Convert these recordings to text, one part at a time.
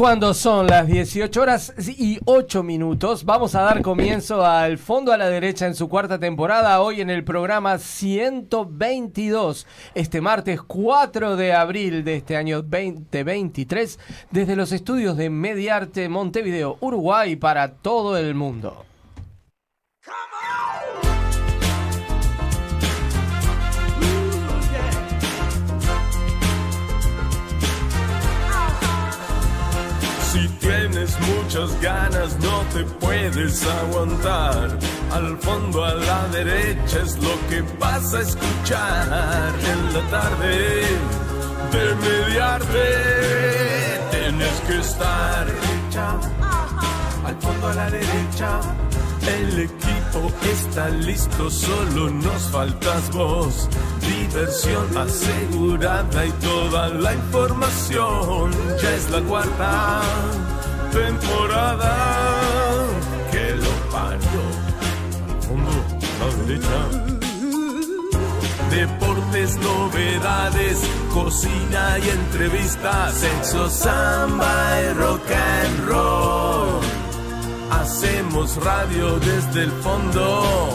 Cuando son las 18 horas y 8 minutos, vamos a dar comienzo al Fondo a la Derecha en su cuarta temporada, hoy en el programa 122, este martes 4 de abril de este año 2023, desde los estudios de Mediarte Montevideo, Uruguay, para todo el mundo. Muchas ganas no te puedes aguantar. Al fondo a la derecha es lo que vas a escuchar en la tarde de mediarte. Tienes que estar al fondo a la derecha. El equipo está listo, solo nos faltas vos. Diversión asegurada y toda la información. Ya es la cuarta temporada que lo parió. Al fondo, a. Deportes, novedades, cocina y entrevistas, sexo, samba y rock and roll. Hacemos radio desde el fondo,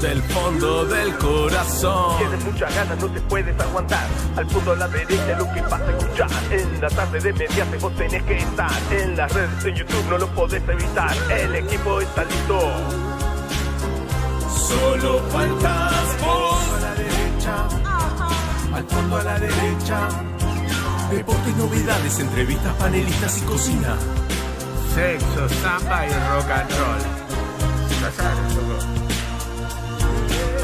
del fondo del corazón. Tienes muchas ganas, no te puedes aguantar. Al fondo a la derecha lo que vas a escuchar. En la tarde de mediante vos tenés que estar. En las redes de YouTube no lo podés evitar. El equipo está listo. Solo faltas vos. A la derecha, Al fondo a la derecha. Deportes, novedades, entrevistas, panelistas y cocina. sexo, samba y rock and roll.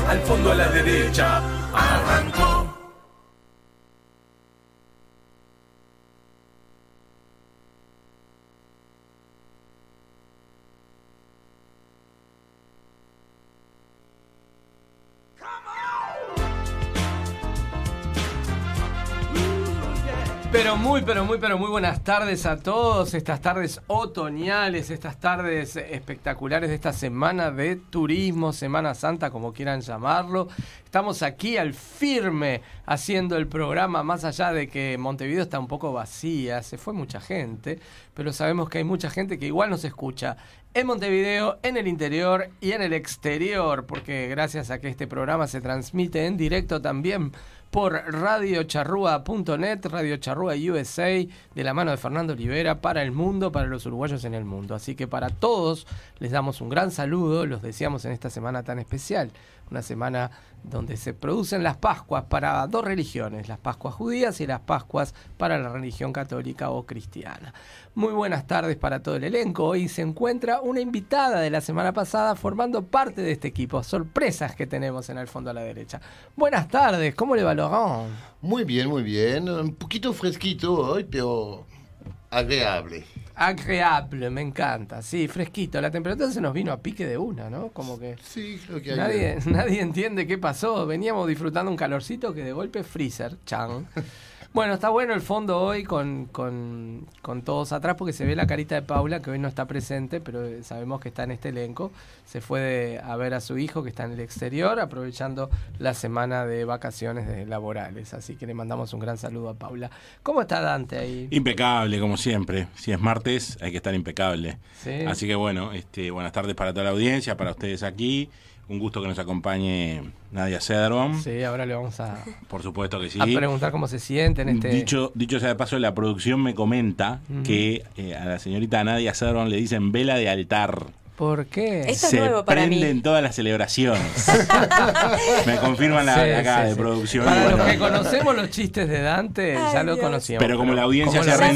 Al fondo a la derecha. Arrancó. Pero muy, pero muy, buenas tardes a todos. Estas tardes otoñales, estas tardes espectaculares de esta semana de turismo, Semana Santa, como quieran llamarlo. Estamos aquí al firme haciendo el programa, más allá de que Montevideo está un poco vacía, se fue mucha gente, pero sabemos que hay mucha gente que igual nos escucha en Montevideo, en el interior y en el exterior, porque gracias a que este programa se transmite en directo también por radiocharrúa.net, Radio Charrúa USA, de la mano de Fernando Olivera, para el mundo, para los uruguayos en el mundo. Así que para todos les damos un gran saludo, los deseamos en esta semana tan especial, una semana donde se producen las Pascuas para dos religiones, las Pascuas judías y las Pascuas para la religión católica o cristiana. Muy buenas tardes para todo el elenco. Hoy se encuentra una invitada de la semana pasada formando parte de este equipo. Sorpresas que tenemos en el fondo a la derecha. Buenas tardes, ¿cómo le va Laurent? Muy bien, muy bien. Un poquito fresquito hoy, pero agradable. Agreable, me encanta. Sí, fresquito. La temperatura se nos vino a pique de una, ¿no? Como que Sí, creo que hay- nadie, nadie entiende qué pasó. Veníamos disfrutando un calorcito que de golpe freezer, chan. Bueno, está bueno el fondo hoy con, con, con todos atrás porque se ve la carita de Paula, que hoy no está presente, pero eh, sabemos que está en este elenco. Se fue de- a ver a su hijo que está en el exterior, aprovechando la semana de vacaciones de laborales. Así que le mandamos un gran saludo a Paula. ¿Cómo está Dante ahí? Impecable, como siempre. Si es martes, hay que estar impecable. Sí. Así que bueno, este, buenas tardes para toda la audiencia, para ustedes aquí. Un gusto que nos acompañe Nadia Cederbaum. Sí, ahora le vamos a, Por supuesto que sí. a preguntar cómo se siente en este... Dicho, dicho sea de paso, la producción me comenta que eh, a la señorita Nadia Cederbaum le dicen vela de altar. ¿Por qué? Esto es Se nuevo para mí. prenden todas las celebraciones. me confirman la, Sí, la acá sí, de sí. producción. Para y los bueno, que conocemos los chistes de Dante, Ay, ya lo conocíamos. Pero como la audiencia como se la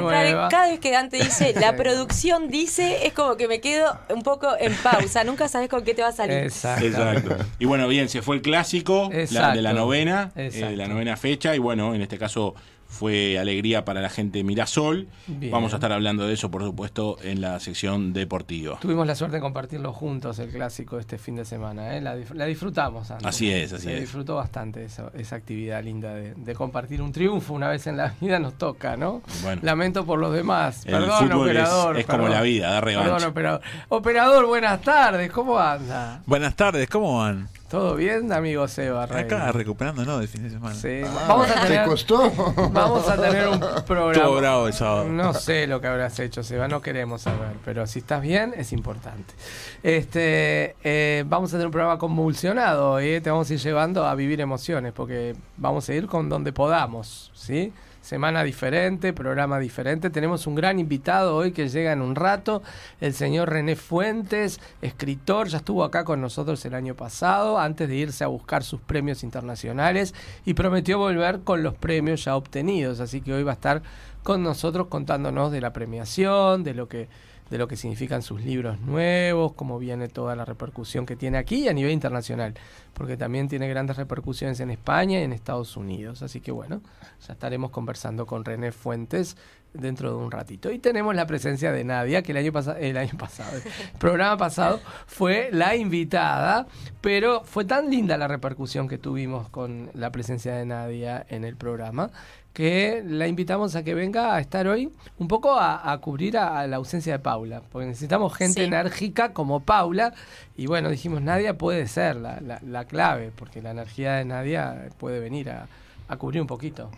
renueva. Cada vez que Dante dice, la producción dice, es como que me quedo un poco en pausa. Nunca sabes con qué te va a salir. Exacto. Exacto. Y bueno, bien, se fue el clásico la- de la novena, eh, de la novena fecha, y bueno, en este caso fue alegría para la gente de Mirasol. Bien. Vamos a estar hablando de eso, por supuesto, en la sección deportiva. Tuvimos la suerte de compartirlo juntos, el clásico, este fin de semana. ¿eh? La, disfrutamos. Antes. Así es, así Se es. disfrutó bastante eso- esa actividad linda de, de compartir un triunfo. Una vez en la vida nos toca, ¿no? Bueno. Lamento por los demás. El Perdón, fútbol es- operador. es como perdón. la vida, da revancha. Perdón, operador. Operador, buenas tardes. ¿Cómo anda? Buenas tardes, ¿cómo van? ¿Todo bien, amigo Seba? Rey? Acá recuperando, ¿no? Del fin de semana. Sí. Vamos a ¿Te tener, costó? vamos a tener un programa. Estuvo bravo el sábado. No sé lo que habrás hecho, Seba, no queremos saber, pero si estás bien es importante. Este, eh, vamos a tener un programa convulsionado hoy, eh, te vamos a ir llevando a vivir emociones, porque vamos a ir con donde podamos, ¿sí? Semana diferente, programa diferente. Tenemos un gran invitado hoy que llega en un rato, el señor René Fuentes, escritor, ya estuvo acá con nosotros el año pasado, antes de irse a buscar sus premios internacionales y prometió volver con los premios ya obtenidos, así que hoy va a estar con nosotros contándonos de la premiación, de lo que de lo que significan sus libros nuevos, cómo viene toda la repercusión que tiene aquí y a nivel internacional, porque también tiene grandes repercusiones en España y en Estados Unidos. Así que bueno, ya estaremos conversando con René Fuentes dentro de un ratito. Y tenemos la presencia de Nadia, que el año, pasado el año pasado, programa pasado fue la invitada, pero fue tan linda la repercusión que tuvimos con la presencia de Nadia en el programa que la invitamos a que venga a estar hoy un poco a, a cubrir a, a la ausencia de Paula, porque necesitamos gente Sí. enérgica como Paula, y bueno, dijimos, Nadia puede ser la, la- la clave, porque la energía de Nadia puede venir a, a cubrir un poquito.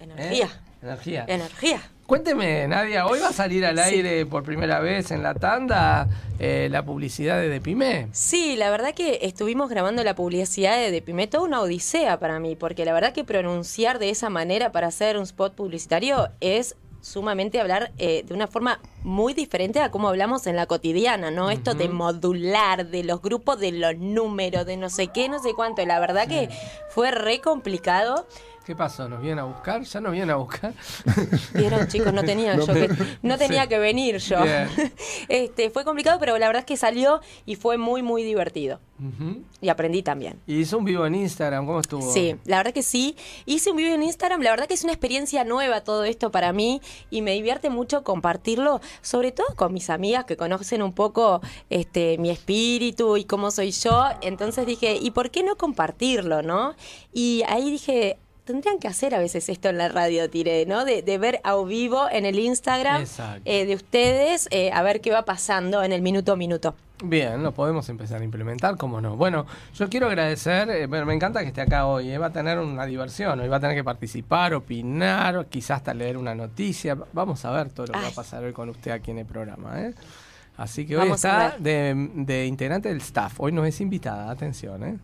Energía. ¿Eh? Energía. Energía. Cuénteme, Nadia, hoy va a salir al Sí. aire por primera vez en la tanda eh, la publicidad de Depime. Sí, la verdad que estuvimos grabando la publicidad de Depime, toda una odisea para mí, porque la verdad que pronunciar de esa manera para hacer un spot publicitario es sumamente hablar eh, de una forma muy diferente a cómo hablamos en la cotidiana, ¿no? Esto de modular, de los grupos, de los números, de no sé qué, no sé cuánto. La verdad que fue re complicado. ¿Qué pasó? ¿Nos vienen a buscar? ¿Ya nos vienen a buscar? Vieron, chicos, no tenía yo que, no tenía Sí. que venir yo. Bien. Este, fue complicado, pero la verdad es que salió y fue muy, muy divertido. Y aprendí también. Y hizo un vivo en Instagram, ¿cómo estuvo? Sí, la verdad que sí. Hice un video en Instagram, la verdad que es una experiencia nueva todo esto para mí y me divierte mucho compartirlo, sobre todo con mis amigas que conocen un poco este mi espíritu y cómo soy yo. Entonces dije, ¿y por qué no compartirlo, no? Y ahí dije, tendrían que hacer a veces esto en la radio, tiré, ¿no? De, de ver a vivo en el Instagram eh, de ustedes, eh, a ver qué va pasando en el minuto a minuto. Bien, lo podemos empezar a implementar, ¿cómo no? Bueno, yo quiero agradecer, eh, bueno, me encanta que esté acá hoy, eh, va a tener una diversión, hoy va a tener que participar, opinar, quizás hasta leer una noticia, vamos a ver todo lo que va a pasar hoy con usted aquí en el programa, ¿eh? Así que hoy Vamos está de, de integrante del staff, hoy no es invitada, atención, ¿eh?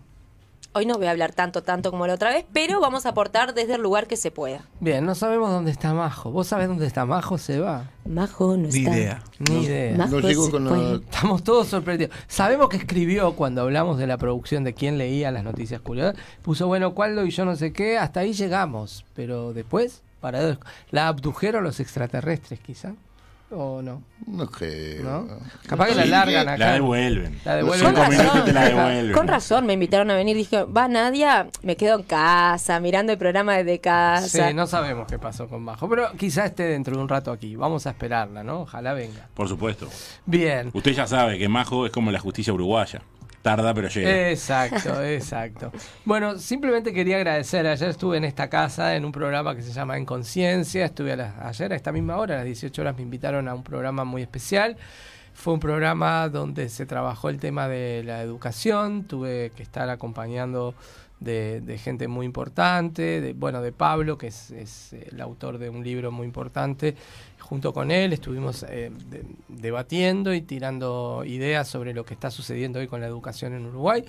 Hoy no voy a hablar tanto, tanto como la otra vez, pero vamos a aportar desde el lugar que se pueda. Bien, no sabemos dónde está Majo, ¿vos sabés dónde está Majo, Seba? Majo no Ni está. idea. Ni idea. Majo No llegó se con fue. la- Estamos todos sorprendidos. Sabemos que escribió cuando hablamos de la producción de quién leía las noticias curiosas. Puso, bueno, cuál lo y yo no sé qué. Hasta ahí llegamos. Pero después, para la abdujeron los extraterrestres, quizá. ¿O no? No creo. ¿No? Capaz que la largan acá. La devuelven. La devuelven. Con Cinco minutos razón, te la devuelven. con razón me invitaron a venir. Dije, va Nadia, me quedo en casa, mirando el programa desde casa. Sí, no sabemos qué pasó con Majo. Pero quizá esté dentro de un rato aquí. Vamos a esperarla, ¿no? Ojalá venga. Por supuesto. Bien. Usted ya sabe que Majo es como la justicia uruguaya. Tarda, pero llega. Exacto, exacto. Bueno, simplemente quería agradecer. Ayer estuve en esta casa en un programa que se llama En Conciencia. Estuve a las- ayer a esta misma hora, a las 18 horas, me invitaron a un programa muy especial. Fue un programa donde se trabajó el tema de la educación. Tuve que estar acompañando de, de gente muy importante, de, bueno, de Pablo, que es, es el autor de un libro muy importante. Junto con él estuvimos eh, de- debatiendo y tirando ideas sobre lo que está sucediendo hoy con la educación en Uruguay.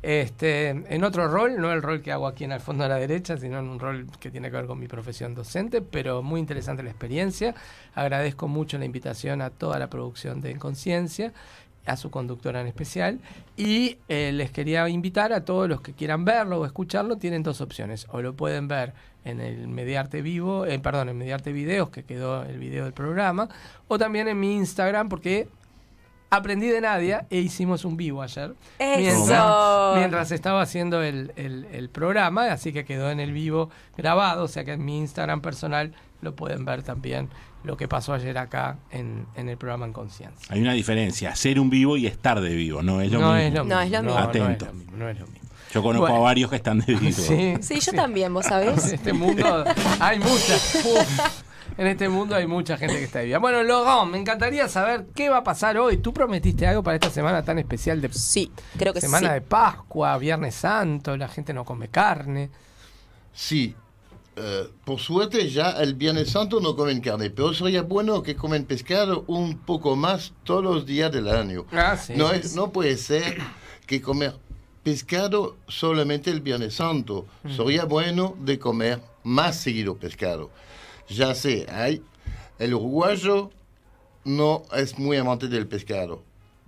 Este, en otro rol, no el rol que hago aquí en el fondo a la derecha, sino en un rol que tiene que ver con mi profesión docente, pero muy interesante la experiencia. Agradezco mucho la invitación a toda la producción de En Conciencia, a su conductora en especial, y eh, les quería invitar a todos los que quieran verlo o escucharlo, tienen dos opciones, o lo pueden ver en el Mediarte Vivo, eh, perdón, en Mediarte Videos, que quedó el video del programa, o también en mi Instagram, porque aprendí de Nadia e hicimos un vivo ayer. ¡Eso! Mientras, mientras estaba haciendo el, el- el programa, así que quedó en el vivo grabado, o sea que en mi Instagram personal lo pueden ver también lo que pasó ayer acá en, en el programa En Conciencia. Hay una diferencia. Ser un vivo y estar de vivo. No es lo No mismo. es lo mismo. No es lo mismo. Atento. No es lo mismo. no es lo mismo. Yo conozco Bueno. a varios que están de vivo. Sí, Sí, yo también, vos sabés. En este mundo hay muchas. En este mundo hay mucha gente que está viva. Bueno, Logón, me encantaría saber qué va a pasar hoy. ¿Tú prometiste algo para esta semana tan especial de Sí, creo que Semana sí. de Pascua, Viernes Santo, la gente no come carne? Sí, eh, por suerte ya el Viernes Santo no comen carne, pero sería bueno que comen pescado un poco más todos los días del año. Ah, sí. No, es- no puede ser que comer pescado solamente el Viernes Santo. Sería bueno de comer más seguido pescado. Ya sé, hay, el uruguayo no es muy amante del pescado.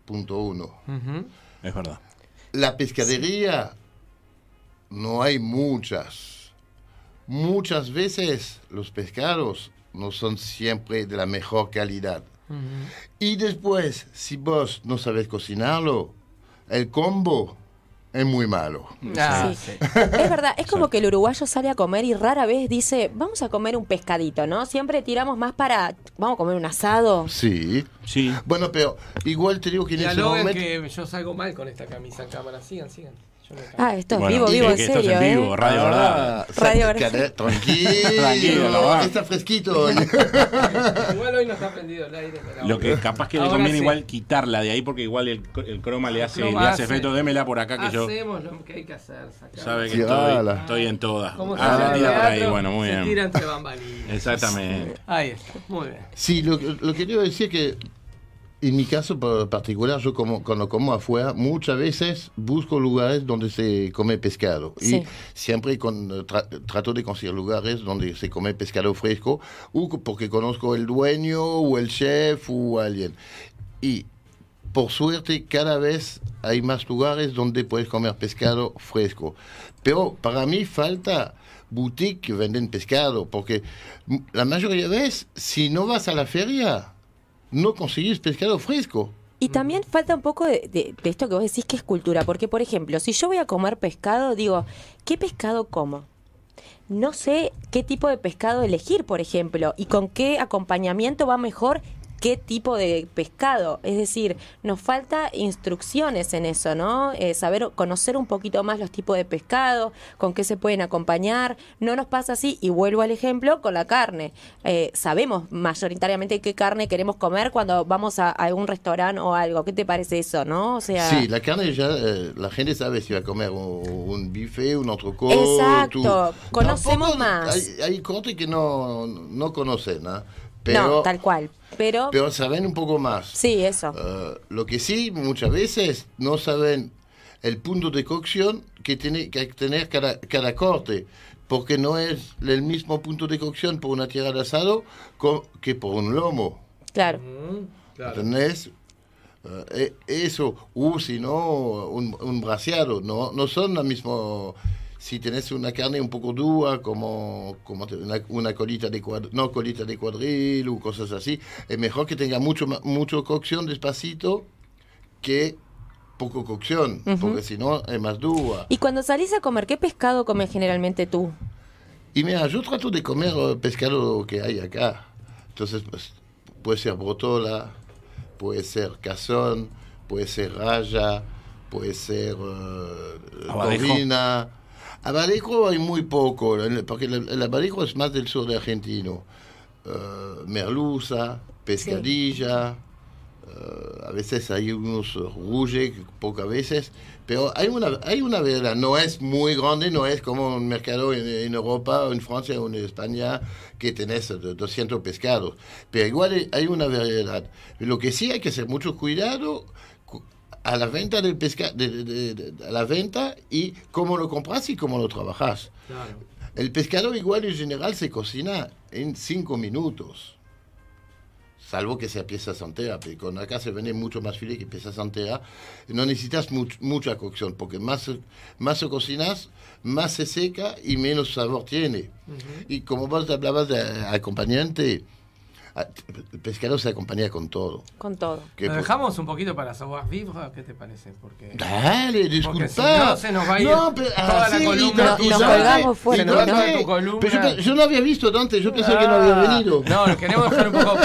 Punto uno. Ujú. Es verdad. La pescadería no hay muchas. Muchas veces los pescados no son siempre de la mejor calidad. Y después, si vos no sabes cocinarlo, el combo es muy malo. Ah, Sí. sí. Es verdad, es como que el uruguayo sale a comer y rara vez dice, vamos a comer un pescadito, ¿no? Siempre tiramos más para, vamos a comer un asado. Sí. Sí. Bueno, pero igual te digo que en ese momento... que yo salgo mal con esta camisa en cámara. Sigan, sigan. Ah, esto es Bueno, vivo, sí, vivo, en que esto es serio, en vivo, ¿eh? radio verdad. Ah, Radio sa- verdad. Tranquilo, Tranquilo, está fresquito hoy. Igual hoy no está prendido el aire. pero- Lo que capaz que le conviene sí. igual quitarla de ahí porque igual el, el croma le hace, croma le hace hace- efecto. Démela por acá que yo Hacemos lo que hay que hacer. sacar. sabe que Sí, estoy, estoy en todas. ¿Cómo se Ah, la el tira por ahí, bueno, muy Se tira bien. entre bambalinas. Exactamente. Ahí está, muy bien. Sí, lo, lo que quiero decir que en mi caso pa- particular, yo como, cuando como afuera, muchas veces busco lugares donde se come pescado. Sí. Y siempre con, tra- trato de conseguir lugares donde se come pescado fresco, o porque conozco el dueño o el chef o alguien. Y por suerte cada vez hay más lugares donde puedes comer pescado fresco. Pero para mí falta boutique que venden pescado, porque la mayoría de veces, si no vas a la feria, no conseguís pescado fresco. Y también falta un poco de, esto que vos decís que es cultura, porque por ejemplo, si yo voy a comer pescado, digo, ¿qué pescado como? No sé qué tipo de pescado elegir, por ejemplo, y con qué acompañamiento va mejor qué tipo de pescado. Es decir, nos falta instrucciones en eso, ¿no? Eh, saber, conocer un poquito más los tipos de pescado, con qué se pueden acompañar. No nos pasa así, y vuelvo al ejemplo con la carne. Eh, sabemos mayoritariamente qué carne queremos comer cuando vamos a, a algún restaurante o algo. ¿Qué te parece eso, no? O sea, Sí, la carne ya, eh, la gente sabe si va a comer un, un bife, un entrecote. Exacto, conocemos Tampoco más. Hay, hay cortes que no, no conocen, ¿ah? Pero, no, tal cual. Pero, pero saben un poco más. sí, eso. Eh, lo que sí, muchas veces no saben el punto de cocción que tiene que tener cada, cada corte, porque no es el mismo punto de cocción por una tierra de asado que por un lomo. Claro. ¿Entendés? Eh, eh, eso, o si no, un, un braseado, no, no son lo mismo. Si tenés una carne un poco dura, como, como una, una colita de cuadril, no colita de cuadril o cosas así, es mejor que tenga mucho, mucho cocción despacito que poco cocción, porque si no es más dura. Y cuando salís a comer, ¿qué pescado comes generalmente tú? Y mira, yo trato de comer pescado que hay acá. Entonces, pues, puede ser brotola, puede ser cazón, puede ser raya, puede ser eh, Abadejo hay muy poco, porque el, abadejo es más del sur de argentino. Eh, merluza, pescadilla, eh, a veces hay unos rouge, pocas veces, pero hay una, hay una variedad, no es muy grande, no es como un mercado en, en Europa, en Francia o en España, que tenés eh, 200 pescados, pero igual hay- una variedad. Lo que sí hay que hacer mucho cuidado cu- a la venta del pescado, a la venta y cómo lo compras y cómo lo trabajas. Claro. El pescado igual en general se cocina en 5 minutos. Salvo que sea piezas enteras, pero con acá se vende mucho más filete que piezas enteras. No necesitas much- mucha cocción, porque más, más se cocinas, más se seca y menos sabor tiene. Y como vos hablabas de acompañante, a- el pescado se acompaña con todo. Con todo. ¿Lo por- dejamos un poquito para savoir vivre? ¿Qué te parece? Porque... Dale, disculpa. si no, se nos va a ir toda la así, columna y no- Nos colgamos fuera, no ¿no? tu columna. Pero yo, no había visto Dante, yo pensé que no había Ah, venido. No, queremos dejar un poco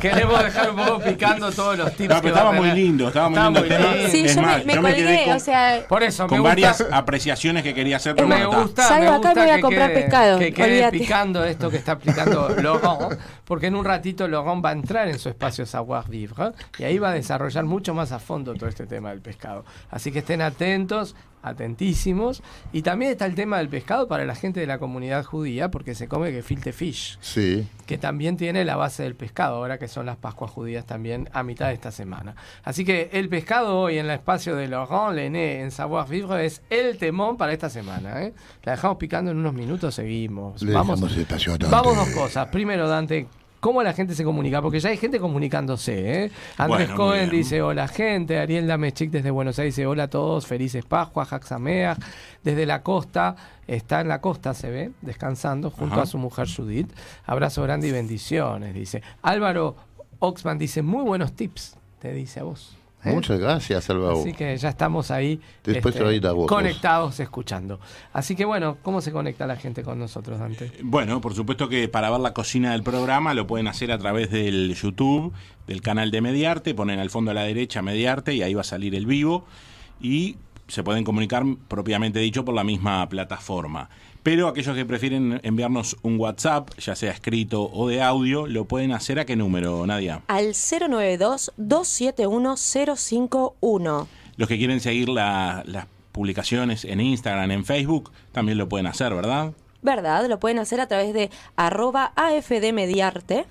queremos dejar un poco picando todos los tips. No, pero estaba muy lindo, estaba muy lindo el tema. Sí, Es yo más, me, me yo me quedé colgué, con- o sea, Por eso, Con me gusta- varias apreciaciones que quería hacer, pero Me gusta, Salgo me acá, gusta me voy a que comprar quede- pescado, Que quede olvídate. picando esto que está aplicando Laurent, porque en un ratito Laurent va a entrar en su espacio Savoir Vivre y ahí va a desarrollar mucho más a fondo todo este tema del pescado. Así que estén atentos, atentísimos. Y también está el tema del pescado para la gente de la comunidad judía, porque se come gefilte fish, Sí. que también tiene la base del pescado, ahora que son las Pascuas judías también a mitad de esta semana. Así que el pescado hoy en el espacio de Laurent Lené en Savoir Vivre es el temón para esta semana. ¿eh? La dejamos picando en unos minutos, seguimos. Le vamos, vamos dos cosas. Primero, Dante. ¿Cómo la gente se comunica? Porque ya hay gente comunicándose. ¿eh? Andrés Bueno, Cohen dice hola gente. Ariel Damechic desde Buenos Aires dice hola a todos. Felices Pascuas. Jaxamea desde la costa. Está en la costa, se ve, descansando junto Ajá. a su mujer Judith. Abrazo grande y bendiciones, dice. Álvaro Oxman dice muy buenos tips, te dice a vos. ¿Eh? Muchas gracias, Salvador. Así que ya estamos ahí este, Después a vos, conectados, escuchando. Así que bueno, ¿cómo se conecta la gente con nosotros, Dante? Bueno, por supuesto que para ver la cocina del programa lo pueden hacer a través del YouTube, del canal de Mediarte, ponen al fondo a la derecha Mediarte y ahí va a salir el vivo y se pueden comunicar propiamente dicho por la misma plataforma. Pero aquellos que prefieren enviarnos un WhatsApp, ya sea escrito o de audio, lo pueden hacer a qué número, Nadia. al 092-271-051. Los que quieren seguir la- las publicaciones en Instagram, en Facebook, también lo pueden hacer, ¿verdad? ¿Verdad? Lo pueden hacer a través de arroba afdmediarte,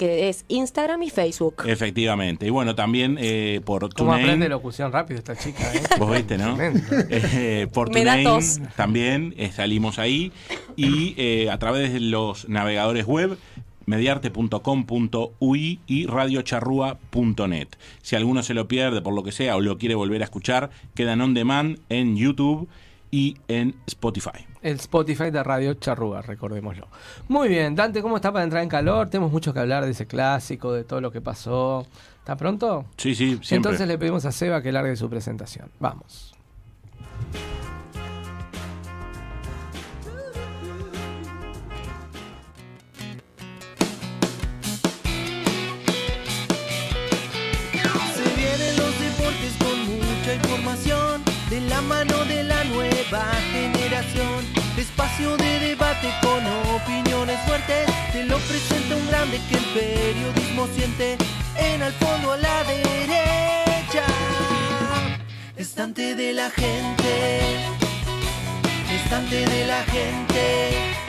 que es Instagram y Facebook. Efectivamente. Y bueno, también eh, por ¿Cómo TuneIn. aprende locución rápido esta chica? eh? Vos viste, ¿no? Eh, por TuneIn también eh, salimos ahí y eh, a través de los navegadores web mediarte.com.ui y radiocharrúa.net. Si alguno se lo pierde por lo que sea o lo quiere volver a escuchar, quedan on demand en YouTube y en Spotify. El Spotify de Radio Charrúa, recordémoslo. Muy bien, Dante, ¿cómo está para entrar en calor? Tenemos mucho que hablar de ese clásico, de todo lo que pasó. ¿Está pronto? Sí, sí, siempre. Entonces le pedimos a Seba que largue su presentación. Vamos. Se vienen los deportes con mucha información de la mano Espacio de debate con opiniones fuertes. Te lo presenta un grande que el periodismo siente. En al fondo a la derecha. Estante de la gente. Estante de la gente.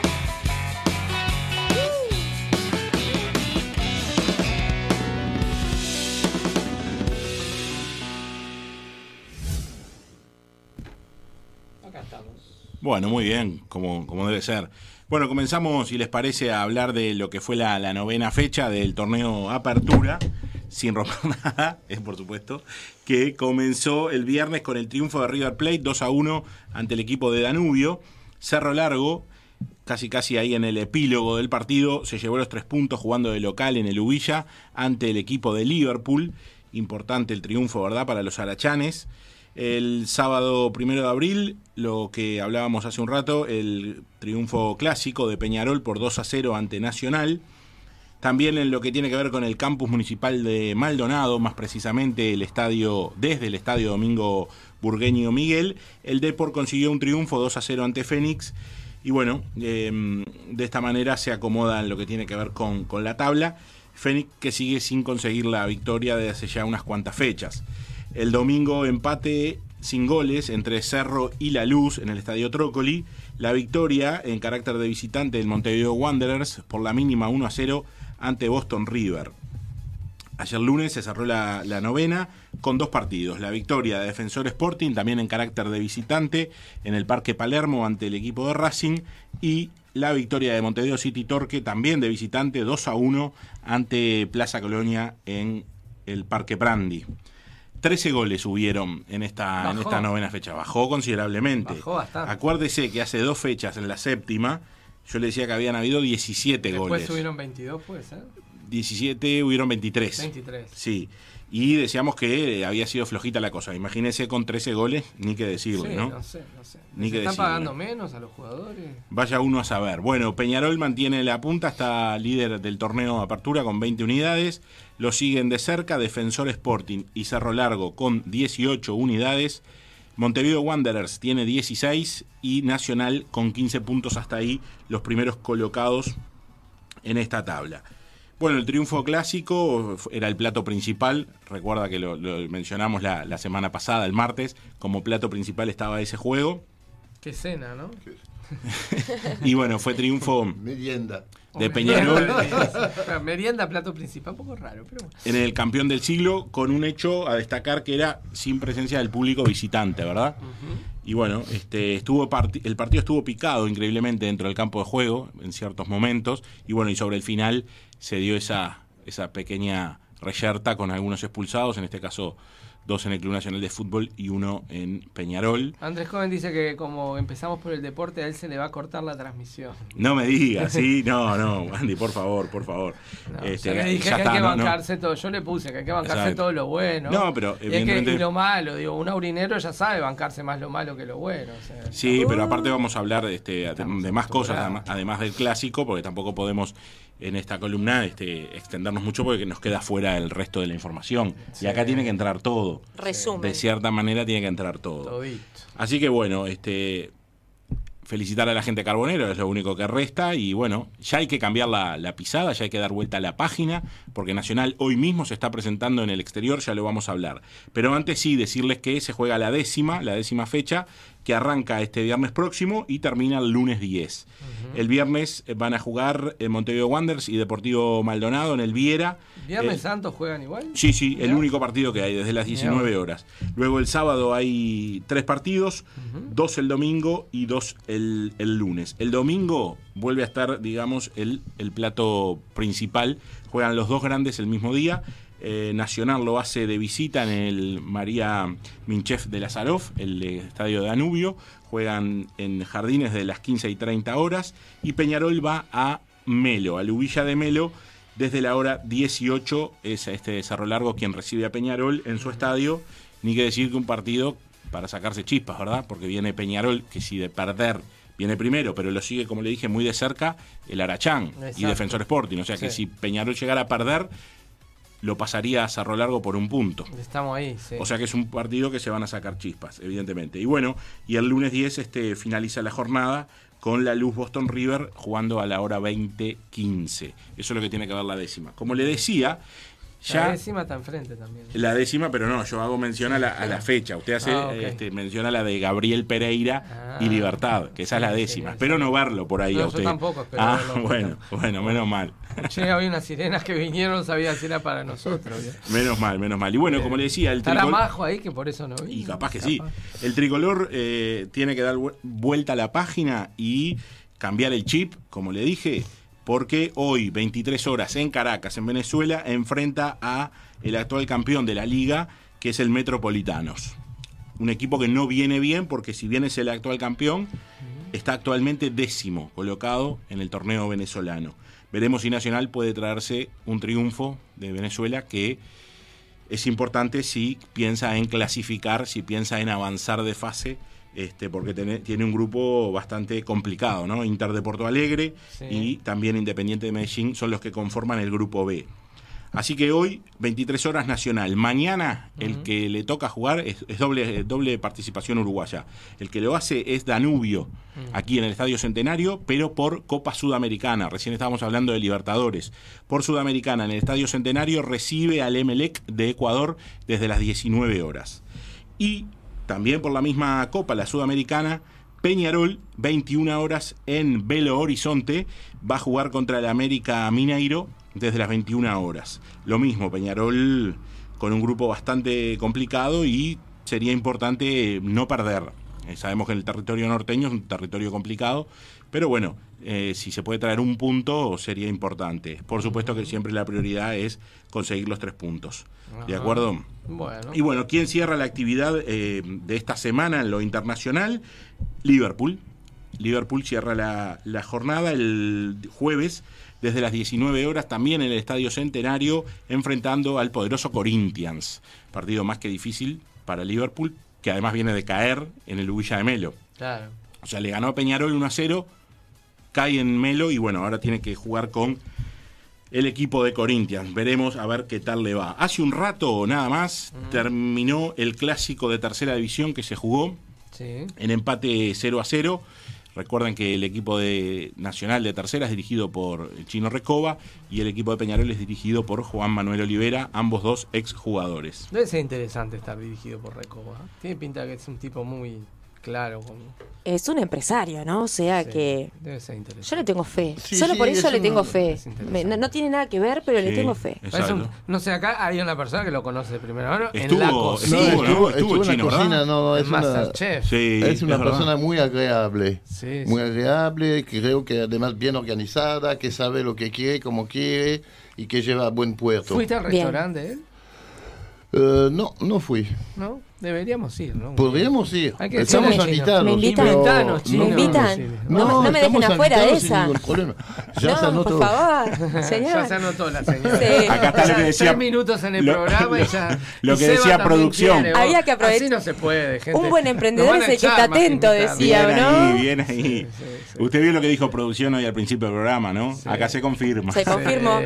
Bueno, muy bien, como, como debe ser. Bueno, comenzamos, si les parece, a hablar de lo que fue la, la novena fecha del torneo Apertura, sin romper nada, es por supuesto, que comenzó el viernes con el triunfo de River Plate 2 a 1 ante el equipo de Danubio. Cerro Largo, casi casi ahí en el epílogo del partido, se llevó los tres puntos jugando de local en el Ubilla ante el equipo de Liverpool. Importante el triunfo, ¿verdad?, para los arachanes. El sábado primero de abril, lo que hablábamos hace un rato, el triunfo clásico de Peñarol por 2 a 0 ante Nacional. También en lo que tiene que ver con el campus municipal de Maldonado, más precisamente el estadio, desde el estadio Domingo Burgueño Miguel, el Depor consiguió un triunfo 2 a 0 ante Fénix. Y bueno, eh, de esta manera se acomoda en lo que tiene que ver con, con la tabla. Fénix que sigue sin conseguir la victoria desde hace ya unas cuantas fechas. El domingo empate sin goles entre Cerro y La Luz en el Estadio Trócoli. La victoria en carácter de visitante del Montevideo Wanderers por la mínima 1 a 0 ante Boston River. Ayer lunes se cerró la, novena con dos partidos. La victoria de Defensor Sporting, también en carácter de visitante, en el Parque Palermo ante el equipo de Racing. Y la victoria de Montevideo City Torque, también de visitante, 2 a 1 ante Plaza Colonia en el Parque Brandi. 13 goles hubieron en esta, en esta novena fecha. Bajó considerablemente. Bajó bastante. Acuérdese que hace dos fechas, en la séptima, yo le decía que habían habido 17 Después goles. subieron 22, puede ser. 17, hubieron 23. 23. Sí. Y decíamos que eh, había sido flojita la cosa. Imagínense con 13 goles, ni que decirle, Sí, ¿no? no sé, no sé. Ni ¿Se que están decirle. pagando menos a los jugadores? Vaya uno a saber. Bueno, Peñarol mantiene la punta, está líder del torneo Apertura con 20 unidades. Lo siguen de cerca Defensor Sporting y Cerro Largo con 18 unidades. Montevideo Wanderers tiene 16 y Nacional con 15 puntos hasta ahí, los primeros colocados en esta tabla. Bueno, el triunfo clásico era el plato principal. Recuerda que lo, lo mencionamos la, la semana pasada, el martes. Como plato principal estaba ese juego. Qué cena, ¿no? Y bueno, fue triunfo Merienda. de Peñarol merienda, plato principal, un poco raro, pero bueno. en el campeón del siglo con un hecho a destacar que era sin presencia del público visitante, ¿verdad? Y bueno, este estuvo parti- el partido estuvo picado increíblemente dentro del campo de juego en ciertos momentos y bueno, y sobre el final se dio esa esa pequeña reyerta con algunos expulsados, en este caso dos en el Club Nacional de Fútbol y uno en Peñarol. Andrés Joven dice que como empezamos por el deporte, a él se le va a cortar la transmisión. No me digas, sí, no, no, Andy, por favor, por favor. No, Este, yo le dije ya que está, hay que no, no. bancarse todo. Yo le puse que hay que bancarse todo lo bueno. No, pero Y, es que- y lo malo, digo, un aurinero ya sabe bancarse más lo malo que lo bueno. o sea, Sí, pero aparte vamos a hablar este, de, Estamos de más cosas, además del clásico, porque tampoco podemos en esta columna este, extendernos mucho porque nos queda fuera el resto de la información. Y acá tiene que entrar todo. Resumen. De cierta manera tiene que entrar todo. todito. Así que bueno, este felicitar a la gente carbonero es lo único que resta y bueno, ya hay que cambiar la, la pisada, ya hay que dar vuelta a la página, porque Nacional hoy mismo se está presentando en el exterior, ya lo vamos a hablar. Pero antes sí decirles que se juega la décima, la décima fecha, que arranca este viernes próximo y termina el lunes 10. El viernes eh, van a jugar eh, Montevideo Wanderers y Deportivo Maldonado en el Viera. ¿Viernes Eh, Santos juegan igual? Sí, sí, el único partido que hay desde las 19 horas. Luego el sábado hay tres partidos, dos el domingo y dos el, el lunes. El domingo vuelve a estar, digamos, el, el plato principal. Juegan los dos grandes el mismo día. Eh, Nacional lo hace de visita en el María Minchef de Lazarov, el estadio de Danubio. Juegan en Jardines de las 15 y 30 horas. Y Peñarol va a Melo, a Lubilla de Melo, desde la hora 18 es este Cerro Largo quien recibe a Peñarol en su estadio. Ni que decir que un partido para sacarse chispas, ¿verdad? Porque viene Peñarol, que si de perder viene primero, pero lo sigue, como le dije, muy de cerca el Arachán y. Defensor Sporting. O sea que si Peñarol llegara a perder, lo pasaría a Cerro Largo por un punto. Estamos ahí, sí. O sea que es un partido que se van a sacar chispas, evidentemente. Y bueno, y el lunes 10 este, finaliza la jornada con la Luz Boston River jugando a la hora 20.15. Eso es lo que tiene que ver la décima. Como le decía, la décima está enfrente también. la décima, pero no, yo hago mención a la, a la fecha. Usted hace Ah, ok. este, mención a la de Gabriel Pereira y Ah, Libertad, que esa es la décima. sí, Espero sí. no verlo por ahí No, a yo usted. tampoco espero ah, verlo. bueno, bueno, menos mal. Che, había unas sirenas que vinieron, no sabía si era para nosotros. Menos mal, menos mal. Y bueno, como le decía, el Estará tricol- Majo ahí que por eso no vi. Y capaz que sí. El tricolor eh, tiene que dar vu- vuelta a la página y cambiar el chip, como le dije, porque hoy, 23 horas en Caracas, en Venezuela, enfrenta a el actual campeón de la liga, que es el Metropolitanos. Un equipo que no viene bien, porque si bien es el actual campeón, está actualmente décimo colocado en el torneo venezolano. Veremos si Nacional puede traerse un triunfo de Venezuela que es importante si piensa en clasificar, si piensa en avanzar de fase, este, porque tiene, tiene un grupo bastante complicado, ¿no? Inter de Porto Alegre Sí. y también Independiente de Medellín son los que conforman el grupo B. Así que hoy, 23 horas nacional. Mañana, el que le toca jugar es, es doble, doble participación uruguaya. El que lo hace es Danubio, aquí en el Estadio Centenario, pero por Copa Sudamericana. Recién estábamos hablando de Libertadores. Por Sudamericana, en el Estadio Centenario, recibe al Emelec de Ecuador desde las 19 horas. Y también por la misma Copa, la Sudamericana, Peñarol, 21 horas en Belo Horizonte, va a jugar contra el América Mineiro desde las 21 horas. Lo mismo, Peñarol con un grupo bastante complicado y sería importante no perder. Eh, sabemos que el territorio norteño es un territorio complicado, pero bueno, eh, si se puede traer un punto sería importante. Por supuesto que siempre la prioridad es conseguir los tres puntos. ¿De acuerdo? Bueno. Y bueno, ¿quién cierra la actividad eh, de esta semana en lo internacional? Liverpool. Liverpool cierra la, la jornada el jueves desde las 19 horas también en el Estadio Centenario enfrentando al poderoso Corinthians. Partido más que difícil para Liverpool, que además viene de caer en el Villa de Melo. Claro. O sea, le ganó a Peñarol 1 a 0, cae en Melo y bueno, ahora tiene que jugar con el equipo de Corinthians. Veremos a ver qué tal le va. Hace un rato nada más terminó el clásico de tercera división que se jugó Sí. en empate 0 a 0. Recuerden que el equipo de Nacional de Tercera es dirigido por el Chino Recoba y el equipo de Peñarol es dirigido por Juan Manuel Olivera, ambos dos exjugadores. Debe ser interesante estar dirigido por Recoba. ¿eh? Tiene pinta que es un tipo muy claro. Como... Es un empresario, ¿no? O sea Sí, que Debe ser interesante. yo le tengo fe. Sí, Solo sí, por eso es le un- tengo fe. es. Me- no, no tiene nada que ver, pero le tengo fe. Es un- no sé, acá hay una persona que lo conoce de primera mano en Estuvo- la No, cocina. Estuvo, ¿no? estuvo, Estuvo estuvo en chino, la cocina, ¿verdad? no, en es una, Masterchef. Sí, es una verdad. persona muy agradable. Sí, muy sí. agradable, creo que además bien organizada, que sabe lo que quiere, cómo quiere y que lleva a buen puerto. ¿Fuiste al restaurante de él? Eh, no, no fui. ¿No? Deberíamos ir, ¿no? Podríamos ir. Hay que Estamos invitados. ¿Me invitan? pero- Invitanos, chino. ¿Me invitan? No, no me dejen afuera de esa. Ya se no, anotó. por favor, Ya se señor. anotó la señora. Sí. Acá está lo que decía. Tres minutos en el lo- programa y ya. Lo que decía producción. quiere. Había que aprovechar- Así no se puede, gente. Un buen emprendedor es el que está atento, decía. Bien ¿o ahí, no? bien ahí. Usted vio lo que dijo producción hoy al principio del programa, ¿no? Acá se confirma. Se confirmó.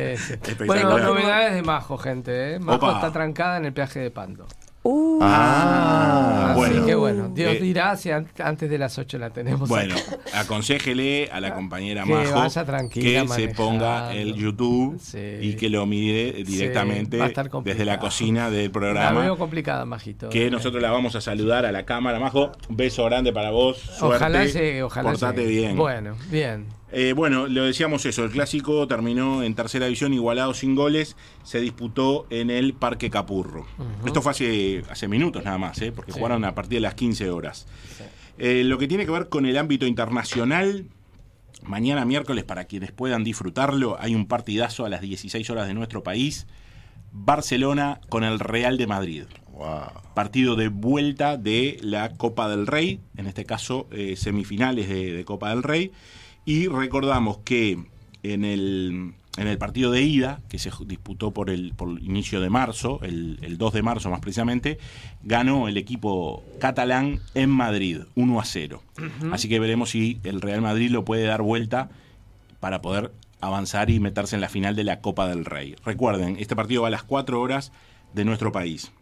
Bueno, novedades de Majo, gente. ¿eh? Majo está trancada en el peaje de Pando. Uh, Ah, Así bueno. que bueno, Dios Eh, dirá si an- antes de las 8 la tenemos. Bueno, acá. aconsejele a la compañera Que Majo vaya tranquila que se ponga el YouTube Sí. y que lo mire directamente desde la cocina del La programa. veo complicada, Majito. Que nosotros la vamos a saludar a la cámara, Majo. Un beso grande para vos. Suerte. Ojalá llegue, ojalá Portate llegue. bien. Bueno, bien. Eh, bueno, lo decíamos eso, el clásico terminó en tercera división igualado sin goles, se disputó en el Parque Capurro. Esto fue hace, hace minutos nada más, ¿eh? porque Sí. jugaron a partir de las 15 horas. Eh, lo que tiene que ver con el ámbito internacional, mañana miércoles, para quienes puedan disfrutarlo, hay un partidazo a las 16 horas de nuestro país, Barcelona con el Real de Madrid Wow. partido de vuelta de la Copa del Rey, en este caso eh, semifinales de, de Copa del Rey. Y recordamos que en el, en el partido de ida, que se disputó por el, por el inicio de marzo, el, el 2 de marzo más precisamente, ganó el equipo catalán en Madrid, 1 a 0. Así que veremos si el Real Madrid lo puede dar vuelta para poder avanzar y meterse en la final de la Copa del Rey. Recuerden, este partido va a las 4 horas de nuestro país.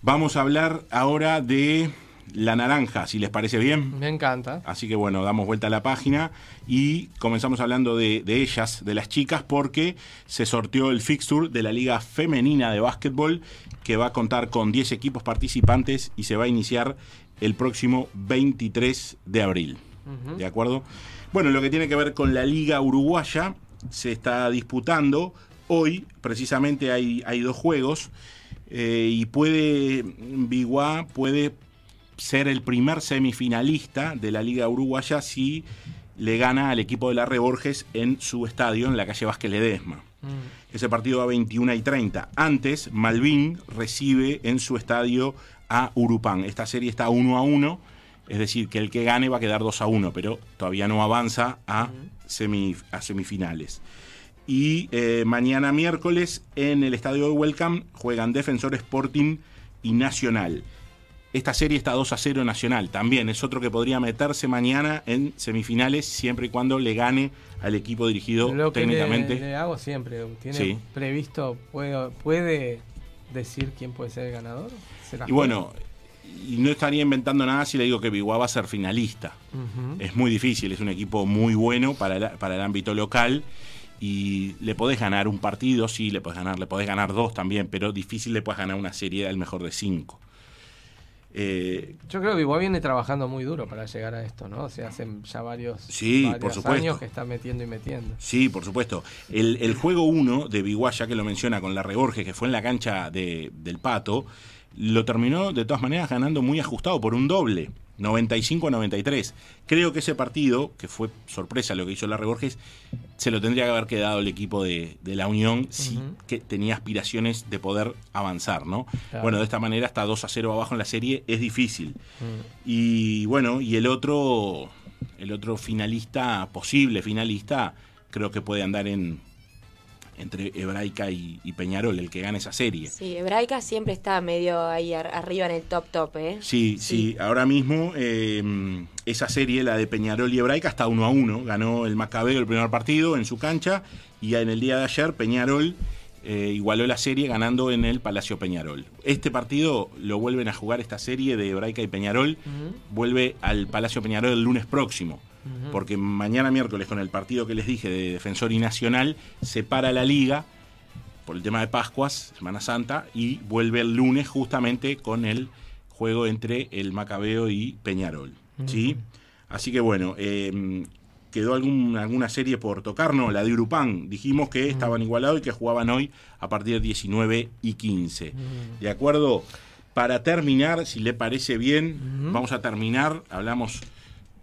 Vamos a hablar ahora de la naranja, si les parece bien. Me encanta. Así que bueno, damos vuelta a la página y comenzamos hablando de, de ellas, de las chicas, porque se sorteó el fixture de la Liga Femenina de Básquetbol, que va a contar con 10 equipos participantes y se va a iniciar el próximo 23 de abril. ¿De acuerdo? Bueno, lo que tiene que ver con la Liga Uruguaya, se está disputando. Hoy, precisamente, hay, hay dos juegos. eh, y puede, Biguá puede ser el primer semifinalista de la Liga Uruguaya si le gana al equipo de la Borges en su estadio, en la calle Vázquez Ledesma. Ese partido va a 21 y 30. Antes, Malvin recibe en su estadio a Urupán. Esta serie está 1 a 1, es decir, que el que gane va a quedar 2 a 1, pero todavía no avanza a semifinales. Y eh, mañana miércoles en el estadio de Welcome juegan Defensor Sporting y Nacional. Esta serie está 2 a 0 Nacional. También es otro que podría meterse mañana en semifinales siempre y cuando le gane al equipo dirigido Lo que le, técnicamente. le hago siempre. ¿Tiene Sí. previsto, puede, puede decir quién puede ser el ganador? ¿Se las Y bueno, y no estaría inventando nada si le digo que Biguá va a ser finalista. Es muy difícil, es un equipo muy bueno para el, para el ámbito local y le podés ganar un partido, sí, le podés ganar, le podés ganar dos también, pero difícil le puedes ganar una serie al mejor de cinco. Eh, Yo creo que Igual viene trabajando muy duro para llegar a esto, ¿no? O sea, hace ya varios, Sí, por varios supuesto. años que está metiendo y metiendo. Sí, por supuesto. El, el juego 1 de Biguaya, que lo menciona con la Reborges, que fue en la cancha de- del Pato, lo terminó de todas maneras ganando muy ajustado por un doble. 95 a 93. Creo que ese partido, que fue sorpresa lo que hizo la Reborges, se lo tendría que haber quedado el equipo de, de la Unión si que tenía aspiraciones de poder avanzar, ¿no? Claro. Bueno, de esta manera hasta 2 a 0 abajo en la serie es difícil. Mm. Y bueno, y el otro el otro finalista, posible finalista, creo que puede andar en entre Hebraica y, y Peñarol, el que gane esa serie. Sí, Hebraica siempre está medio ahí ar- arriba en el top top, ¿eh? Sí, sí, ahora mismo eh, esa serie, la de Peñarol y Hebraica, está uno a uno. Ganó el Macabeo el primer partido en su cancha y en el día de ayer Peñarol eh, igualó la serie ganando en el Palacio Peñarol. Este partido lo vuelven a jugar, esta serie de Hebraica y Peñarol, vuelve al Palacio Peñarol el lunes próximo. Porque mañana miércoles con el partido que les dije de Defensor y Nacional se para la liga por el tema de Pascuas, Semana Santa, y vuelve el lunes justamente con el juego entre el Macabeo y Peñarol. ¿sí? Así que bueno, eh, quedó algún- alguna serie por tocar, no, la de Urupán. Dijimos que estaban igualados y que jugaban hoy a partir de 19 y 15. ¿De acuerdo? Para terminar, si le parece bien, vamos a terminar, hablamos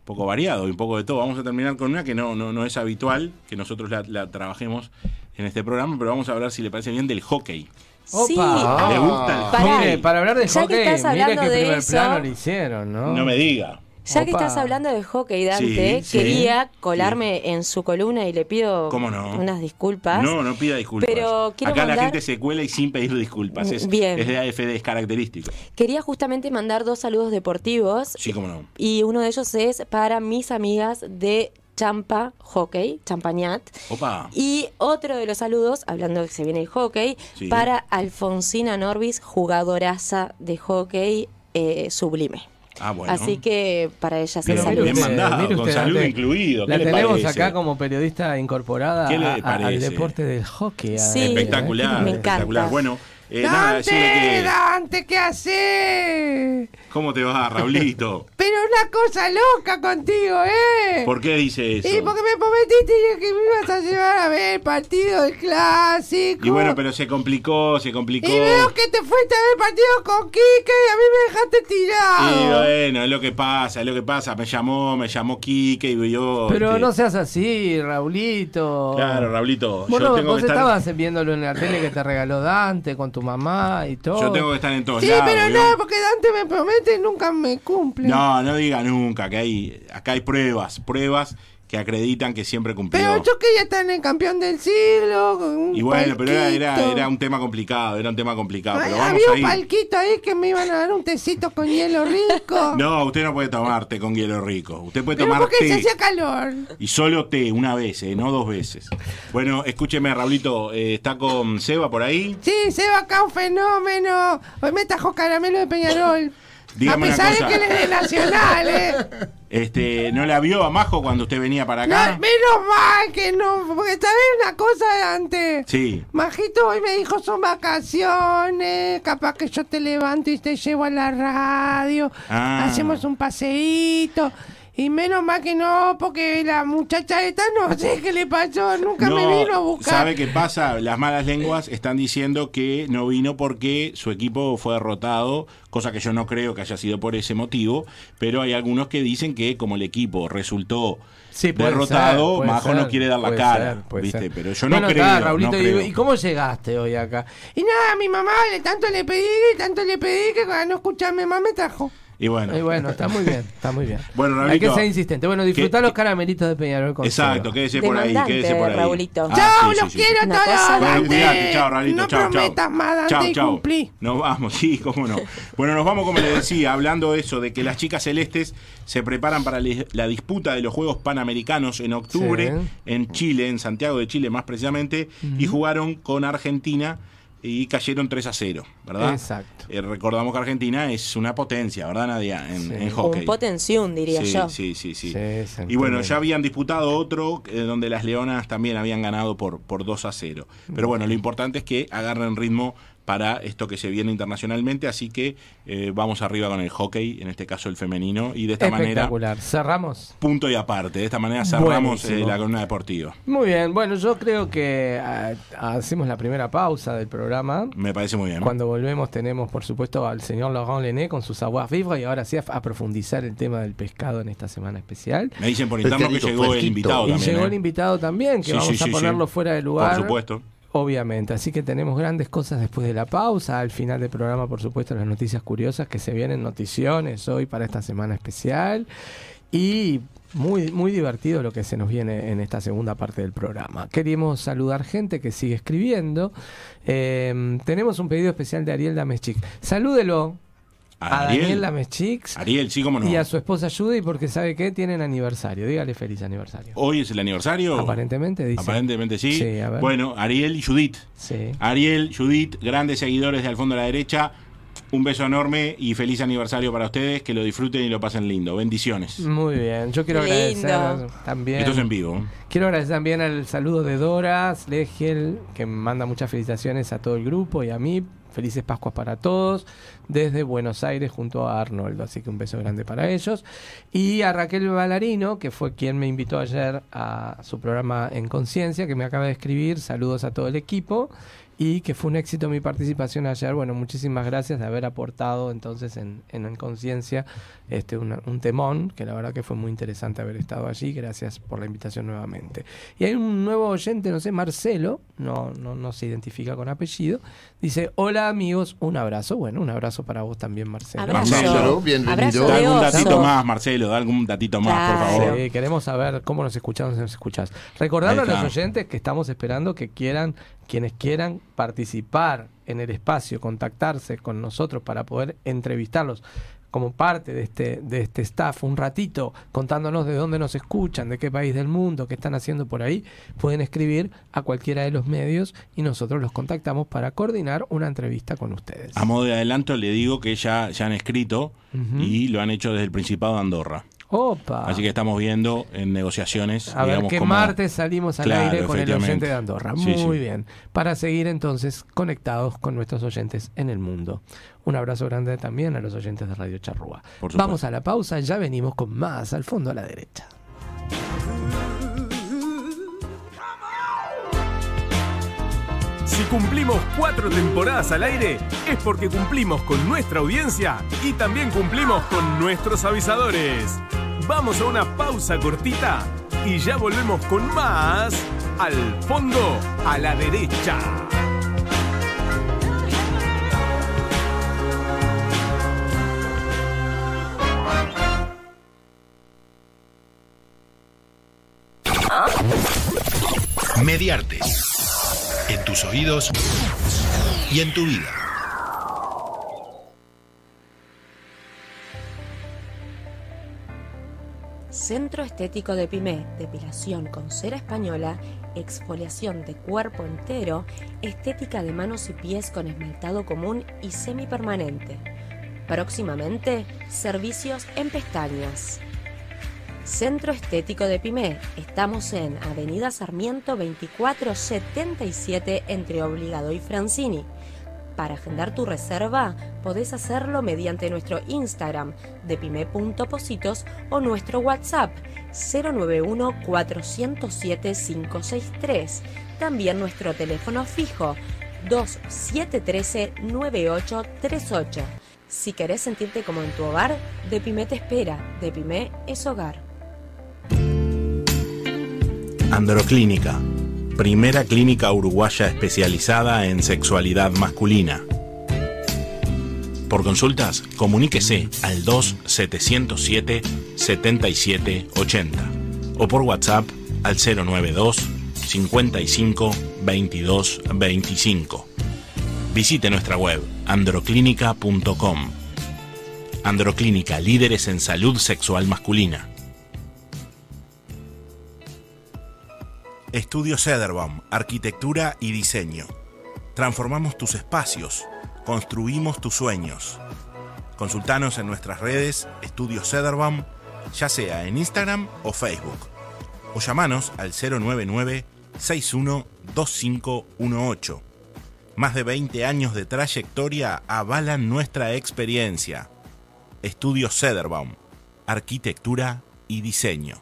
poco variado y un poco de todo. Vamos a terminar con una que no, no, no es habitual, que nosotros la, la trabajemos en este programa, pero vamos a hablar, si le parece bien, del hockey. Sí. ¿Le gusta el Pará. hockey? Mire, para hablar de Ya que hockey, estás mire hablando qué de primer eso- plano lo hicieron, ¿no? No me diga. Ya que estás hablando de hockey, Dante, Sí, sí. quería colarme en su columna y le pido unas disculpas. No, no pida disculpas. Pero quiero Acá la mandar- gente se cuela y sin pedir disculpas. Es, Bien. es de AFD, es característico. Quería justamente mandar dos saludos deportivos Sí, cómo no. y uno de ellos es para mis amigas de Champa Hockey, Champañat. Opa. Y otro de los saludos, hablando de que se viene el hockey, para Alfonsina Norbis, jugadoraza de hockey eh, sublime. Ah, bueno. Así que para ella se saludos. bien mandado, mire con usted, salud incluido. ¿Qué La le tenemos parece? acá como periodista incorporada ¿Qué le a- al deporte del hockey. Sí. ¿eh? Espectacular, Me encanta. espectacular. Bueno, eh, nada, decirle que. Dante, ¿qué haces? ¿Cómo te va, Raulito? Pero una cosa loca contigo, ¿eh? ¿Por qué dice eso? Y porque me prometiste que me ibas a llevar a ver el partido del clásico. Y bueno, pero se complicó, se complicó. Y veo que te fuiste a ver el partido con Quique y a mí me dejaste Y tirado. bueno, es lo que pasa, es lo que pasa. Me llamó, me llamó Quique y yo. Pero este, no seas así, Raulito. Claro, Raulito. Vos, yo tengo vos que estar. estabas viéndolo en la tele que te regaló Dante con tu mamá y todo. Yo tengo que estar en todos Sí, lados. pero ¿vio? no, porque Dante me promete y nunca me cumple. No, no diga nunca, que hay, acá hay pruebas, pruebas que acreditan que siempre cumplió. Pero yo quería estar en el campeón del siglo. Y bueno, pero era, era, era un tema complicado, era un tema complicado. Ay, pero vamos había un palquito ahí que me iban a dar un tecito con hielo rico. No, usted no puede tomar té con hielo rico. Usted puede tomar porque se té. hacía calor. Y solo té, una vez, eh, no dos veces. Bueno, escúcheme, Raulito, eh, está con Seba por ahí. Sí, Seba acá un fenómeno. Hoy me trajo caramelo de Peñarol. Dígame a una pesar cosa. de que él es de Nacional, ¿eh? Este, ¿No la vio a Majo cuando usted venía para No, acá? menos mal que no. Porque sabes una cosa de antes. Sí. Majito hoy me dijo son vacaciones, capaz que yo te levanto y te llevo a la radio, Ah. hacemos un paseíto. Y menos mal que no, porque la muchacha esta no sé qué le pasó, nunca me vino a buscar. ¿Sabe qué pasa? Las malas lenguas están diciendo que no vino porque su equipo fue derrotado, cosa que yo no creo que haya sido por ese motivo, pero hay algunos que dicen que como el equipo resultó Sí, derrotado, ser, Majo ser, no quiere dar la cara, ser, ¿viste? Pero yo no Bueno, creo, está, Raulito, no y- creo. ¿y cómo llegaste hoy acá? Y nada, mi mamá le tanto le pedí, tanto le pedí que para no escucharme más me trajo. Y bueno. Y bueno, está muy bien, está muy bien. Bueno, Hay que ser insistente. Bueno, disfrutar ¿qué- los caramelitos de Peñarol con Exacto, quédese por ahí, quédese por ahí. Raulito. Ah, Chao, sí, los sí, sí. quiero todos, Bueno, cuídate, chao, Raulito, No chao, prometas más, Chao, chao. cumplí. Nos vamos, sí, cómo no. Bueno, nos vamos, como les decía, hablando de eso, de que las chicas celestes se preparan para la disputa de los Juegos Panamericanos en octubre Sí. en Chile, en Santiago de Chile más precisamente, y jugaron con Argentina y cayeron 3 a 0, ¿verdad? Exacto. Eh, recordamos que Argentina es una potencia, ¿verdad, Nadia? En, Sí. en hockey. Un potención, diría sí, yo. Sí, sí, sí. Y bueno, ya habían disputado otro eh, donde las Leonas también habían ganado por, por 2 a 0. Pero bueno, lo importante es que agarren ritmo para esto que se viene internacionalmente, así que eh, vamos arriba con el hockey, en este caso el femenino, y de esta manera, Espectacular. Cerramos. punto y aparte, de esta manera cerramos eh, la columna deportiva. Muy bien, bueno, yo creo que ah, hacemos la primera pausa del programa. Me parece muy bien. Cuando volvemos tenemos, por supuesto, al señor Laurent Lené con su savoir vivre y ahora sí a, a profundizar el tema del pescado en esta semana especial. Me dicen por interno que llegó el invitado y también. llegó ¿eh? el invitado también, que Sí, vamos sí, a sí, ponerlo sí. fuera de lugar. Por supuesto. Obviamente, así que tenemos grandes cosas después de la pausa. Al final del programa, por supuesto, las noticias curiosas que se vienen, noticiones hoy para esta semana especial. y muy, muy divertido lo que se nos viene en esta segunda parte del programa. Queríamos saludar gente que sigue escribiendo. Eh, tenemos un pedido especial de Ariel Dameschik. Salúdelo a Ariel. Daniel Dameschik Ariel, sí, cómo no. y a su esposa Judy porque sabe que tienen aniversario. Dígale feliz aniversario. Hoy es el aniversario. Aparentemente dice. Aparentemente sí. Sí, a ver. Bueno, Ariel y Judith. Sí. Ariel, Judith, grandes seguidores de Al Fondo a la Derecha. Un beso enorme y feliz aniversario para ustedes. Que lo disfruten y lo pasen lindo. Bendiciones. Muy bien. Yo quiero lindo. agradecer también. Esto es en vivo. Quiero agradecer también al saludo de Dora Legel, que manda muchas felicitaciones a todo el grupo y a mí. Felices Pascuas para todos, desde Buenos Aires junto a Arnoldo, así que un beso grande para ellos. Y a Raquel Balarino, que fue quien me invitó ayer a su programa En Conciencia, que me acaba de escribir, saludos a todo el equipo y que fue un éxito mi participación ayer. Bueno, muchísimas gracias de haber aportado entonces en, en, En Conciencia este, una- un temón, que la verdad que fue muy interesante haber estado allí. Gracias por la invitación nuevamente. Y hay un nuevo oyente, no sé, Marcelo, no, no, no se identifica con apellido. Dice, hola amigos, un abrazo. Bueno, un abrazo para vos también, Marcelo. Abrazo. Marcelo, bienvenido. Da algún datito más, Marcelo. Da algún datito más, por favor. Sí, queremos saber cómo nos escuchás, nos escuchás. Recordando a los oyentes que estamos esperando que quieran, quienes quieran participar en el espacio, contactarse con nosotros para poder entrevistarlos como parte de este, de este staff un ratito, contándonos de dónde nos escuchan, de qué país del mundo, qué están haciendo por ahí, pueden escribir a cualquiera de los medios y nosotros los contactamos para coordinar una entrevista con ustedes. A modo de adelanto le digo que ya, ya han escrito y lo han hecho desde el Principado de Andorra. Opa. Así que estamos viendo en negociaciones. A ver cómo- martes salimos al Claro, aire con el oyente de Andorra. Muy sí. bien. Para seguir entonces conectados con nuestros oyentes en el mundo. Un abrazo grande también a los oyentes de Radio Charrúa. Vamos a la pausa, ya venimos con más al fondo a la derecha. Si cumplimos cuatro temporadas al aire, es porque cumplimos con nuestra audiencia y también cumplimos con nuestros avisadores. Vamos a una pausa cortita y ya volvemos con más al fondo a la derecha. Mediarte. En tus oídos y en tu vida. Centro Estético de Pimé, depilación con cera española, exfoliación de cuerpo entero, estética de manos y pies con esmaltado común y semipermanente. Próximamente, servicios en pestañas. Centro Estético de Pimé. Estamos en Avenida Sarmiento 2477 entre Obligado y Francini. Para agendar tu reserva, podés hacerlo mediante nuestro Instagram de pime.positos o nuestro WhatsApp 091-407-563. También nuestro teléfono fijo 2713-9838. Si querés sentirte como en tu hogar, De Pime te espera. De Pime es hogar. Androclínica, primera clínica uruguaya especializada en sexualidad masculina. Por consultas, comuníquese al 2-707-7780 o por WhatsApp al 092 55 22 25. Visite nuestra web androclínica.com. Androclínica, líderes en salud sexual masculina. Estudio Cederbaum, Arquitectura y Diseño. Transformamos tus espacios, construimos tus sueños. Consultanos en nuestras redes Estudio Cederbaum, ya sea en Instagram o Facebook. O llamanos al 099 612518. Más de 20 años de trayectoria avalan nuestra experiencia. Estudio Cederbaum, Arquitectura y Diseño.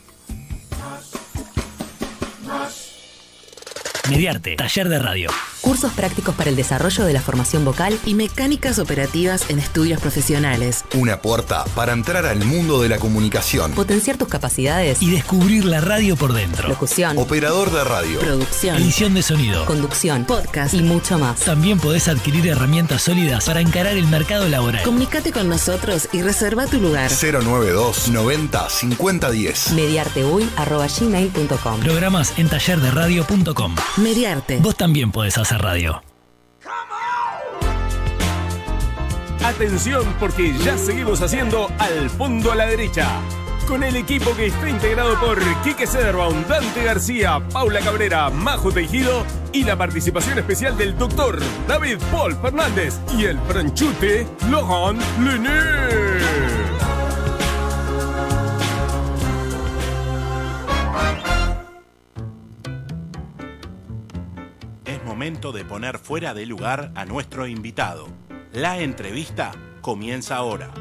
Mediarte, taller de radio. Cursos prácticos para el desarrollo de la formación vocal y mecánicas operativas en estudios profesionales. Una puerta para entrar al mundo de la comunicación. Potenciar tus capacidades y descubrir la radio por dentro. Locución. Operador de radio. Producción. Edición de sonido. Conducción. Podcast. Y mucho más. También podés adquirir herramientas sólidas para encarar el mercado laboral. Comunicate con nosotros y reserva tu lugar. 092 90 50 10. Mediarteui.gmail.com Programas en tallerderadio.com. Mediarte. Vos también podés hacer radio. Atención porque ya seguimos haciendo Al Fondo a la Derecha. Con el equipo que está integrado por Quique Cederbaum, Dante García, Paula Cabrera, Majo Tejido y la participación especial del doctor David Paul Fernández y el franchute Laurent Lené. De poner fuera de lugar a nuestro invitado. La entrevista comienza ahora.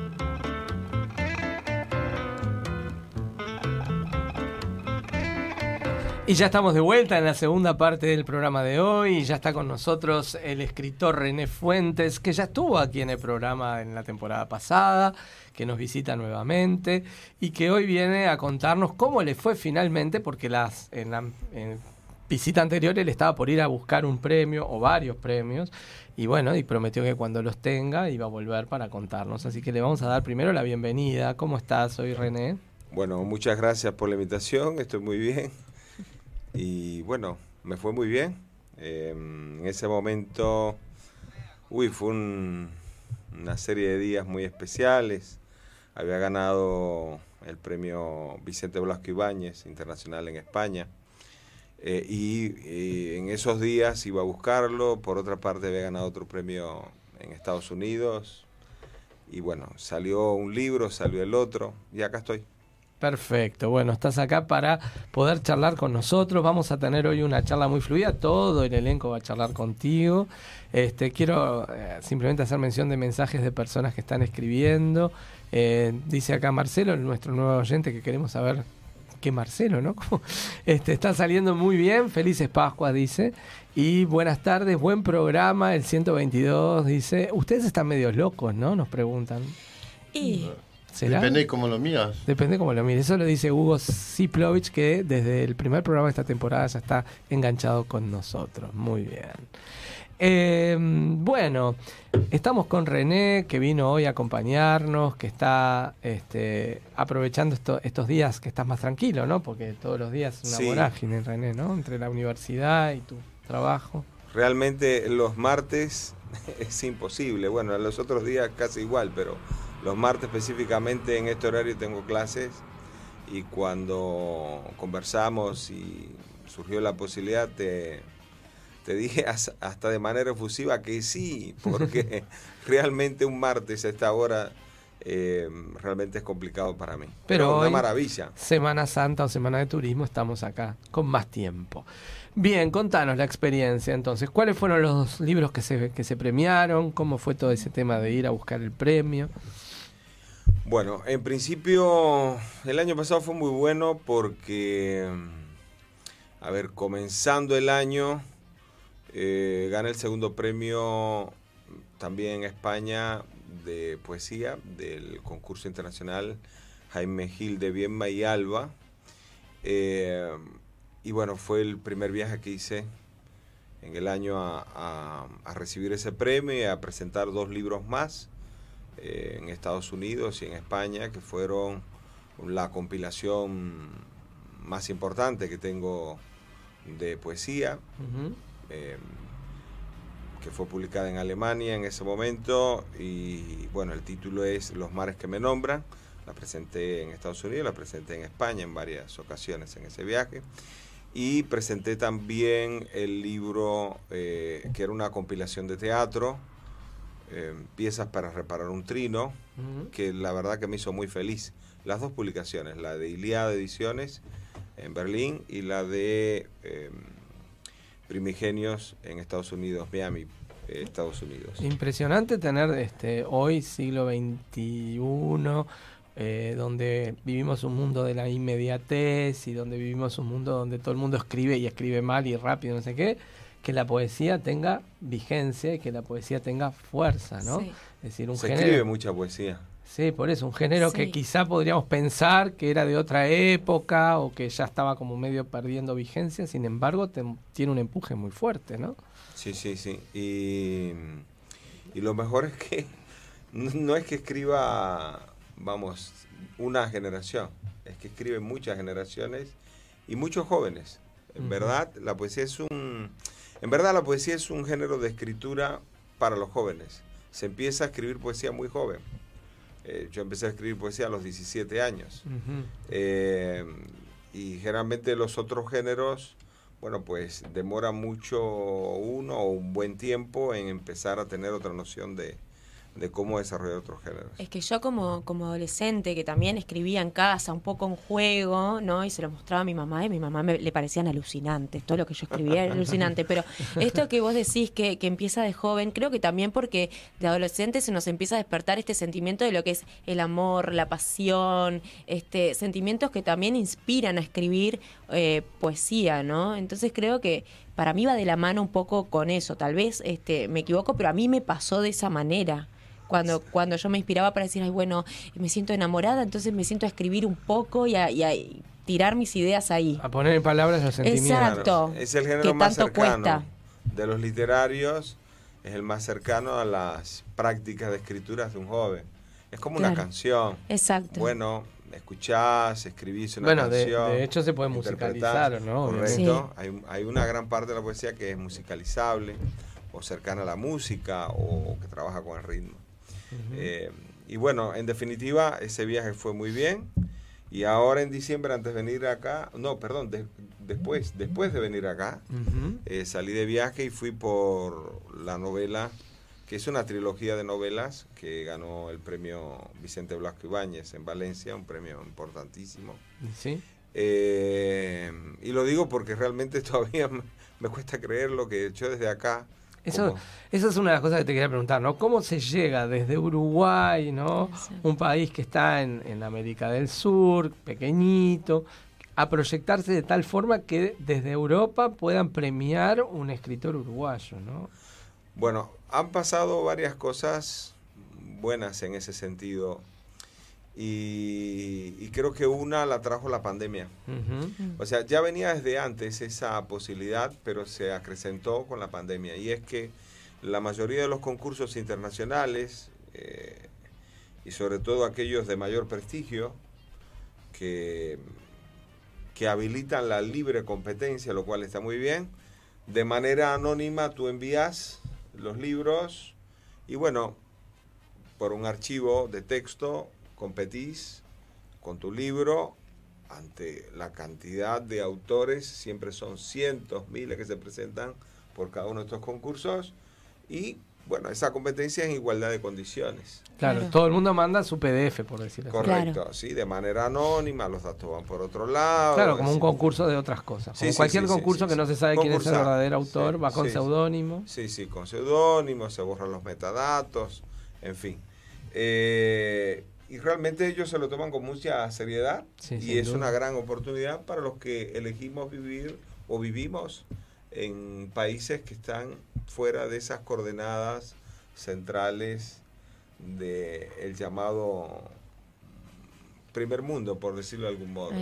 Y ya estamos de vuelta en la segunda parte del programa de hoy. Ya está con nosotros el escritor René Fuentes, que ya estuvo aquí en el programa en la temporada pasada, que nos visita nuevamente y que hoy viene a contarnos cómo le fue finalmente, porque las visita anterior él estaba por ir a buscar un premio o varios premios. Y bueno, y prometió que cuando los tenga iba a volver para contarnos. Así que le vamos a dar primero la bienvenida. ¿Cómo estás? Soy René. Bueno, muchas gracias por la invitación, estoy muy bien. Y bueno, me fue muy bien. Eh, en ese momento, uy, fue un- una serie de días muy especiales. Había ganado el premio Vicente Blasco Ibáñez Internacional en España. Eh, y eh, en esos días iba a buscarlo. Por otra parte, había ganado otro premio en Estados Unidos. Y bueno, salió un libro, salió el otro, y acá estoy. Perfecto, bueno, estás acá para poder charlar con nosotros. Vamos a tener hoy una charla muy fluida, todo el elenco va a charlar contigo. Este, quiero eh, simplemente hacer mención de mensajes de personas que están escribiendo. Dice acá Marcelo, nuestro nuevo oyente, que queremos saber qué Marcelo, ¿no? Como, Este, está saliendo muy bien, felices Pascuas, dice. Y buenas tardes, buen programa, el 122, dice. Ustedes están medio locos, ¿no? Nos preguntan. Y ¿Será? Depende cómo lo miras. Depende cómo lo mires. Eso lo dice Hugo Ziplovich, que desde el primer programa de esta temporada ya está enganchado con nosotros. Muy bien. Eh, bueno, estamos con René, que vino hoy a acompañarnos, que está este, aprovechando esto- estos días que estás más tranquilo, ¿no? Porque todos los días es una Sí. vorágine, René, ¿no? Entre la universidad y tu trabajo. Realmente los martes es imposible. Bueno, los otros días casi igual, pero los martes específicamente en este horario tengo clases y cuando conversamos y surgió la posibilidad te, te dije as- hasta de manera efusiva que sí, porque realmente un martes a esta hora eh, realmente es complicado para mí. Pero una hoy, maravilla. Semana Santa o Semana de Turismo, estamos acá con más tiempo. Bien, contanos la experiencia entonces. ¿Cuáles fueron los libros que se, que se premiaron? ¿Cómo fue todo ese tema de ir a buscar el premio? Bueno, en principio el año pasado fue muy bueno porque, a ver, comenzando el año, eh, gané el segundo premio también en España de poesía del concurso internacional Jaime Gil de Bienma y Alba. Eh, y bueno, fue el primer viaje que hice en el año a, recibir ese premio y a presentar dos libros más eh, en Estados Unidos y en España, que fueron la compilación más importante que tengo de poesía, eh, que fue publicada en Alemania en ese momento. Y bueno, el título es Los mares que me nombran. La presenté en Estados Unidos, la presenté en España en varias ocasiones en ese viaje. Y presenté también el libro, eh, que era una compilación de teatro, eh, piezas para reparar un trino, que la verdad que me hizo muy feliz. Las dos publicaciones, la de Iliada Ediciones en Berlín y la de eh, Primigenios en Estados Unidos, Miami, eh, Estados Unidos. Impresionante tener este hoy, siglo XXI, eh, donde vivimos un mundo de la inmediatez y donde vivimos un mundo donde todo el mundo escribe y escribe mal y rápido, no sé qué, que la poesía tenga vigencia y que la poesía tenga fuerza, ¿no? Sí. Es decir, un Se género... escribe mucha poesía. Sí, por eso, un género que quizá podríamos pensar que era de otra época o que ya estaba como medio perdiendo vigencia, sin embargo, te- tiene un empuje muy fuerte, ¿no? Sí, sí, sí. Y, y lo mejor es que no es que escriba, vamos, una generación, es que escribe muchas generaciones y muchos jóvenes. En verdad, la poesía es un, en verdad la poesía es un género de escritura para los jóvenes. Se empieza a escribir poesía muy joven. Eh, yo empecé a escribir poesía a los 17 años. Eh, y generalmente los otros géneros, bueno, pues demora mucho uno o un buen tiempo en empezar a tener otra noción de, de cómo desarrollar otros géneros. Es que yo como, como adolescente, que también escribía en casa, un poco en juego, ¿no? Y se lo mostraba a mi mamá, y a mi mamá me, le parecían alucinantes, todo lo que yo escribía era alucinante. Pero esto que vos decís que, que empieza de joven, creo que también porque de adolescente se nos empieza a despertar este sentimiento de lo que es el amor, la pasión, este sentimientos que también inspiran a escribir eh, poesía, ¿no? Entonces creo que para mí va de la mano un poco con eso. Tal vez este, me equivoco, pero a mí me pasó de esa manera cuando, cuando yo me inspiraba para decir, ay, bueno, me siento enamorada, entonces me siento a escribir un poco y a, y a tirar mis ideas ahí. A poner en palabras los sentimientos. Exacto. Es el género que más tanto cercano cuesta. de los literarios, es el más cercano a las prácticas de escrituras de un joven. Es como una canción. Exacto. Bueno, escuchás, escribís una Bueno, de- canción. de hecho se puede musicalizar, ¿no? Correcto. Hay, hay una gran parte de la poesía que es musicalizable o cercana a la música o que trabaja con el ritmo. Eh, y bueno, en definitiva, ese viaje fue muy bien. Y ahora en diciembre, antes de venir acá, no, perdón, de- después, después de venir acá, eh, salí de viaje y fui por la novela, que es una trilogía de novelas que ganó el premio Vicente Blasco Ibáñez en Valencia, un premio importantísimo. ¿Sí? Eh, y lo digo porque realmente todavía me, me cuesta creer lo que yo desde acá. Eso, como- es una de las cosas que te quería preguntar, ¿no? ¿Cómo se llega desde Uruguay, ¿no? Un país que está en, en América del Sur, pequeñito, a proyectarse de tal forma que desde Europa puedan premiar un escritor uruguayo, ¿no? Bueno, han pasado varias cosas buenas en ese sentido. Y, y creo que una la trajo la pandemia. O sea, ya venía desde antes esa posibilidad, pero se acrecentó con la pandemia. Y es que la mayoría de los concursos internacionales, eh, y sobre todo aquellos de mayor prestigio, que, que habilitan la libre competencia, lo cual está muy bien, de manera anónima tú envías los libros y bueno, por un archivo de texto competís con tu libro. Ante la cantidad de autores, siempre son cientos, miles que se presentan por cada uno de estos concursos. Y bueno, esa competencia en igualdad de condiciones. Claro, todo el mundo manda su PDF, por decirlo así. Correcto, sí, de manera anónima, los datos van por otro lado. Claro, como un concurso de otras cosas. Sí, Como sí, cualquier sí, concurso sí, que no sí. se sabe quién es el verdadero autor, sí, va con seudónimo. Sí, sí, con seudónimo, se borran los metadatos, en fin. Eh, y realmente ellos se lo toman con mucha seriedad Sí, y es duda. una gran oportunidad para los que elegimos vivir o vivimos en países que están fuera de esas coordenadas centrales del el llamado primer mundo, por decirlo de algún modo.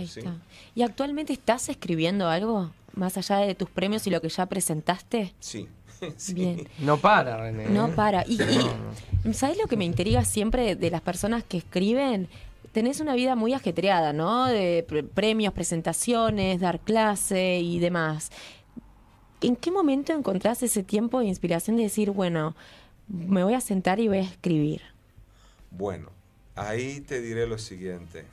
¿Y actualmente estás escribiendo algo más allá de tus premios y lo que ya presentaste? Sí. sí. Bien. No para, René. No para. Y. ¿sabes lo que me intriga siempre de, de las personas que escriben? Tenés una vida muy ajetreada, ¿no? De pre- premios, presentaciones, dar clase y demás. ¿En qué momento encontrás ese tiempo de inspiración de decir, bueno, me voy a sentar y voy a escribir? Bueno, ahí te diré lo siguiente.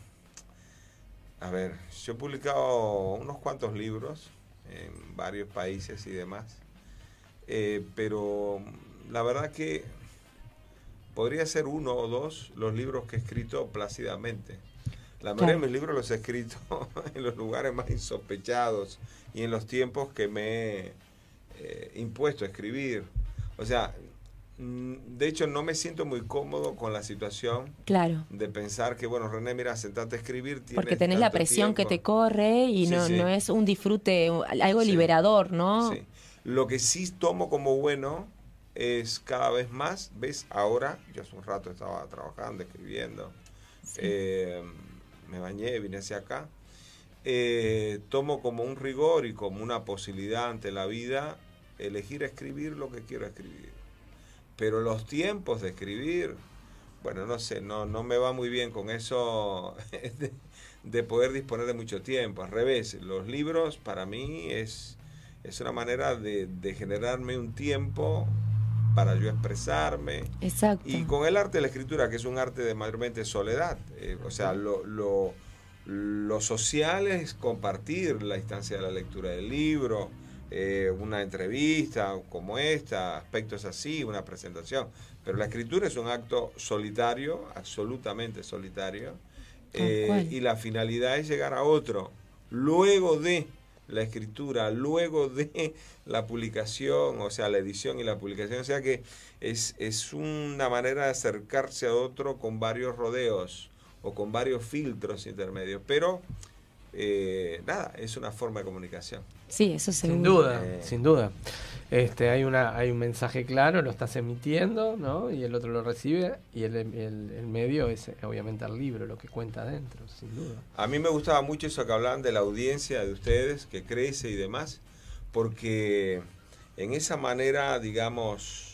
A ver, yo he publicado unos cuantos libros en varios países y demás, eh, pero la verdad que podría ser uno o dos los libros que he escrito plácidamente. La mayoría Claro. de mis libros los he escrito en los lugares más insospechados y en los tiempos que me he eh, impuesto a escribir. O sea, mm, de hecho, no me siento muy cómodo con la situación Claro. de pensar que, bueno, René, mira, sentate a escribir. Porque tenés la presión que tiempo. te corre y Sí, no, sí. no es un disfrute, algo Sí. liberador, ¿no? Sí. Lo que sí tomo como bueno es cada vez más, ¿ves? Ahora, yo hace un rato estaba trabajando, escribiendo, eh, me bañé, vine hacia acá, eh, tomo como un rigor y como una posibilidad ante la vida elegir escribir lo que quiero escribir. Pero los tiempos de escribir, bueno, no sé, no, no me va muy bien con eso de, de poder disponer de mucho tiempo. Al revés, los libros para mí es, es una manera de, de generarme un tiempo para yo expresarme. Exacto. Y con el arte de la escritura, que es un arte de mayormente soledad, eh, o sea, lo, lo, lo social es compartir la instancia de la lectura del libro, eh, una entrevista como esta, aspectos así, una presentación. Pero la escritura es un acto solitario, absolutamente solitario, eh, y la finalidad es llegar a otro. Luego de la escritura, luego de la publicación, o sea, la edición y la publicación, o sea que es, es una manera de acercarse a otro con varios rodeos o con varios filtros intermedios, pero eh, nada, es una forma de comunicación. Sí, eso seguro. Sin duda, Eh. sin duda. Este, hay una, hay un mensaje claro, lo estás emitiendo, ¿no? Y el otro lo recibe y el, el- el medio es obviamente el libro, lo que cuenta adentro, sin duda. A mí me gustaba mucho eso que hablaban de la audiencia de ustedes, que crece y demás, porque en esa manera, digamos,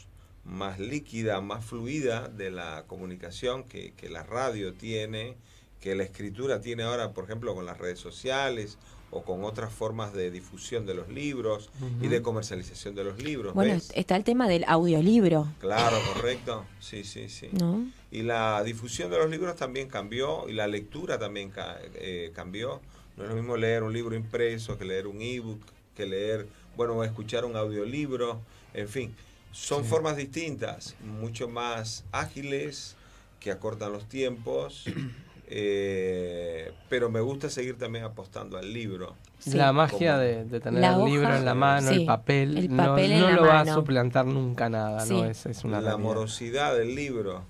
más líquida, más fluida de la comunicación que, que la radio tiene, que la escritura tiene ahora, por ejemplo, con las redes sociales o con otras formas de difusión de los libros y de comercialización de los libros. Bueno, ¿ves? está el tema del audiolibro, Claro, correcto. Sí, sí, sí. ¿no? Y la difusión de los libros también cambió y la lectura también eh, cambió. No es lo mismo leer un libro impreso que leer un ebook, que leer, bueno, escuchar un audiolibro, en fin. Son Sí. formas distintas, mucho más ágiles, que acortan los tiempos, eh, pero me gusta seguir también apostando al libro. La magia de, de tener La el libro en la mano, sí, el papel, el no- papel no, lo va a suplantar nunca nada, Sí. ¿no? Es, es una la realidad. morosidad del libro,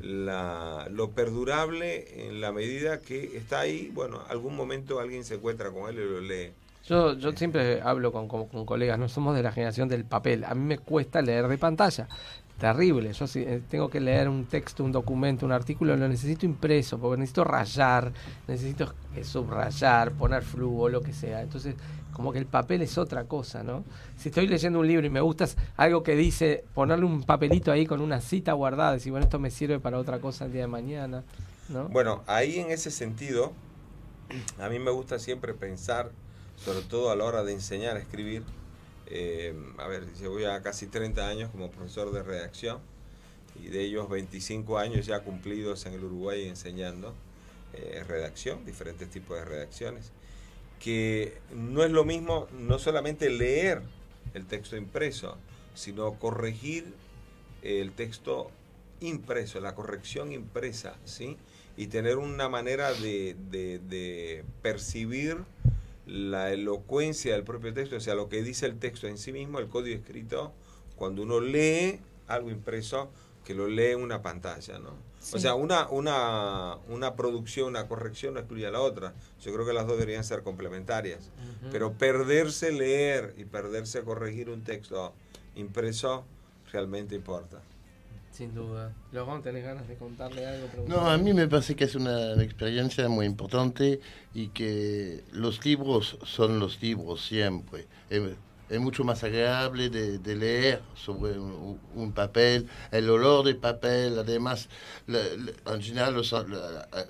la, lo perdurable en la medida que está ahí, bueno, algún momento alguien se encuentra con él y lo lee. Yo, yo siempre hablo con, con- con colegas, no somos de la generación del papel. A mí me cuesta leer de pantalla. Terrible. Yo si eh, tengo que leer un texto, un documento, un artículo, lo necesito impreso, porque necesito rayar, necesito subrayar, poner flujo, lo que sea. Entonces, como que el papel es otra cosa, ¿no? Si estoy leyendo un libro y me gusta algo que dice, ponerle un papelito ahí con una cita guardada, decir, bueno, esto me sirve para otra cosa el día de mañana, ¿no? Bueno, ahí en ese sentido, a mí me gusta siempre pensar, sobre todo a la hora de enseñar a escribir, eh, a ver, llevo ya casi 30 años como profesor de redacción y de ellos 25 años ya cumplidos en el Uruguay enseñando eh, redacción, diferentes tipos de redacciones, que no es lo mismo no solamente leer el texto impreso, sino corregir el texto impreso, la corrección impresa, ¿sí? Y tener una manera de, de- de percibir la elocuencia del propio texto, o sea, lo que dice el texto en sí mismo, el código escrito, cuando uno lee algo impreso, que lo lee en una pantalla, ¿no? O sea, una, una, una producción, una corrección no excluye a la otra. Yo creo que las dos deberían ser complementarias. Pero perderse leer y perderse corregir un texto impreso realmente importa. Sin duda. Tenés ganas de contarle algo. No, a mí me parece que es una experiencia muy importante y que los libros son los libros siempre. Es, es mucho más agradable de, leer sobre un, papel, el olor del papel, además, en general los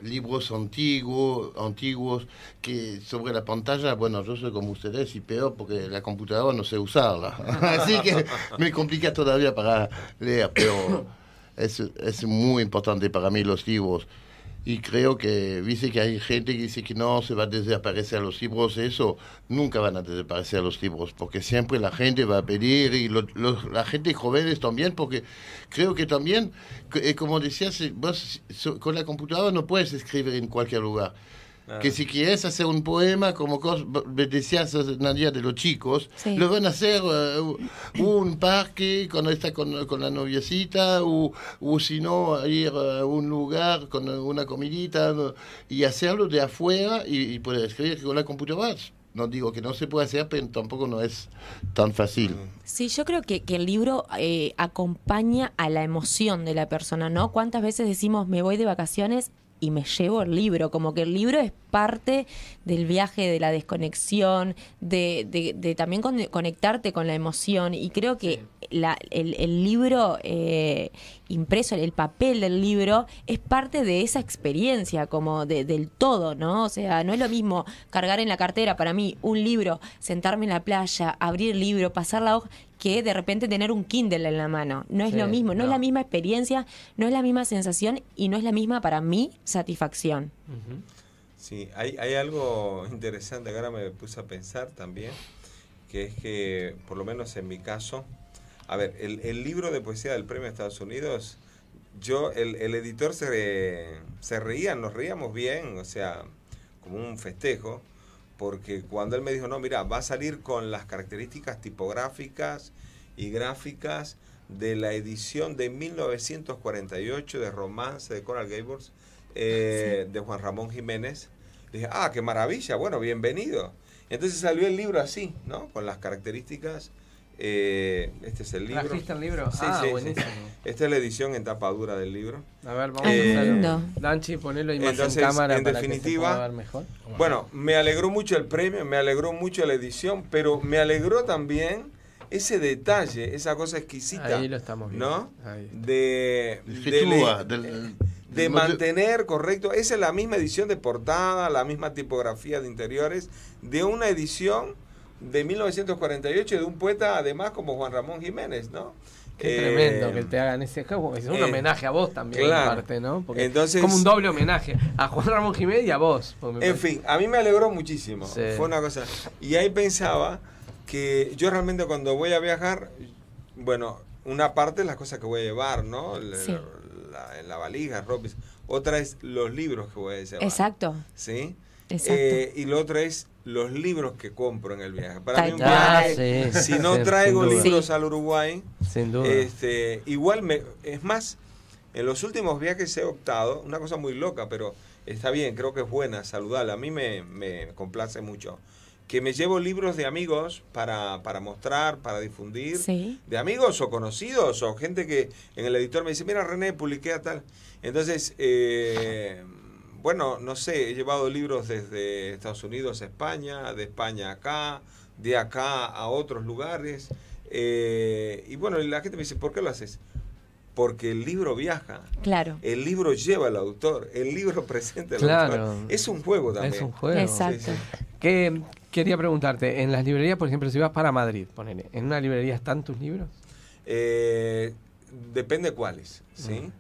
libros antiguos, antiguos que sobre la pantalla, bueno, yo soy como ustedes y peor porque la computadora no sé usarla. Así que me complica todavía para leer, pero es, es muy importante para mí los libros. Y creo que, dice que hay gente que dice que no se va a desaparecer los libros, eso nunca van a desaparecer los libros, porque siempre la gente va a pedir y lo- la gente jóvenes también, porque creo que también, eh, como decías, vos con la computadora no puedes escribir en cualquier lugar. Ah. Que si quieres hacer un poema, como decías Nadia de los chicos, Sí. lo van a hacer eh, un parque cuando está con, con la noviecita, o, o si no, ir a un lugar con una comidita y hacerlo de afuera y, y poder escribir con la computadora. No digo que no se puede hacer, pero tampoco no es tan fácil. Sí, yo creo que, que el libro eh, acompaña a la emoción de la persona, ¿no? ¿Cuántas veces decimos me voy de vacaciones y me llevo el libro? Como que el libro es parte del viaje, de la desconexión, de, de- de también con- conectarte con la emoción. Y creo que la- el, el libro eh, impreso, el papel del libro, es parte de esa experiencia, como de- del todo, ¿no? O sea, no es lo mismo cargar en la cartera para mí un libro, sentarme en la playa, abrir el libro, pasar la hoja, que de repente tener un Kindle en la mano. No es Sí, lo mismo, no, es la misma experiencia, no es la misma sensación y no es la misma para mí satisfacción. Sí, hay, hay algo interesante que ahora me puse a pensar también, que es que, por lo menos en mi caso, a ver, el, el libro de poesía del Premio de Estados Unidos, yo, el, el editor se, re- se reía, nos reíamos bien, o sea, como un festejo, porque cuando él me dijo, no, mira, va a salir con las características tipográficas y gráficas de la edición de 1948 de Romance de Coral Gables eh, de Juan Ramón Jiménez. Dije, ah, qué maravilla, bueno, bienvenido. Entonces salió el libro así, ¿no? Con las características. Eh, este es el libro. ¿Trajiste el libro? Sí, Ah, sí, sí. buenísimo. Esta es la edición en tapa dura del libro. A ver, vamos Eh, a hacer lindo. Danchi, ponelo imagen Entonces, cámara en para que se definitiva, pueda ver mejor. Bueno, me alegró mucho el premio, me alegró mucho la edición, pero me alegró también ese detalle, esa cosa exquisita. Ahí lo estamos viendo. ¿No? Ahí. De, de, del- del- mantener, correcto, esa es la misma edición de portada, la misma tipografía de interiores, de una edición de 1948 de un poeta además como Juan Ramón Jiménez, ¿no? Qué Eh, tremendo que te hagan ese juego. Es un eh, homenaje a vos también, claro. parte, ¿no? Porque Entonces- es como un doble homenaje a Juan Ramón Jiménez y a vos. En parece- fin, a mí me alegró muchísimo. Sí. Fue una cosa. Y ahí pensaba que yo realmente cuando voy a viajar, bueno, una parte es las cosas que voy a llevar, ¿no? La, Sí. la- en la valija, ropa. Otra es los libros que voy a llevar. Exacto. ¿Sí? Exacto. Eh, y lo otro es los libros que compro en el viaje. Para mí un viaje, Ah, sí, si no traigo libros al Uruguay, Sin duda. este, igual me, es más, en los últimos viajes he optado, una cosa muy loca, pero está bien, creo que es buena, saludable, a mí me, me complace mucho, que me llevo libros de amigos para, para mostrar, para difundir, Sí. de amigos o conocidos, o gente que en el editor me dice, mira René, publiqué a tal. Entonces, eh, bueno, no sé, he llevado libros desde Estados Unidos a España, de España acá, de acá a otros lugares. eh, y bueno, la gente me dice, ¿por qué lo haces? Porque el libro viaja. Claro. El libro lleva al autor, el libro presenta al Claro. autor. Es un juego también. Es un juego. Exacto. Sí, sí. ¿Qué, quería preguntarte, en las librerías, por ejemplo, si vas para Madrid, ponele, ¿en una librería están tus libros? Eh, depende cuáles, ¿sí?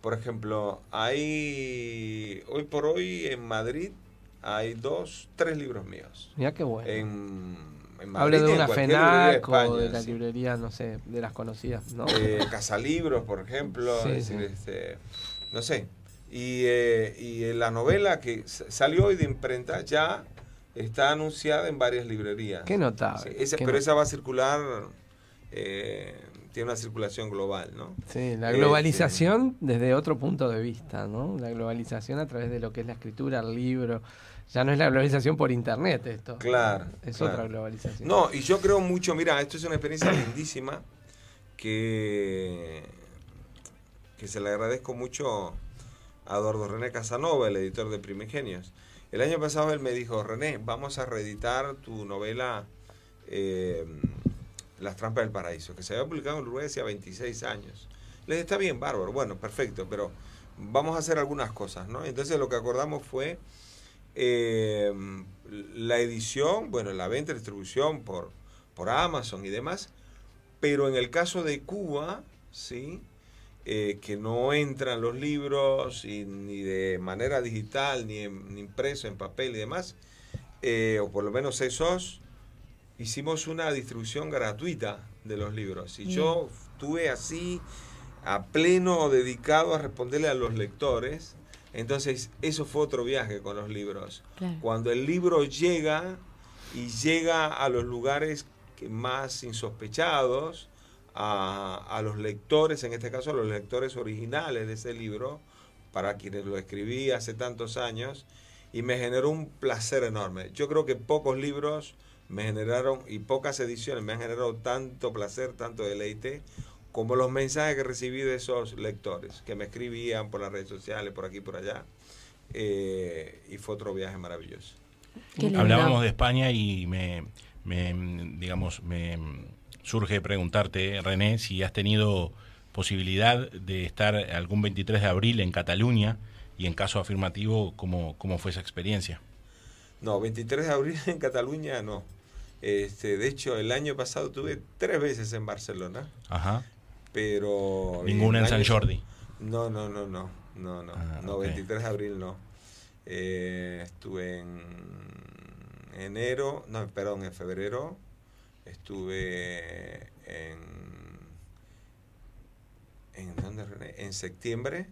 Por ejemplo, hay hoy por hoy en Madrid hay dos, tres libros míos. Mira qué bueno. En, en Hablo Madrid de una FENAC o de la sí. librería, no sé, de las conocidas, ¿no? Eh, Casalibros, por ejemplo, Sí, es sí. decir, este, no sé. Y, eh, y la novela que salió hoy de imprenta ya está anunciada en varias librerías. Qué notable. Esa- qué pero esa va a circular, eh, tiene una circulación global, ¿no? Sí, la Este, globalización desde otro punto de vista, ¿no? La globalización a través de lo que es la escritura, el libro. Ya no es la globalización por internet esto. Claro. Es claro. otra globalización. No, y yo creo mucho, mira, esto es una experiencia lindísima que, que se le agradezco mucho a Eduardo René Casanova, el editor de Primigenios. El año pasado él me dijo, René, vamos a reeditar tu novela eh, Las trampas del paraíso, que se había publicado en Uruguay hacía 26 años. Le dije, está bien, bárbaro, bueno, perfecto, pero vamos a hacer algunas cosas, ¿no? Entonces lo que acordamos fue eh, la edición, bueno, la venta distribución por, por Amazon y demás, pero en el caso de Cuba, ¿sí? Eh, que no entran los libros ni de manera digital, ni impreso en papel y demás, eh, o por lo menos esos, hicimos una distribución gratuita de los libros. Y yo estuve así, a pleno, dedicado a responderle a los lectores Entonces, eso fue otro viaje con los libros. Claro. Cuando el libro llega y llega a los lugares que más insospechados, a, a los lectores, en este caso a los lectores originales de ese libro, para quienes lo escribí hace tantos años, y me generó un placer enorme. Yo creo que pocos libros me generaron, y pocas ediciones me han generado tanto placer, tanto deleite, como los mensajes que recibí de esos lectores, que me escribían por las redes sociales, por aquí y por allá. Eh, y fue otro viaje maravilloso. Hablábamos de España y me, me, digamos, me surge preguntarte, René, si has tenido posibilidad de estar algún 23 de abril en Cataluña y en caso afirmativo, ¿cómo, cómo fue esa experiencia? No, 23 de abril en Cataluña no. Este, de hecho, el año pasado estuve tres veces en Barcelona, Ajá. pero... Ninguna en San Jordi. No, no, no, no, no, no, Ah, no, ok. 23 de abril no. Eh, estuve en enero, no, perdón, en febrero, estuve en... ¿En dónde, René? En septiembre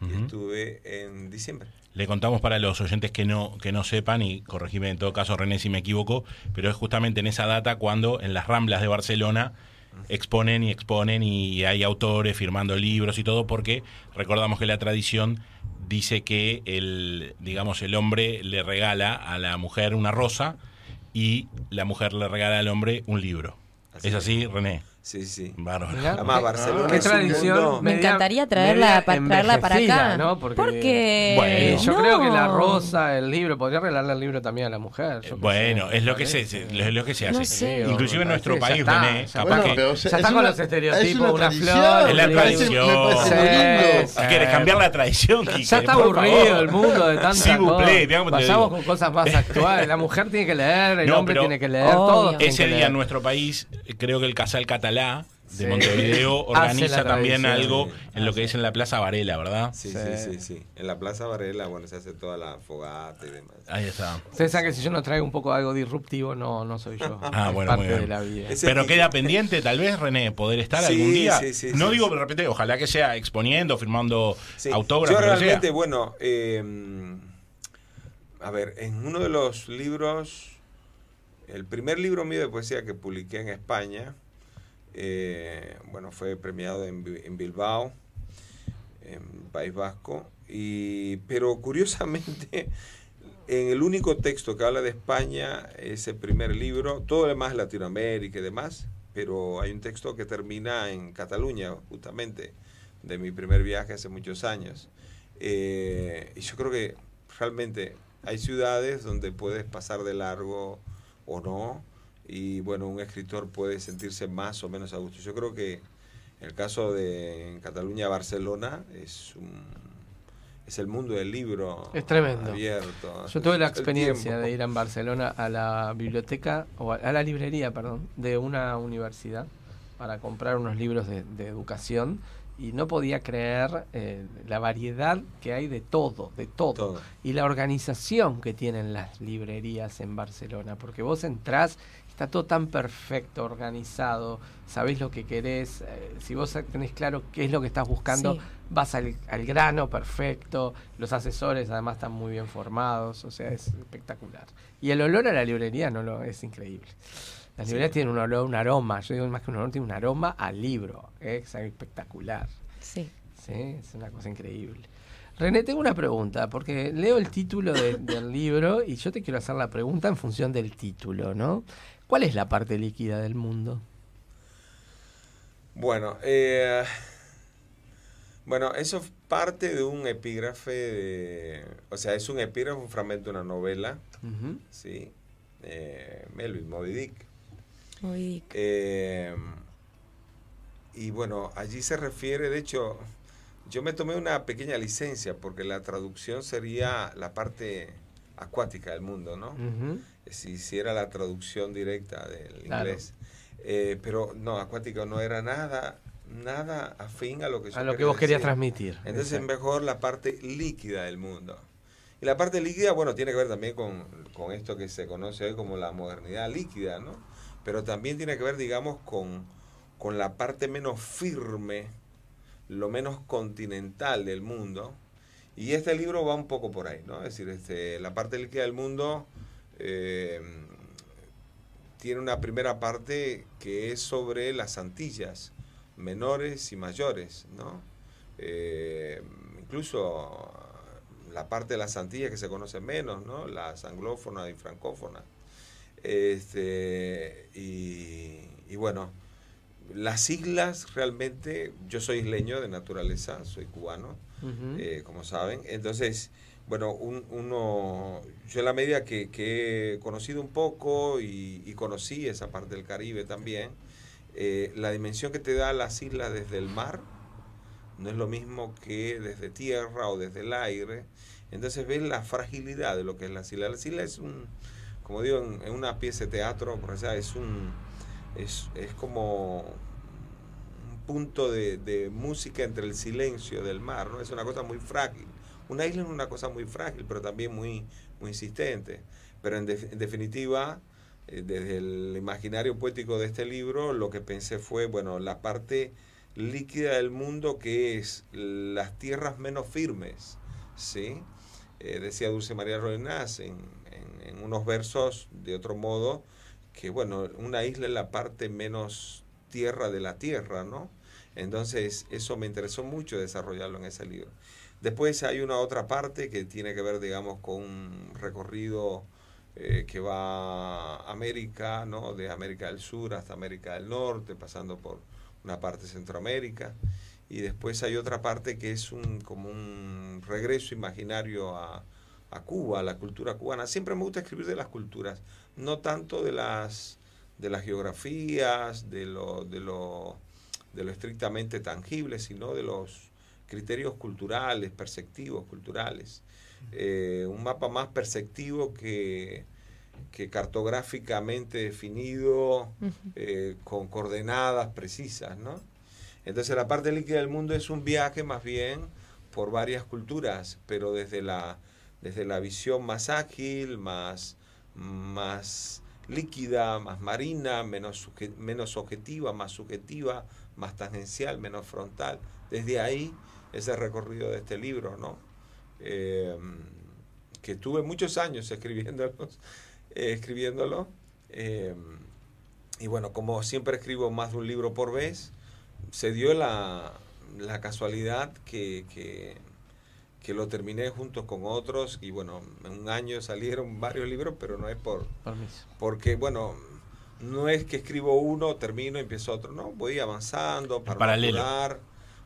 y estuve en diciembre. Le contamos para los oyentes que no, que no sepan, y corregime en todo caso René si me equivoco, pero es justamente en esa data cuando en las Ramblas de Barcelona exponen y exponen y hay autores firmando libros y todo, porque recordamos que la tradición dice que el, digamos, el hombre le regala a la mujer una rosa y la mujer le regala al hombre un libro. ¿Es así, René? Sí, sí. Además, qué- Barcelona qué es un tradición mundo- Me media- encantaría traerla, media para traerla para envejecida, acá. ¿no? Porque, Porque. Bueno. yo no. creo que la rosa, el libro, podría regalarle el libro también a la mujer. yo qué Bueno, sé, es lo que se, es lo que se hace. No sé. Inclusive en Me nuestro país, ya está, René, ya capaz Bueno, que pero Ya es está con una- los estereotipos, es una una tradición, flor, Es la me parece- tradición. Me parece muy Sí, lindo. sí. ¿Quieres cambiar la tradición? Quique? Ya está Por aburrido favor. el mundo de tantas Sí, te Pasamos digo. con cosas más actuales. La mujer tiene que leer, el No, hombre pero- tiene que leer, tienen Ese día en nuestro país, creo que el Casal De Sí. Montevideo organiza también algo en lo que es en la Plaza Varela, ¿verdad? Sí, Sí. sí, sí, sí. En la Plaza Varela, bueno, se hace toda la fogata y demás. Ahí está. Ustedes saben que si yo no traigo un poco algo disruptivo, no, no soy yo. Ah, Es bueno, parte muy bien. de la vida. Ese- Pero queda pendiente, tal vez, René, poder estar Sí, algún día. sí, sí, no sí, digo sí. de repente, ojalá que sea exponiendo, firmando Sí, autógrafos. Yo realmente, bueno, eh, a ver, en uno de los libros, el primer libro mío de poesía que publiqué en España, eh, bueno, fue premiado en, Bi- en Bilbao, en País Vasco, y, pero curiosamente, en el único texto que habla de España, ese primer libro, todo lo demás Latinoamérica y demás, pero hay un texto que termina en Cataluña, justamente, de mi primer viaje hace muchos años. Eh, y yo creo que realmente hay ciudades donde puedes pasar de largo o no, y bueno, un escritor puede sentirse más o menos a gusto. Yo creo que el caso de Cataluña, Barcelona, es un, es el mundo del libro Es tremendo. abierto. Yo tuve la experiencia de ir en Barcelona a la biblioteca, o a, a la librería, perdón, de una universidad para comprar unos libros de, de educación y no podía creer eh, la variedad que hay de todo, de todo, Todo. y la organización que tienen las librerías en Barcelona, porque vos entrás, está todo tan perfecto, organizado, sabés lo que querés, eh, si vos tenés claro qué es lo que estás buscando, Sí. vas al, al grano perfecto, los asesores además están muy bien formados, o sea, es espectacular. Y el olor a la librería no lo es increíble. Las Sí. librerías tienen un olor, un aroma, yo digo más que un olor, tiene un aroma al libro, es espectacular. Sí. Sí, es una cosa increíble. René, tengo una pregunta, porque leo el título de- del libro y yo te quiero hacer la pregunta en función del título, ¿no? ¿Cuál es la parte líquida del mundo? Bueno, eh, bueno, eso es parte de un epígrafe, de, o sea, es un epígrafe, un fragmento de una novela. ¿sí? Eh, Melvin Moby Dick. Moby Dick. Eh, y bueno, allí se refiere, de hecho, yo me tomé una pequeña licencia porque la traducción sería la parte acuática del mundo, ¿no? Si hiciera la traducción directa del Claro. inglés. Eh, pero no, acuático no era nada, nada afín a lo que yo A lo que vos querías decir. transmitir. Entonces es Exacto. mejor la parte líquida del mundo. Y la parte líquida, bueno, tiene que ver también con, con esto que se conoce hoy como la modernidad líquida, ¿no? Pero también tiene que ver, digamos, con, con la parte menos firme, lo menos continental del mundo. Y este libro va un poco por ahí, ¿no? Es decir, este, la parte líquida del mundo eh, tiene una primera parte que es sobre las Antillas, menores y mayores, ¿no? Eh, incluso la parte de las Antillas que se conoce menos, ¿no? Las anglófonas y francófonas. Este, y, y bueno, las islas realmente, yo soy isleño de naturaleza, soy cubano, eh, como saben. Entonces, bueno, un- uno, yo en la medida que, he conocido un poco y, conocí esa parte del Caribe también, eh, la dimensión que te da las islas desde el mar no es lo mismo que desde tierra o desde el aire. Entonces ves la fragilidad de lo que es las islas. Las islas es un, como digo, en, una pieza de teatro, es un, es, es como un punto de, de música entre el silencio del mar, ¿no? Es una cosa muy frágil. Una isla es una cosa muy frágil, pero también muy, muy insistente. Pero en, def- en definitiva, eh, desde el imaginario poético de este libro, lo que pensé fue, bueno, la parte líquida del mundo que es las tierras menos firmes, ¿sí? Eh, decía Dulce María Rodríguez en, en- en unos versos de otro modo, que bueno, una isla es la parte menos tierra de la tierra, ¿no? Entonces, eso me interesó mucho desarrollarlo en ese libro. Después hay una otra parte que tiene que ver, digamos, con un recorrido eh, que va a América, ¿no? De América del Sur hasta América del Norte, pasando por una parte de Centroamérica. Y después hay otra parte que es un, como un regreso imaginario a, a Cuba, a la cultura cubana. Siempre me gusta escribir de las culturas, no tanto de las, de las geografías, de lo, de, lo, de lo estrictamente tangible, sino de los criterios culturales, perceptivos, culturales. Eh, un mapa más perceptivo que, que cartográficamente definido, eh, con coordenadas precisas, ¿no? Entonces la parte líquida del mundo es un viaje más bien por varias culturas, pero desde la, desde la visión más ágil, más, más líquida, más marina, menos, suje- menos objetiva, más subjetiva, más tangencial, menos frontal. Desde ahí ese recorrido de este libro, ¿no? Eh, que tuve muchos años escribiéndolos, eh, escribiéndolo. eh, y bueno, como siempre escribo más de un libro por vez, se dio la, la casualidad que, que, que lo terminé junto con otros y bueno, en un año salieron varios libros, pero no es por... Permiso. Porque bueno, no es que escribo uno, termino, empiezo otro, no, voy avanzando para paralelo.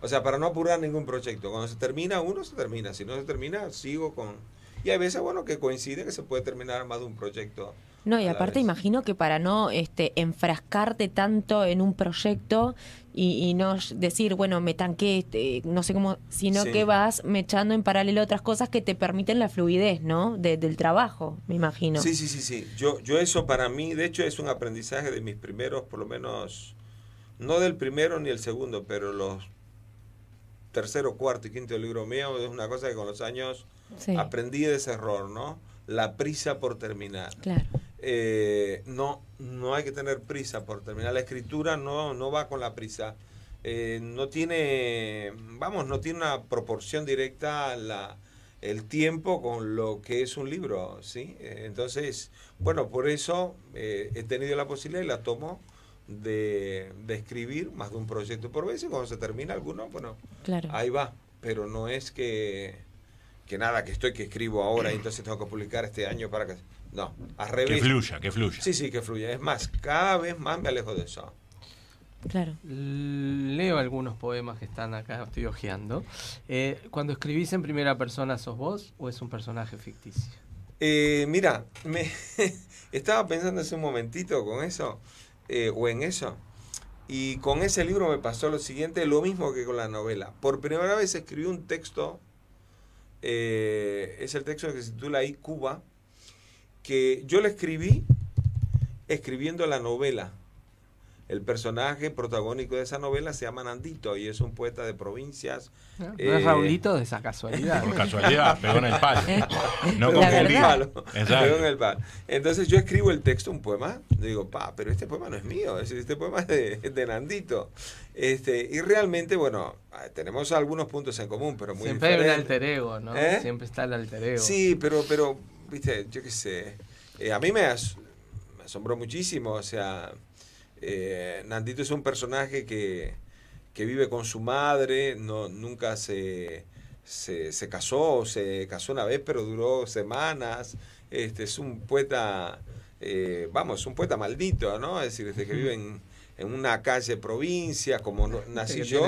O sea, para no apurar ningún proyecto. Cuando se termina uno, se termina. Si no se termina, sigo con... Y hay veces, bueno, que coincide que se puede terminar más de un proyecto. No, y aparte imagino que para no este, enfrascarte tanto en un proyecto y, y no decir, bueno, me tanqué, este, no sé cómo, sino Sí. que vas mechando en paralelo otras cosas que te permiten la fluidez, ¿no? De- del trabajo, me imagino. Sí, sí, sí, sí. Yo, yo eso para mí, de hecho, es un aprendizaje de mis primeros, por lo menos, no del primero ni el segundo, pero los tercero, cuarto y quinto libro mío, es una cosa que con los años Sí. aprendí de ese error, ¿no? La prisa por terminar. Claro. Eh, no, no hay que tener prisa por terminar. La escritura no, no va con la prisa. Eh, no tiene, vamos, no tiene una proporción directa la, el tiempo con lo que es un libro, ¿sí? Eh, entonces, bueno, por eso eh, he tenido la posibilidad y la tomo de, de escribir más de un proyecto por vez y cuando se termina alguno, bueno, Claro. ahí va. Pero no es que, que nada, que estoy que escribo ahora y entonces tengo que publicar este año para que... No, al revés. Que fluya, que fluya. Sí, sí, que fluya. Es más, cada vez más me alejo de eso. Claro. Leo algunos poemas que están acá, estoy hojeando. Eh, cuando escribís en primera persona, ¿sos vos o es un personaje ficticio? Eh, mira, me estaba pensando hace un momentito con eso, eh, o en eso, y con ese libro me pasó lo siguiente, lo mismo que con la novela. Por primera vez escribí un texto, eh, es el texto que se titula ahí Cuba, que yo lo escribí escribiendo la novela. El personaje protagónico de esa novela se llama Nandito y es un poeta de provincias. ¿No eh, es Raulito de esa casualidad? Por casualidad, pegó en el palo. No Pegó en el palo. Exacto. Pegó en el palo. Entonces yo escribo el texto, un poema, digo, pa, pero este poema no es mío, es- este poema es de, de Nandito. Este, y realmente, bueno, ah, tenemos algunos puntos en común, pero muy Siempre hay un diferentes. alter ego, ¿no? ¿Eh? Siempre está el alter ego. Sí, pero, pero, viste, yo qué sé. eh, a mí me, as- me asombró muchísimo. O sea, eh, Nandito es un personaje que, que vive con su madre, no, nunca se, se, se casó, se casó una vez, pero duró semanas. Este, es un poeta, eh, vamos, es un poeta maldito, ¿no? Es decir, este, que vive en, en una calle provincia, como no- nací yo.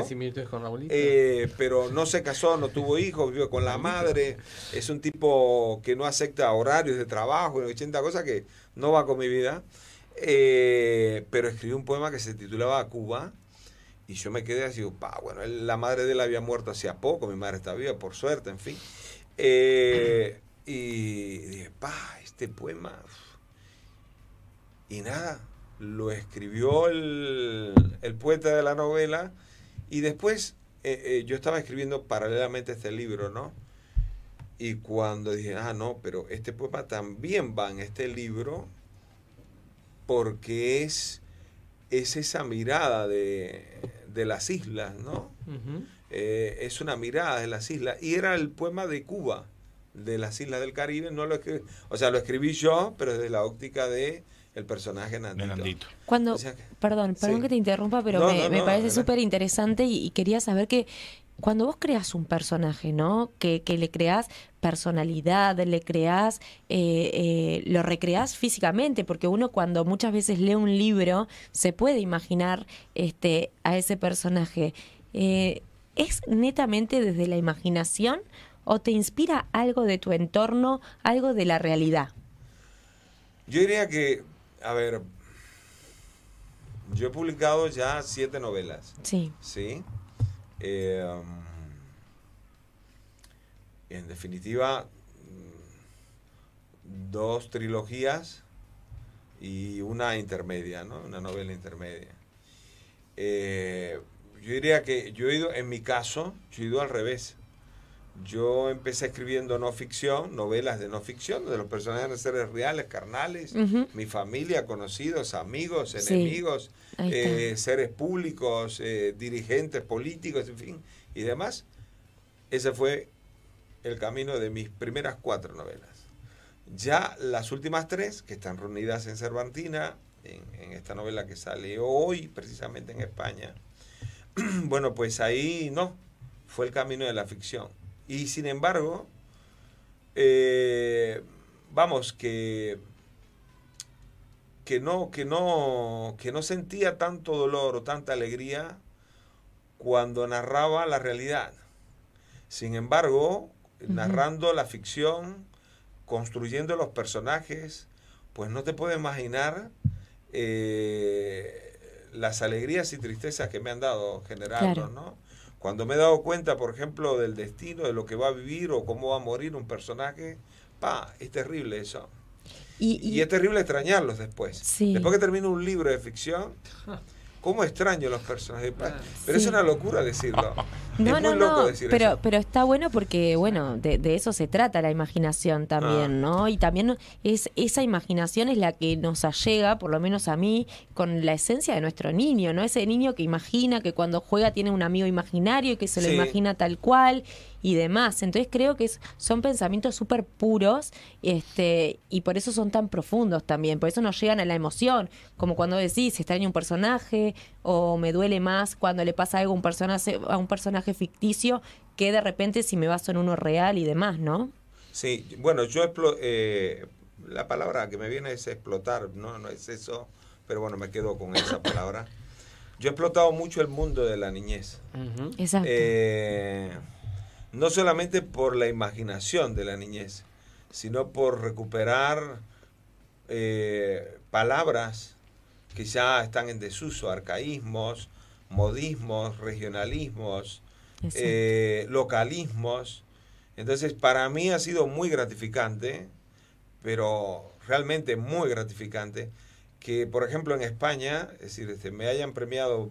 con Raulito. Eh, pero no se casó, no tuvo hijos, vive con la madre. Es un tipo que no acepta horarios de trabajo, 80 cosas que no va con mi vida. Eh, pero escribió un poema que se titulaba Cuba. Y yo me quedé así, pa, bueno, la madre de él había muerto hacía poco, mi madre está viva, por suerte, en fin. Eh, y dije, pa, este poema. uf". Y nada, lo escribió el, el poeta de la novela y después eh, yo estaba escribiendo paralelamente este libro, ¿no? Y cuando dije, ah, no, pero este poema también va en este libro porque es, es esa mirada de, de las islas, ¿no? Eh, es una mirada de las islas. Y era el poema de Cuba, de las islas del Caribe. No lo escribí, o sea, lo escribí yo, pero desde la óptica de el personaje Nandito. Cuando, O sea que- perdón, perdón sí. que te interrumpa, pero No, me, no, me parece súper interesante y, y quería saber que cuando vos creas un personaje, ¿no? Que, que le creas personalidad, le creas, eh, eh, lo recreas físicamente, porque uno cuando muchas veces lee un libro se puede imaginar este, a ese personaje. Eh, ¿Es netamente desde la imaginación o te inspira algo de tu entorno, algo de la realidad? Yo diría que, a ver, yo he publicado ya siete novelas. Sí. Sí. Um, en definitiva, mm, dos trilogías y una intermedia, ¿no? Una novela intermedia. Eh, yo diría que yo he ido, en mi caso, yo he ido al revés. Yo empecé escribiendo no ficción, novelas de no ficción, de los personajes de seres reales, carnales, mi familia, conocidos, amigos, enemigos, eh, seres públicos, eh, dirigentes políticos, en fin, y demás. Ese fue el camino de mis primeras cuatro novelas. Ya las últimas tres, que están reunidas en Cervantina, en, en esta novela que sale hoy, precisamente en España, bueno, pues ahí no, fue el camino de la ficción. Y sin embargo, eh, vamos, que, que, no, que, no, que no sentía tanto dolor o tanta alegría cuando narraba la realidad. Sin embargo, narrando la ficción, construyendo los personajes, pues no te puedo imaginar eh, las alegrías y tristezas que me han dado Claro. ¿no? Cuando me he dado cuenta, por ejemplo, del destino, de lo que va a vivir o cómo va a morir un personaje, pa, es terrible eso. Y, Y es terrible extrañarlos después. Sí. Después que termino un libro de ficción, ¿cómo extraño los personajes? Pa- Pero es una locura decirlo. No, es no, muy loco no, decir pero, eso. pero está bueno porque, bueno, de, de eso se trata la imaginación también, Ah. ¿no? Y también es esa imaginación es la que nos allega, por lo menos a mí, con la esencia de nuestro niño, ¿no? Ese niño que imagina que cuando juega tiene un amigo imaginario y que se lo Sí. imagina tal cual y demás. Entonces creo que es- son pensamientos súper puros este, y por eso son tan profundos también, por eso nos llegan a la emoción, como cuando decís, extraño un personaje o me duele más cuando le pasa algo a un personaje, a un personaje ficticio que de repente si me baso en uno real y demás, ¿no? Sí, bueno, yo eh, la palabra que me viene es explotar, no, no es eso, pero bueno, me quedo con esa palabra. Yo he explotado mucho el mundo de la niñez. Exacto. Eh, no solamente por la imaginación de la niñez, sino por recuperar eh, palabras que ya están en desuso, arcaísmos, modismos, regionalismos, eh, localismos. Entonces, para mí ha sido muy gratificante, pero realmente muy gratificante, que, por ejemplo, en España, es decir, este, me hayan premiado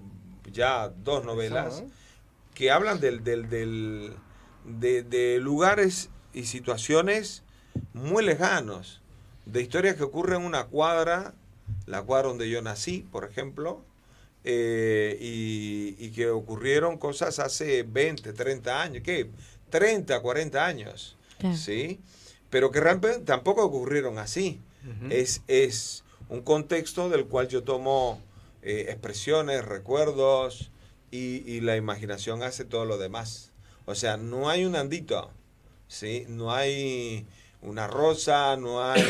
ya dos novelas Eso, ¿eh? que hablan del, del, del- de, de lugares y situaciones muy lejanos, de historias que ocurren en una cuadra, la cuadra donde yo nací, por ejemplo, eh, y, y que ocurrieron cosas hace 20, 30 años, ¿qué? 30, 40 años, Claro. ¿sí? Pero que realmente tampoco ocurrieron así. es, es un contexto del cual yo tomo eh, expresiones, recuerdos y, y la imaginación hace todo lo demás. O sea, no hay un andito, ¿sí? No hay una rosa, no hay,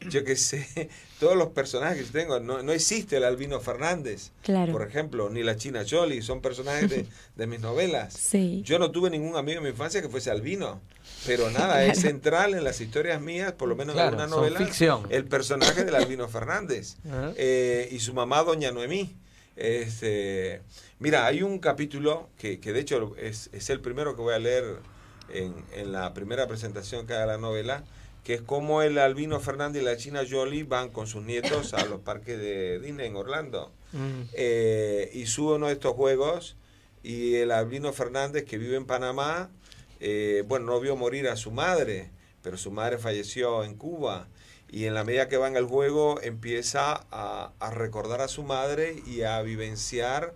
yo qué sé, todos los personajes que tengo. No, no existe el Albino Fernández, Claro. por ejemplo, ni la China Jolie, son personajes de, de mis novelas. Sí. Yo no tuve ningún amigo en mi infancia que fuese albino, pero nada, es central en las historias mías, por lo menos Claro, en son novela, ficción. el personaje del albino Fernández eh, y su mamá, doña Noemí. Este, mira, hay un capítulo que, que de hecho es, es el primero que voy a leer en, en la primera presentación que haga la novela, que es como el albino Fernández y la China Jolie van con sus nietos a los parques de Disney en Orlando Mm. eh, y sube uno de estos juegos y el Albino Fernández que vive en Panamá, eh, bueno, no vio morir a su madre, pero su madre falleció en Cuba y en la medida que va en el juego empieza a, a recordar a su madre y a vivenciar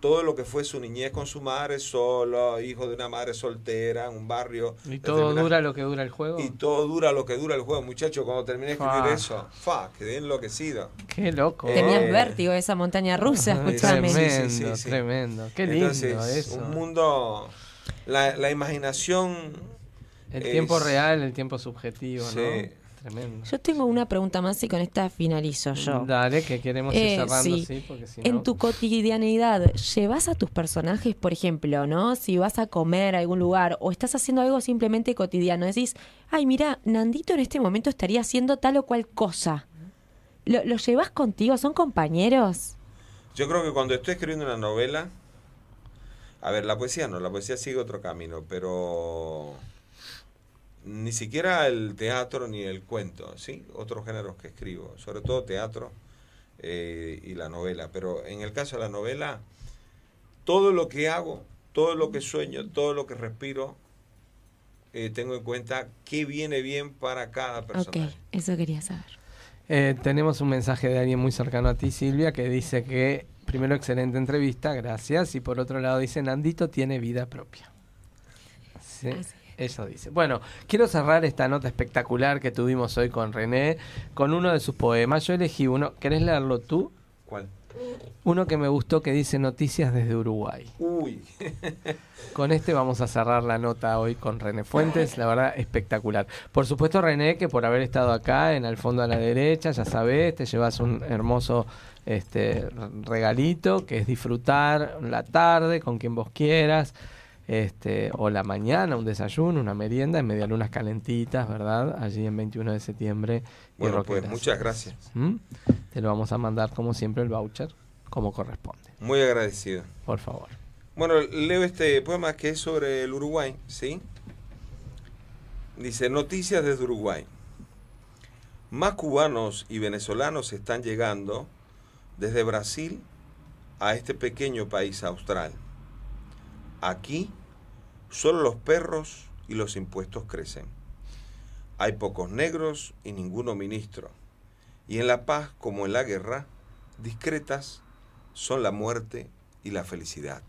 todo lo que fue su niñez con su madre solo, hijo de una madre soltera, en un barrio. Y todo dura lo que dura el juego. Y todo dura lo que dura el juego, muchacho. Cuando terminé de escribir eso, fa, quedé enloquecido. Qué loco. Tenías Eh, vértigo de esa montaña rusa, escúchame. Tremendo, Sí, sí, sí, sí. tremendo. Qué lindo Entonces, eso. un mundo, la, la imaginación. El es- tiempo real, el tiempo subjetivo, Sí. ¿no? Tremendo. Yo tengo una pregunta más y con esta finalizo yo. Dale, que queremos ir Eh, cerrando, sí. sí, porque si En no... tu cotidianidad, ¿llevas a tus personajes, por ejemplo, no? Si vas a comer a algún lugar o estás haciendo algo simplemente cotidiano, decís, ay, mira, Nandito en este momento estaría haciendo tal o cual cosa. ¿Lo, lo llevas contigo? ¿Son compañeros? Yo creo que cuando estoy escribiendo una novela, a ver, la poesía no, la poesía sigue otro camino, pero ni siquiera el teatro ni el cuento, ¿sí? Otros géneros que escribo, sobre todo teatro eh, y la novela. Pero en el caso de la novela, todo lo que hago, todo lo que sueño, todo lo que respiro, eh, tengo en cuenta qué viene bien para cada persona. Ok, eso quería saber. Eh, tenemos un mensaje de alguien muy cercano a ti, Silvia, que dice que, primero, excelente entrevista, gracias. Y por otro lado, dice, Nandito tiene vida propia. Sí, eso dice. Bueno, quiero cerrar esta nota espectacular que tuvimos hoy con René, con uno de sus poemas. Yo elegí uno, ¿querés leerlo tú? ¿Cuál? Uno que me gustó que dice Noticias desde Uruguay. Uy. Con este vamos a cerrar la nota hoy con René Fuentes, la verdad espectacular. Por supuesto René, que por haber estado acá en el fondo a la derecha, ya sabes, te llevas un hermoso este regalito que es disfrutar la tarde con quien vos quieras, este o la mañana, un desayuno, una merienda en medialunas calentitas, ¿verdad? Allí en 21 de septiembre. y Bueno, pues Roqueras. muchas gracias. ¿Mm? Te lo vamos a mandar como siempre el voucher, como corresponde. Muy agradecido. Por favor. Bueno, leo este poema que es sobre el Uruguay, ¿sí? Dice, noticias desde Uruguay. Más cubanos y venezolanos están llegando desde Brasil a este pequeño país austral. Aquí solo los perros y los impuestos crecen. Hay pocos negros y ninguno ministro. Y en la paz como en la guerra, discretas son la muerte y la felicidad.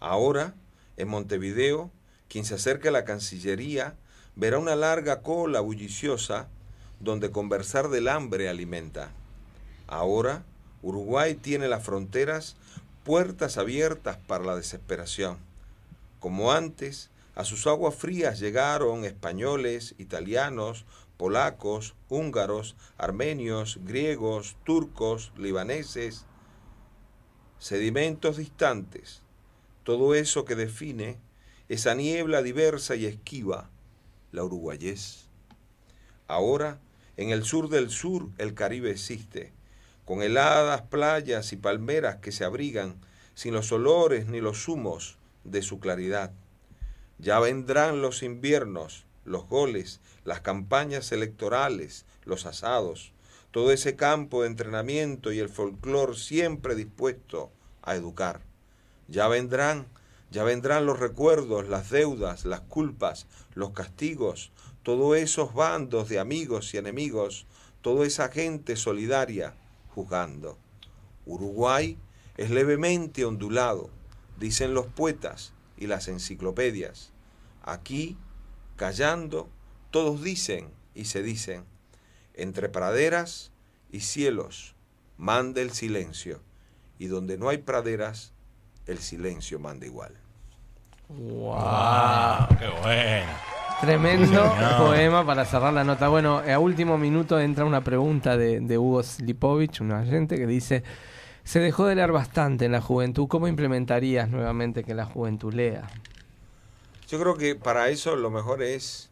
Ahora, en Montevideo, quien se acerque a la Cancillería verá una larga cola bulliciosa donde conversar del hambre alimenta. Ahora, Uruguay tiene las fronteras puertas abiertas para la desesperación. Como antes, a sus aguas frías llegaron españoles, italianos, polacos, húngaros, armenios, griegos, turcos, libaneses, sedimentos distantes, todo eso que define esa niebla diversa y esquiva, la uruguayés. Ahora, en el sur del sur, el Caribe existe, con heladas playas y palmeras que se abrigan sin los olores ni los humos de su claridad. Ya vendrán los inviernos, los goles, las campañas electorales, los asados, todo ese campo de entrenamiento y el folclore siempre dispuesto a educar. Ya vendrán, ya vendrán los recuerdos, las deudas, las culpas, los castigos, todos esos bandos de amigos y enemigos, toda esa gente solidaria juzgando. Uruguay es levemente ondulado, dicen los poetas y las enciclopedias. Aquí, callando, todos dicen y se dicen, entre praderas y cielos, manda el silencio, y donde no hay praderas, el silencio manda igual. ¡Wow! ¡Qué bueno! Tremendo poema para cerrar la nota. Bueno, a último minuto entra una pregunta de, de Hugo Slipovich, un agente, que dice: Se dejó de leer bastante en la juventud. ¿Cómo implementarías nuevamente que la juventud lea? Yo creo que para eso lo mejor es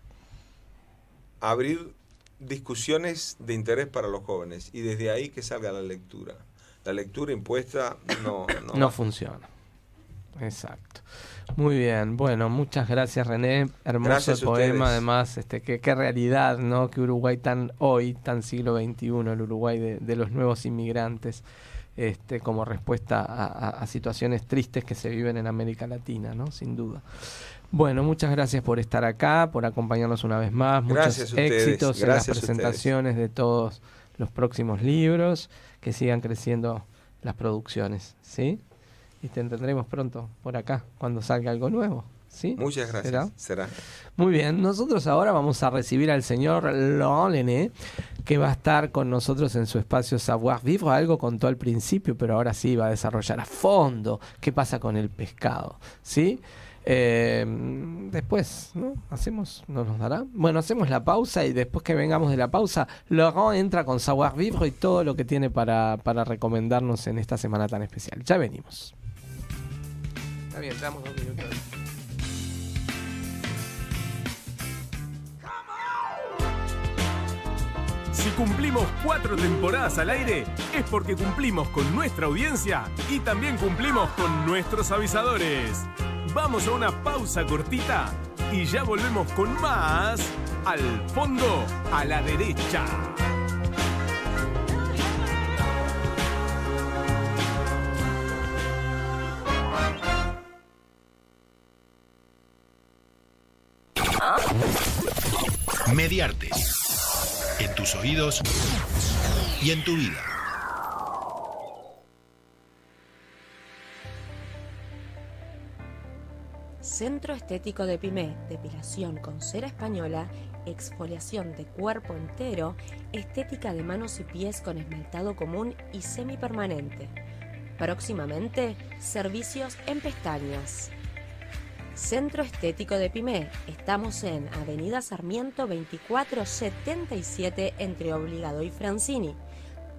abrir discusiones de interés para los jóvenes y desde ahí que salga la lectura. La lectura impuesta no, no, No funciona. Exacto. Muy bien, bueno, muchas gracias René. Hermoso Gracias poema, además, este, qué, qué realidad, ¿no? Que Uruguay tan hoy, tan siglo XXI, el Uruguay de, de los nuevos inmigrantes, este, como respuesta a, a- a situaciones tristes que se viven en América Latina, ¿no? Sin duda. Bueno, muchas gracias por estar acá, por acompañarnos una vez más. Muchos éxitos en las presentaciones de todos los próximos libros, que sigan creciendo las producciones, ¿sí? Y te tendremos pronto por acá, cuando salga algo nuevo, ¿sí? Muchas gracias. ¿Será? Será. Muy bien, nosotros ahora vamos a recibir al señor Lené, que va a estar con nosotros en su espacio Savoir Vivre. Algo contó al principio, pero ahora sí va a desarrollar a fondo qué pasa con el pescado, ¿sí? Eh, después, ¿no? Hacemos, ¿no nos dará? Bueno, hacemos la pausa y después que vengamos de la pausa, Laurent entra con Savoir Vivre y todo lo que tiene para, para recomendarnos en esta semana tan especial. Ya venimos. Está bien, damos dos minutos. Si cumplimos cuatro temporadas al aire, es porque cumplimos con nuestra audiencia y también cumplimos con nuestros avisadores. Vamos a una pausa cortita y ya volvemos con más al fondo a la derecha. Mediarte. En tus oídos y en tu vida. Centro Estético de Pimé, depilación con cera española, exfoliación de cuerpo entero, estética de manos y pies con esmaltado común y semipermanente. Próximamente, servicios en pestañas. Centro Estético de Pimé. Estamos en Avenida Sarmiento 2477 entre Obligado y Francini.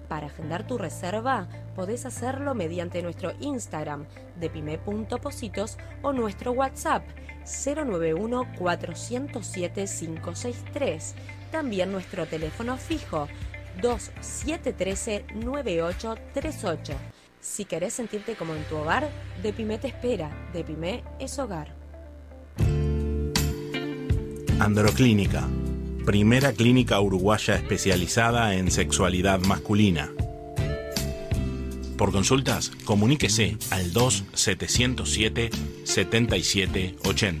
Para agendar tu reserva, podés hacerlo mediante nuestro Instagram de pime.positos o nuestro WhatsApp 091-407-563. También nuestro teléfono fijo 2713-9838. Si querés sentirte como en tu hogar, De Pime te espera. De Pime es hogar. Androclínica, primera clínica uruguaya especializada en sexualidad masculina. Por consultas, comuníquese al 2-707-7780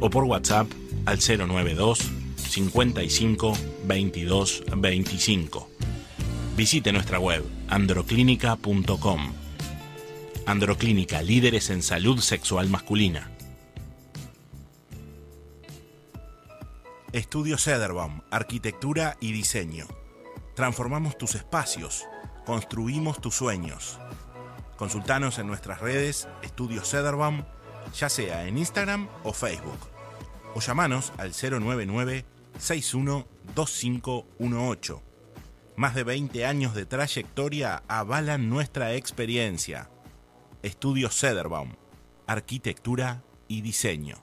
o por WhatsApp al 092 55 22 25. Visite nuestra web androclínica.com. Androclínica, líderes en salud sexual masculina. Estudio Cederbaum, arquitectura y diseño. Transformamos tus espacios, construimos tus sueños. Consultanos en nuestras redes Estudio Cederbaum, ya sea en Instagram o Facebook. O llamanos al 099 612518. Más de 20 años de trayectoria avalan nuestra experiencia. Estudio Cederbaum, arquitectura y diseño.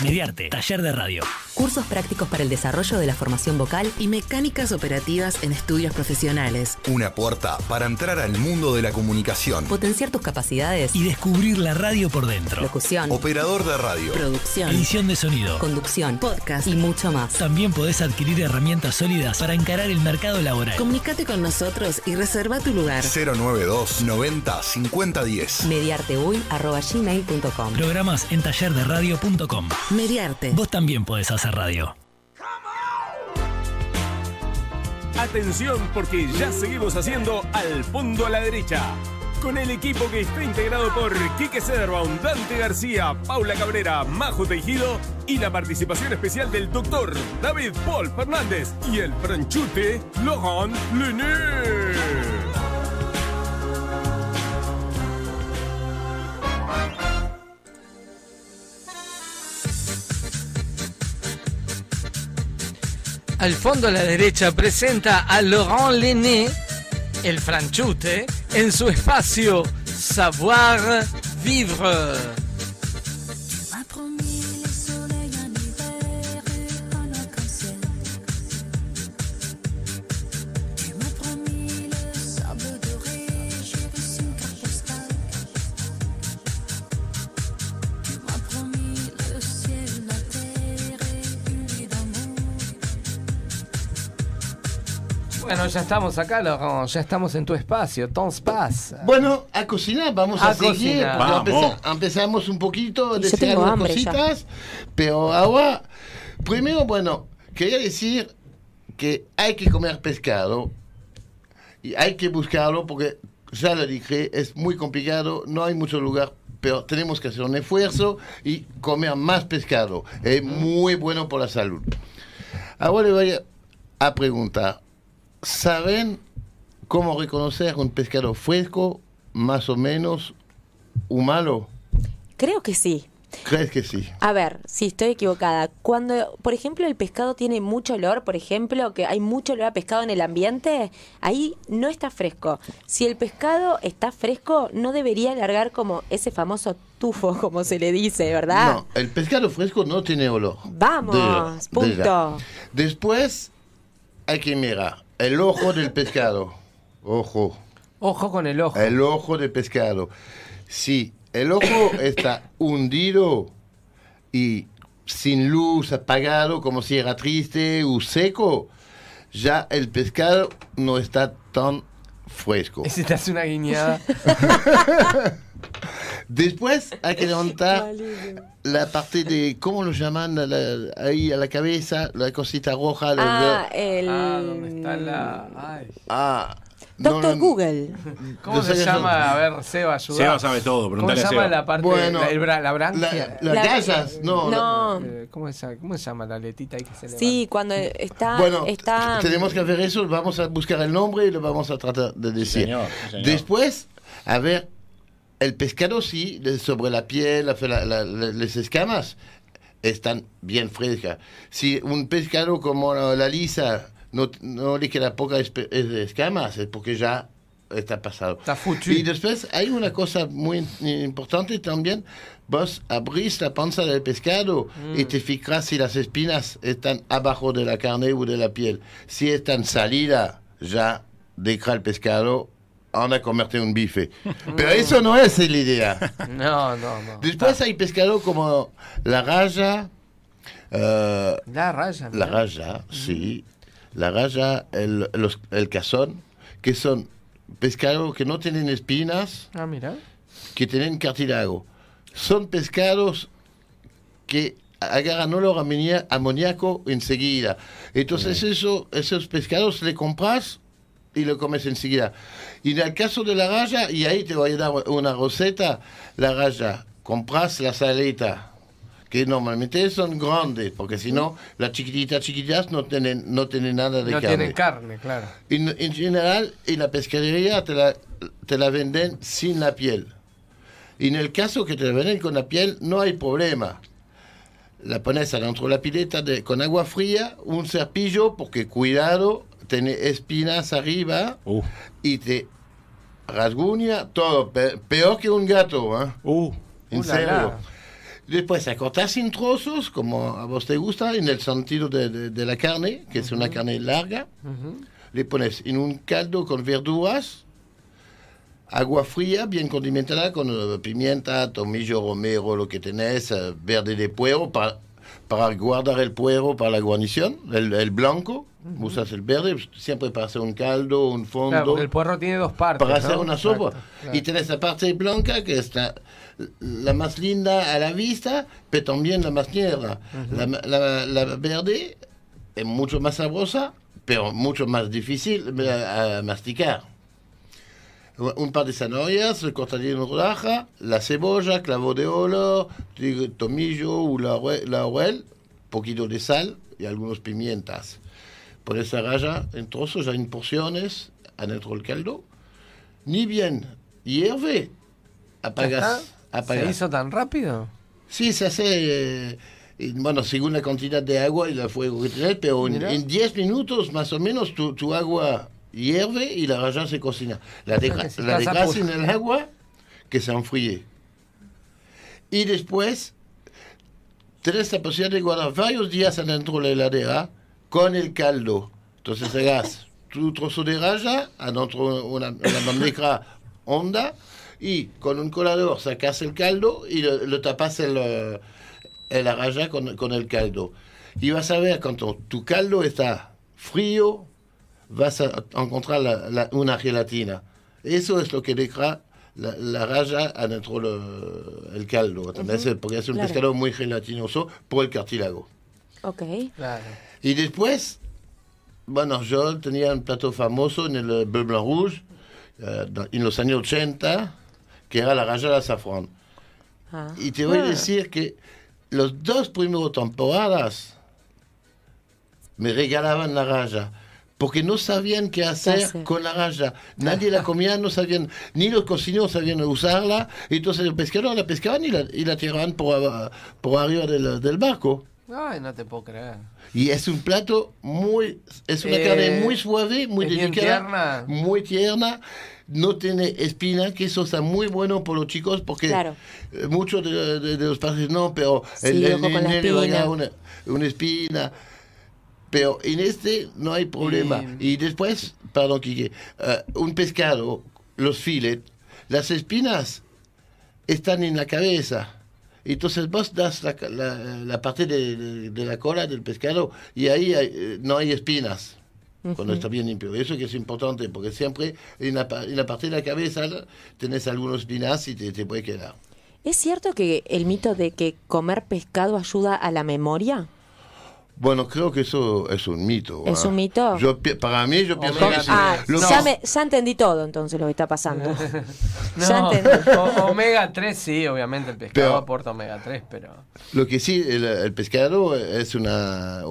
Mediarte, taller de radio. Cursos prácticos para el desarrollo de la formación vocal y mecánicas operativas en estudios profesionales. Una puerta para entrar al mundo de la comunicación. Potenciar tus capacidades y descubrir la radio por dentro. Locución. Operador de radio. Producción. Edición de sonido. Conducción. Podcast. Y mucho más. También podés adquirir herramientas sólidas para encarar el mercado laboral. Comunicate con nosotros y reserva tu lugar. 092 90 50 10. Mediarteui.gmail.com Programas en tallerderadio.com. Mediarte. Vos también podés hacer radio. Atención porque ya seguimos haciendo Al Fondo a la Derecha. Con el equipo que está integrado por Quique Cederbaum, Dante García, Paula Cabrera, Majo Tejido y la participación especial del doctor David Paul Fernández y el franchute Laurent Lené. Al fondo a la derecha presenta a Laurent Lené, el franchute, en su espacio Savoir Vivre. Bueno, ya estamos acá, Laurent, ya estamos en tu espacio, ton espace. Bueno, a cocinar, vamos a, A seguir. cocinar. Vamos. empeza- empezamos un poquito, algunas hambre ya. cositas, pero ahora, primero, bueno, quería decir que hay que comer pescado y hay que buscarlo porque, ya lo dije, es muy complicado, no hay mucho lugar, pero tenemos que hacer un esfuerzo y comer más pescado. Es muy bueno por la salud. Ahora le voy a preguntar, ¿saben cómo reconocer un pescado fresco, más o menos, o malo? Creo que sí. ¿Crees que sí? A ver, si estoy equivocada. Cuando, por ejemplo, el pescado tiene mucho olor, por ejemplo, que hay mucho olor a pescado en el ambiente, ahí no está fresco. Si el pescado está fresco, no debería largar como ese famoso tufo, como se le dice, ¿verdad? No, el pescado fresco no tiene olor. Vamos, punto. Después hay que mirar el ojo del pescado. Ojo. Ojo con el ojo. El ojo del pescado. Si el ojo está hundido y sin luz, apagado, como si era triste o seco, ya el pescado no está tan fresco. Te hace una guiñada. Después hay que levantar la parte de, ¿cómo lo llaman? La- la- ahí a la cabeza, la cosita roja. Ah, la- el... Ah, ¿dónde está la...? Ay. ah, no, Doctor no, Google. ¿Cómo No se llama? A ver, Seba, ayuda. Seba sabe todo, ¿Cómo preguntale se a llama Seba. la parte, Bueno, la, el bra- la la- branquia? las La- gallas, no. No. Eh, ¿cómo, es, ¿Cómo se llama la letita ahí que se levanta? Sí, cuando está... Bueno, está tenemos que hacer eso, vamos a buscar el nombre y lo vamos a tratar de decir. Señor, señor. Después, a ver, el pescado sí, sobre la piel, la- la- la- la- las escamas, están bien frescas. Si un pescado como la lisa no, no le queda poca espe- eh, escamas, es porque ya está pasado. Está. Y después hay una cosa muy importante también. Vos abrís la panza del pescado y te fijas si las espinas están abajo de la carne o de la piel. Si están salidas, ya deja el pescado, anda a comerte un bife. Pero eso no es la idea. No, no, no. Después hay pescado como la raya, eh, La raya. la raya, sí. La raya, el, los- el cazón, que son pescados que no tienen espinas, Ah, mira. que tienen cartílago. Son pescados que agarran olor amoníaco enseguida. Entonces eso, esos pescados le compras y lo comes enseguida. Y en el caso de la raya, y ahí te voy a dar una receta, la raya, compras la saleta, que normalmente son grandes, porque si no, las chiquititas, chiquititas no tienen, no tienen nada de No carne. tienen carne, claro. En, en general, en la pescadería te la, te la venden sin la piel. Y en el caso que te la venden con la piel, no hay problema. la pones adentro de la pileta de- con agua fría, un cepillo, porque cuidado, tiene espinas arriba Uh, y te rasguña todo, pe- peor que un gato, ¿eh? uh. En Uh, serio. la. Después la cortas en trozos, como a vos te gusta, en el sentido de, de- de la carne, que es una carne larga. Le pones en un caldo con verduras, agua fría, bien condimentada, con eh, pimienta, tomillo, romero, lo que tenés, eh, verde de puero, para, para guardar el puero para la guarnición, el, el blanco. Usas el verde siempre para hacer un caldo, un fondo Claro, el puerro tiene dos partes. para ¿no? hacer una sopa. Exacto, claro. Y tenés la parte blanca, que es la, la más linda a la vista, pero también la más tierna. la, la- la verde es mucho más sabrosa, pero mucho más difícil eh, a, a masticar. Un par de zanahorias, cortadillas en rodaja, la cebolla, clavo de digo, tomillo o laurel, laurel, poquito de sal y algunos pimientas. Pones la raya en trozos, ya en porciones, adentro del caldo. Ni bien hierve, ¿Ya apagas. apagas. ¿Se hizo tan rápido? Sí, se hace, eh, bueno, según la cantidad de agua y el fuego que tenés, pero en, Mira. en 10 minutos más o menos tu, tu agua hierve y la raya se cocina. La, deja- si la dejas en el agua que se enfríe. Y después tenés la posibilidad de guardar varios días adentro de la heladera con el caldo. Entonces hagas tu trozo de raya adentro una, una bandeja honda y con un colador sacas el caldo y lo, lo tapas el, el la raya con, con el caldo. Y vas a ver cuando tu caldo está frío, vas a encontrar la- la- una gelatina. Eso es lo que deja la, la raya adentro del el caldo, ¿entendés? Ujú, porque es un claro. pescado muy gelatinoso por el cartílago. Ok. Claro. Y después, bueno, yo tenía un plato famoso en el eh, Blanc Rouge, eh, en los años 80, que era la raya de azafrán. Ah. Y te voy a Ah. decir que los dos primeros temporadas me regalaban la raya. Porque no sabían qué hacer hacer? con la raya. Nadie la comía, no sabían, ni los cocineros sabían usarla. Entonces los pescadores la pescaban y la, y la tiraban por, aba- por arriba del, del barco. Ay, no te puedo creer. Y es un plato muy, es una Eh, carne muy suave, muy delicada, tierna. muy tierna. No tiene espina, que eso está muy bueno por los chicos porque Claro. eh, muchos de, de- de los padres no, pero Sí, el, el le va a espina. dar una, una espina. Pero en este no hay problema. Y, después, perdón, Quique, eh, un pescado, los filets, las espinas están en la cabeza. Entonces vos das la, la- la parte de, de- de la cola del pescado y ahí hay- eh, no hay espinas cuando está bien limpio. Eso que es importante, porque siempre en la, en la parte de la cabeza tenés algunos espinas y te, te puede quedar. ¿Es cierto que el mito de que comer pescado ayuda a la memoria? Bueno, creo que eso es un mito. ¿Es ¿eh? un mito? Yo, para mí, yo pienso Omega que sí. Ah, ya, me- ya entendí todo entonces lo que está pasando. ya No, o- omega 3 sí, obviamente el pescado Pero- aporta omega 3, pero... Lo que sí, el, el pescado es una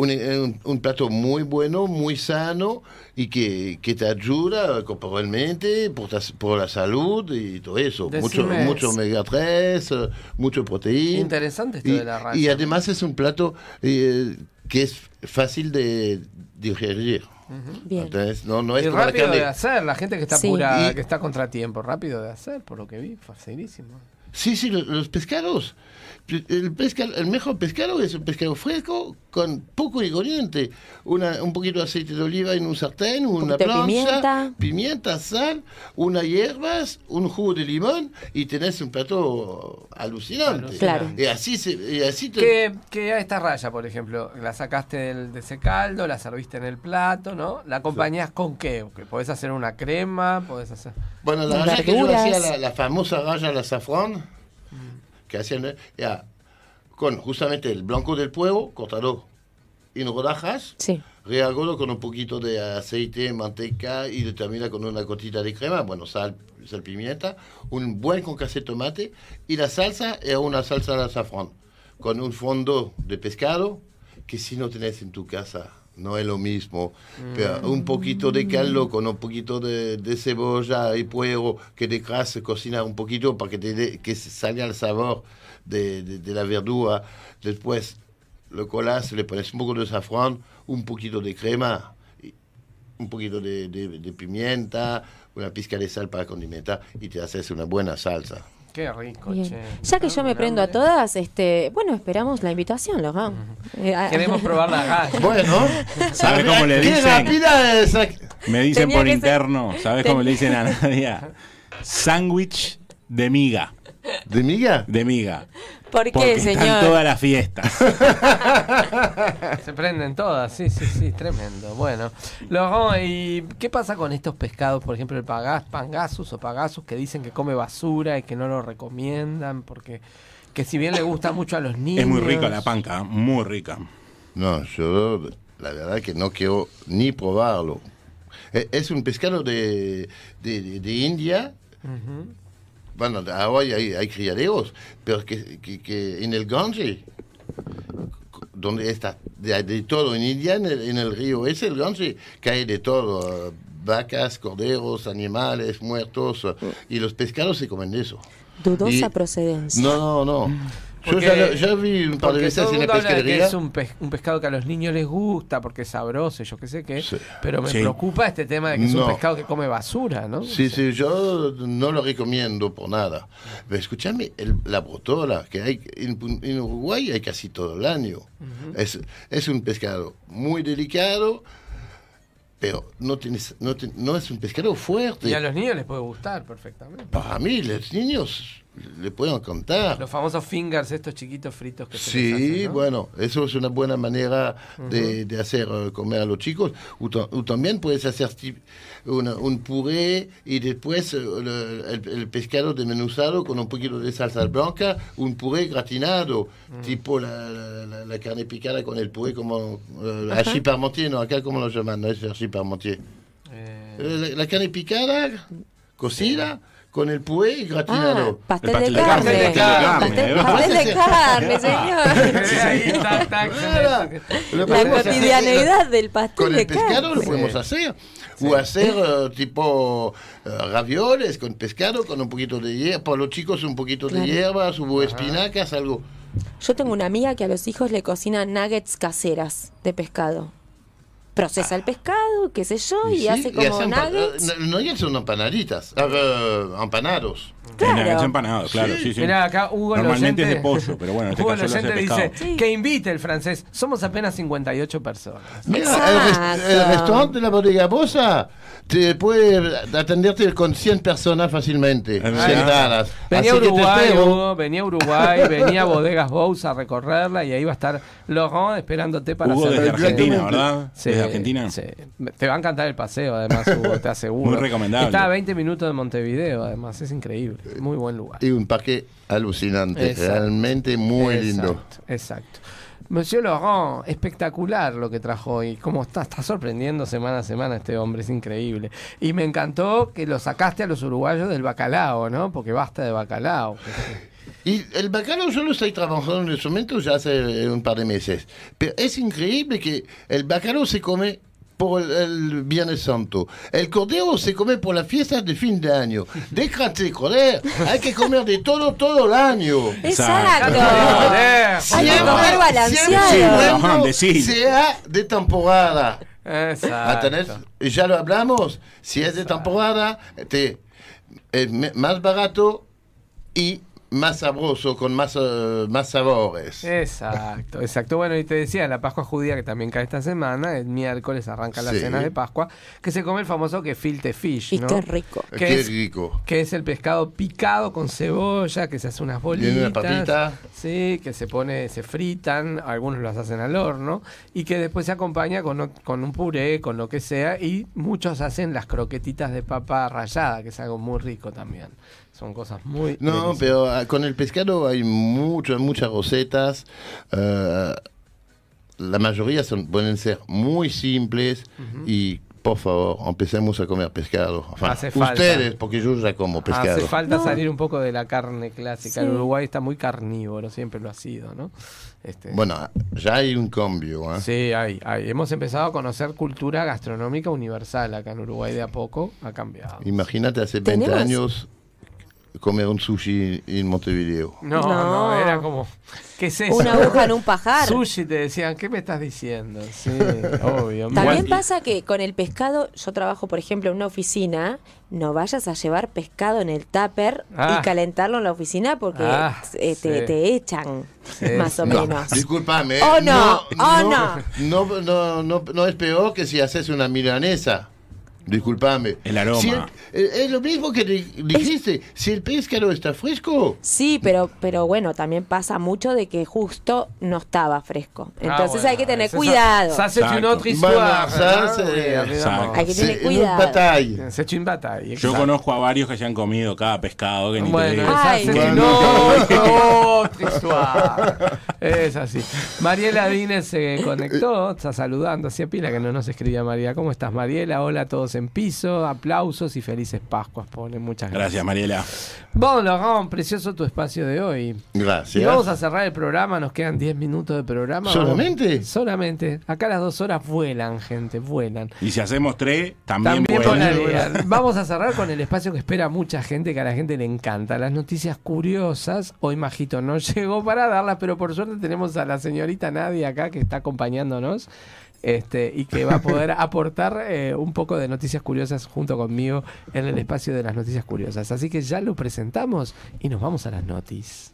un, un- un plato muy bueno, muy sano y que, que te ayuda corporalmente por, ta- por la salud y todo eso. Mucho, Decime- mucho omega 3, eh, mucho proteína. Interesante esto y, de la raya. y además es un plato eh, que es fácil de digerir. Bien. Entonces, no, no es y rápido de hacer, la gente que está Sí. apurada, Y- que está a contratiempo, rápido de hacer, por lo que vi, facilísimo. Sí, sí, lo- los, pescados. El, pescado, el mejor pescado es un pescado fresco con poco ingrediente. Una, un poquito de aceite de oliva en un sartén, una plancha, pimienta. pimienta, sal, unas hierbas, un jugo de limón y tenés un plato alucinante. Claro. Y así, se, y así te- Que, que a esta raya, por ejemplo, la sacaste del, de ese caldo, la serviste en el plato, ¿no? ¿La acompañás con qué? Que podés hacer una crema, podés hacer... Bueno, la raya que yo hacía, la, la famosa raya al azafrán, que hacían ya, con justamente el blanco del puevo cortado en rodajas, Sí. con un poquito de aceite, manteca y lo termina con una gotita de crema, bueno, sal, sal pimienta, un buen concassé de tomate y la salsa es una salsa de azafrán con un fondo de pescado que si no tenés en tu casa no es lo mismo, pero un poquito de caldo con un poquito de, de cebolla y puero que dejas cocinar un poquito para que, te dé- que se salga el sabor de, de- de la verdura. Después lo colas, le pones un poco de safrán, un poquito de crema, un poquito de, de- de pimienta, una pizca de sal para condimentar y te haces una buena salsa. Qué rico, Bien. che. Ya que yo me prendo a todas, este, bueno, esperamos la invitación, Laurent. Eh, a- Queremos probar la gas. Bueno, ¿Sabe cómo le qué dicen? esa- Me dicen Tenía por que ser- interno, ¿sabes Ten- cómo le dicen a Nadia? Sándwich de miga. ¿De miga? De miga. ¿Por qué, Porque señor? están todas las fiestas. Se prenden todas, sí, sí, sí, tremendo. Bueno, luego, ¿y qué pasa con estos pescados? Por ejemplo, el pagas, pangasus o pagasus que dicen que come basura y que no lo recomiendan porque que si bien le gusta mucho a los niños. Es muy rica la panca, muy rica. No, yo la verdad que no quiero ni probarlo. Eh, Es un pescado de, de, de- de India. Bueno, ahora hay, hay criaderos, pero que, que- que en el Ganges, donde está de, de todo en India, en el, en el río ese, el Ganges, cae de todo. Vacas, corderos, animales muertos, y los pescados se comen de eso. Dudosa Y- procedencia. No, no. Yo Porque- ya, lo- vi un par de veces en la pescadería. es un, pes- un pescado que a los niños les gusta porque es sabroso, yo qué sé qué. Pero me Sí. preocupa este tema de que es un pescado que come basura, ¿no? Sí, sí, yo no lo recomiendo por nada. Pero escúchame, el- la brotola que hay en, Uruguay hay casi todo el año. es, es un pescado muy delicado, pero no, tienes, no, te- no es un pescado fuerte. Y a los niños les puede gustar perfectamente. Para mí, los niños le pueden contar. Los famosos fingers, estos chiquitos fritos que se les Sí, hacen, ¿no? bueno, eso es una buena manera de, Ujú. de hacer eh, comer a los chicos. O, o también puedes hacer una- un puré y después eh, el, el- el pescado desmenuzado con un poquito de salsa blanca, un puré gratinado, Mm. tipo la, la- la- carne picada con el puré como Ajá. hachis parmentier, no, acá como lo llaman, no es hachis parmentier. Eh, Eh, La, la carne picada, cocida, con el puré y gratinado. Ah, pastel de carne. Pastel de carne. Pastel, pastel de carne, señor. Ahí, tac, tac, Nada. Lo La hacer- cotidianeidad del pastel Con de el pescado lo carne. podemos hacer. O hacer eh, tipo eh, ravioles con pescado, con un poquito de hierba. Para los chicos un poquito Claro. de hierbas o espinacas, algo. Yo tengo una amiga que a los hijos le cocina nuggets caseras de pescado. Procesa el pescado, qué sé yo, y, Sí, hace como hacen pa- nuggets. eh, no, no son empanaditas, ah, eh, empanados. Claro. empanados, claro, sí, sí. Mirá, acá Hugo Normalmente oyente- es de pollo, pero bueno, en este Hugo caso lo hace dice que invite el francés. Somos apenas 58 personas. Mira, el, rest- el restaurante de la bodega Bosa te puede atenderte con 100 personas fácilmente, verdad. sentadas. Venía a Uruguay. Hugo, venía a Uruguay, venía a Bodegas Bous a recorrerla y ahí va a estar Laurent esperándote para Hugo hacer desde Argentina, ¿verdad? Sí, Desde Argentina. sí. Te va a encantar el paseo, además, Hugo, te aseguro. Muy recomendable. Está a 20 minutos de Montevideo, además, es increíble. Muy buen lugar. Y un parque alucinante, Exacto. realmente muy lindo. Exacto, Exacto. Monsieur Laurent, espectacular lo que trajo hoy. Cómo está, está sorprendiendo semana a semana este hombre, es increíble. Y me encantó que lo sacaste a los uruguayos del bacalao, ¿no? Porque basta de bacalao. Y el bacalao yo lo estoy trabajando en este momento ya hace un par de meses. Pero es increíble que el bacalao se come por el, el Viernes Santo. El cordero se come por las fiestas de fin de año. Déjate de joder. Hay que comer de todo todo el año. Exacto. Siempre cuando decilo. sea de temporada. Exacto. ¿Entendés? Y ya lo hablamos. Si es de temporada, te, es me- más barato y más sabroso, con más, eh, más sabores. Exacto, exacto. Bueno, y te decía, la Pascua judía que también cae esta semana, el miércoles arranca la Sí. cena de Pascua, que se come el famoso gefilte fish, Y ¿no? qué rico. Que Qué es- rico. que es el pescado picado con cebolla, que se hace unas bolitas. una papita. Sí, que se pone, se fritan, algunos las hacen al horno, y que después se acompaña con, con un puré, con lo que sea, y muchos hacen las croquetitas de papa rallada, que es algo muy rico también. Son cosas muy... No, deliciosas. pero ah, con el pescado hay muchas, muchas recetas. eh, la mayoría son, pueden ser muy simples y por favor, empecemos a comer pescado. Enfin, Hace falta. ustedes, porque yo ya como pescado. Hace falta salir un poco de la carne clásica. Sí. El Uruguay está muy carnívoro, siempre lo ha sido, ¿no? Este, Bueno, ya hay un cambio. ¿eh? Sí, hay, hay. Hemos empezado a conocer cultura gastronómica universal acá en Uruguay de a poco. Ha cambiado. Imagínate hace 20 Tenemos- años comer un sushi en Montevideo. No, no, No. era como. ¿Qué es eso? Una aguja en un pajar. Sushi te decían, ¿qué me estás diciendo? Sí, obvio. También pasa que con el pescado, yo trabajo, por ejemplo, en una oficina, no vayas a llevar pescado en el tupper Ah. y calentarlo en la oficina porque Ah, eh, te, sí. te echan, Sí, más o No, menos. discúlpame. Oh, no, oh, no, no, no, no, no es peor que si haces una milanesa. Disculpame. El aroma. Si el- eh, es lo mismo que di- dijiste. Si el pescado está fresco, Sí, pero, pero bueno, también pasa mucho de que justo no estaba fresco. Entonces bueno, hay que tener cuidado. Ça, c'est une autre histoire. ¿no? Hay que tener cuidado. C'est une bataille. Yo conozco a varios que se han comido cada pescado que ni te Bueno, digo. esa Ay. es Bueno. otra histoire. Es así. Mariela Dínez se conectó, está saludando. Hacía pila que no nos escribía María. ¿Cómo estás, Mariela? Hola a todos en piso. Aplausos y felices Pascuas. Pone muchas gracias. Gracias, Mariela. Bon, Laurent, precioso tu espacio de hoy. Gracias. Y vamos a cerrar el programa, nos quedan 10 minutos de programa. ¿Solamente? Vamos- solamente. Acá las dos horas vuelan, gente, vuelan. Y si hacemos tres, también, También volarían. Vamos a cerrar con el espacio que espera mucha gente, que a la gente le encanta. Las noticias curiosas. Hoy Majito no llegó para darlas, pero por suerte tenemos a la señorita Nadia acá que está acompañándonos. Este, y que va a poder aportar eh, un poco de noticias curiosas junto conmigo en el espacio de las noticias curiosas. Así que ya lo presentamos y nos vamos a las noticias.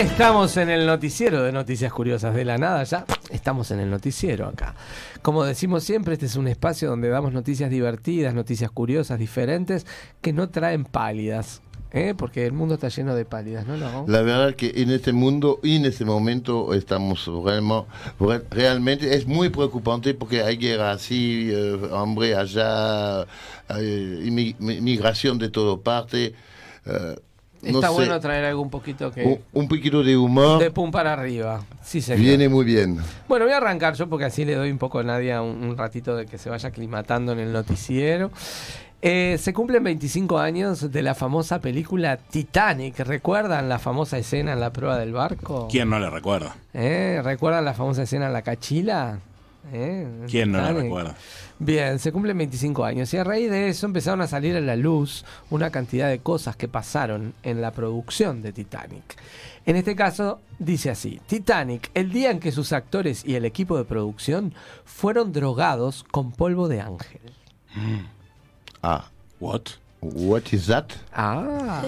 Estamos en el noticiero de Noticias Curiosas de la Nada, ya estamos en el noticiero acá. Como decimos siempre, este es un espacio donde damos noticias divertidas, noticias curiosas, diferentes, que no traen pálidas, ¿eh? porque el mundo está lleno de pálidas, ¿no? Laurent? La verdad que en este mundo y en este momento estamos realmente, re- realmente es muy preocupante porque hay guerra así, eh, hambre allá, eh, inmi- migración de toda parte. No Está sé, bueno traer algo un poquito que... un, un poquito de humor De pum para arriba. Sí, señor. viene muy bien. Bueno, voy a arrancar yo porque así le doy un poco a Nadia un, un ratito de que se vaya aclimatando en el noticiero. Eh, se cumplen 25 años de la famosa película Titanic. ¿Recuerdan la famosa escena en la prueba del barco? ¿Quién no le recuerda? ¿Eh? ¿Recuerdan la famosa escena en la cachila? ¿Eh? ¿Quién no la recuerda? Bien, se cumplen 25 años y a raíz de eso empezaron a salir a la luz una cantidad de cosas que pasaron en la producción de Titanic. En este caso dice así, Titanic, el día en que sus actores y el equipo de producción fueron drogados con polvo de ángel. Ah. What? What is that? Ah.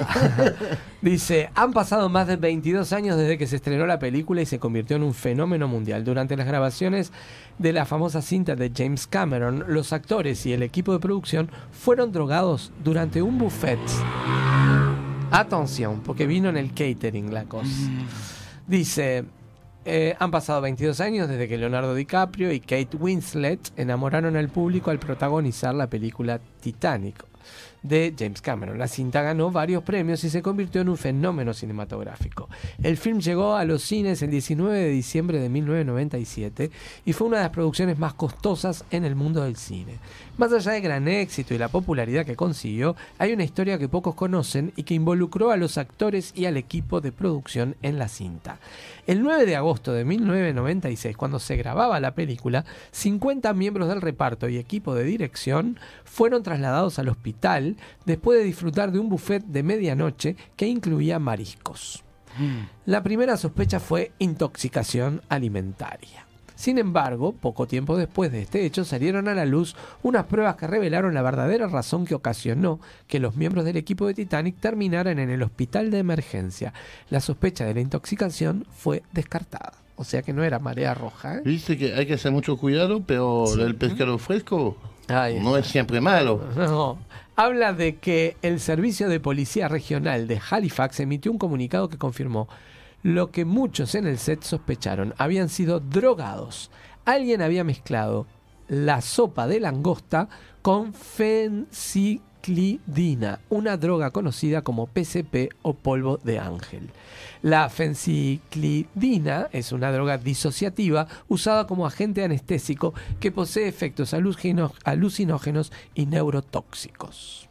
Dice, han pasado más de 22 años desde que se estrenó la película y se convirtió en un fenómeno mundial. Durante las grabaciones de la famosa cinta de James Cameron, los actores y el equipo de producción fueron drogados durante un buffet. Atención, porque vino en el catering la cosa. Dice, eh, han pasado 22 años desde que Leonardo DiCaprio y Kate Winslet enamoraron al público al protagonizar la película Titanic de James Cameron. La cinta ganó varios premios y se convirtió en un fenómeno cinematográfico. El film llegó a los cines el 19 de diciembre de 1997 y fue una de las producciones más costosas en el mundo del cine. Más allá del gran éxito y la popularidad que consiguió, hay una historia que pocos conocen y que involucró a los actores y al equipo de producción en la cinta. El 9 de agosto de 1996, cuando se grababa la película, 50 miembros del reparto y equipo de dirección fueron trasladados al hospital después de disfrutar de un buffet de medianoche que incluía mariscos. La primera sospecha fue intoxicación alimentaria. Sin embargo, poco tiempo después de este hecho salieron a la luz unas pruebas que revelaron la verdadera razón que ocasionó que los miembros del equipo de Titanic terminaran en el hospital de emergencia. La sospecha de la intoxicación fue descartada. O sea que no era marea roja. ¿eh? Viste que hay que hacer mucho cuidado, pero el pescado fresco no es siempre malo. No. Habla de que el Servicio de Policía Regional de Halifax emitió un comunicado que confirmó lo que muchos en el set sospecharon. Habían sido drogados. Alguien había mezclado la sopa de langosta con fenciclidina, una droga conocida como PCP o polvo de ángel. La fenciclidina es una droga disociativa usada como agente anestésico que posee efectos alucinógenos y neurotóxicos.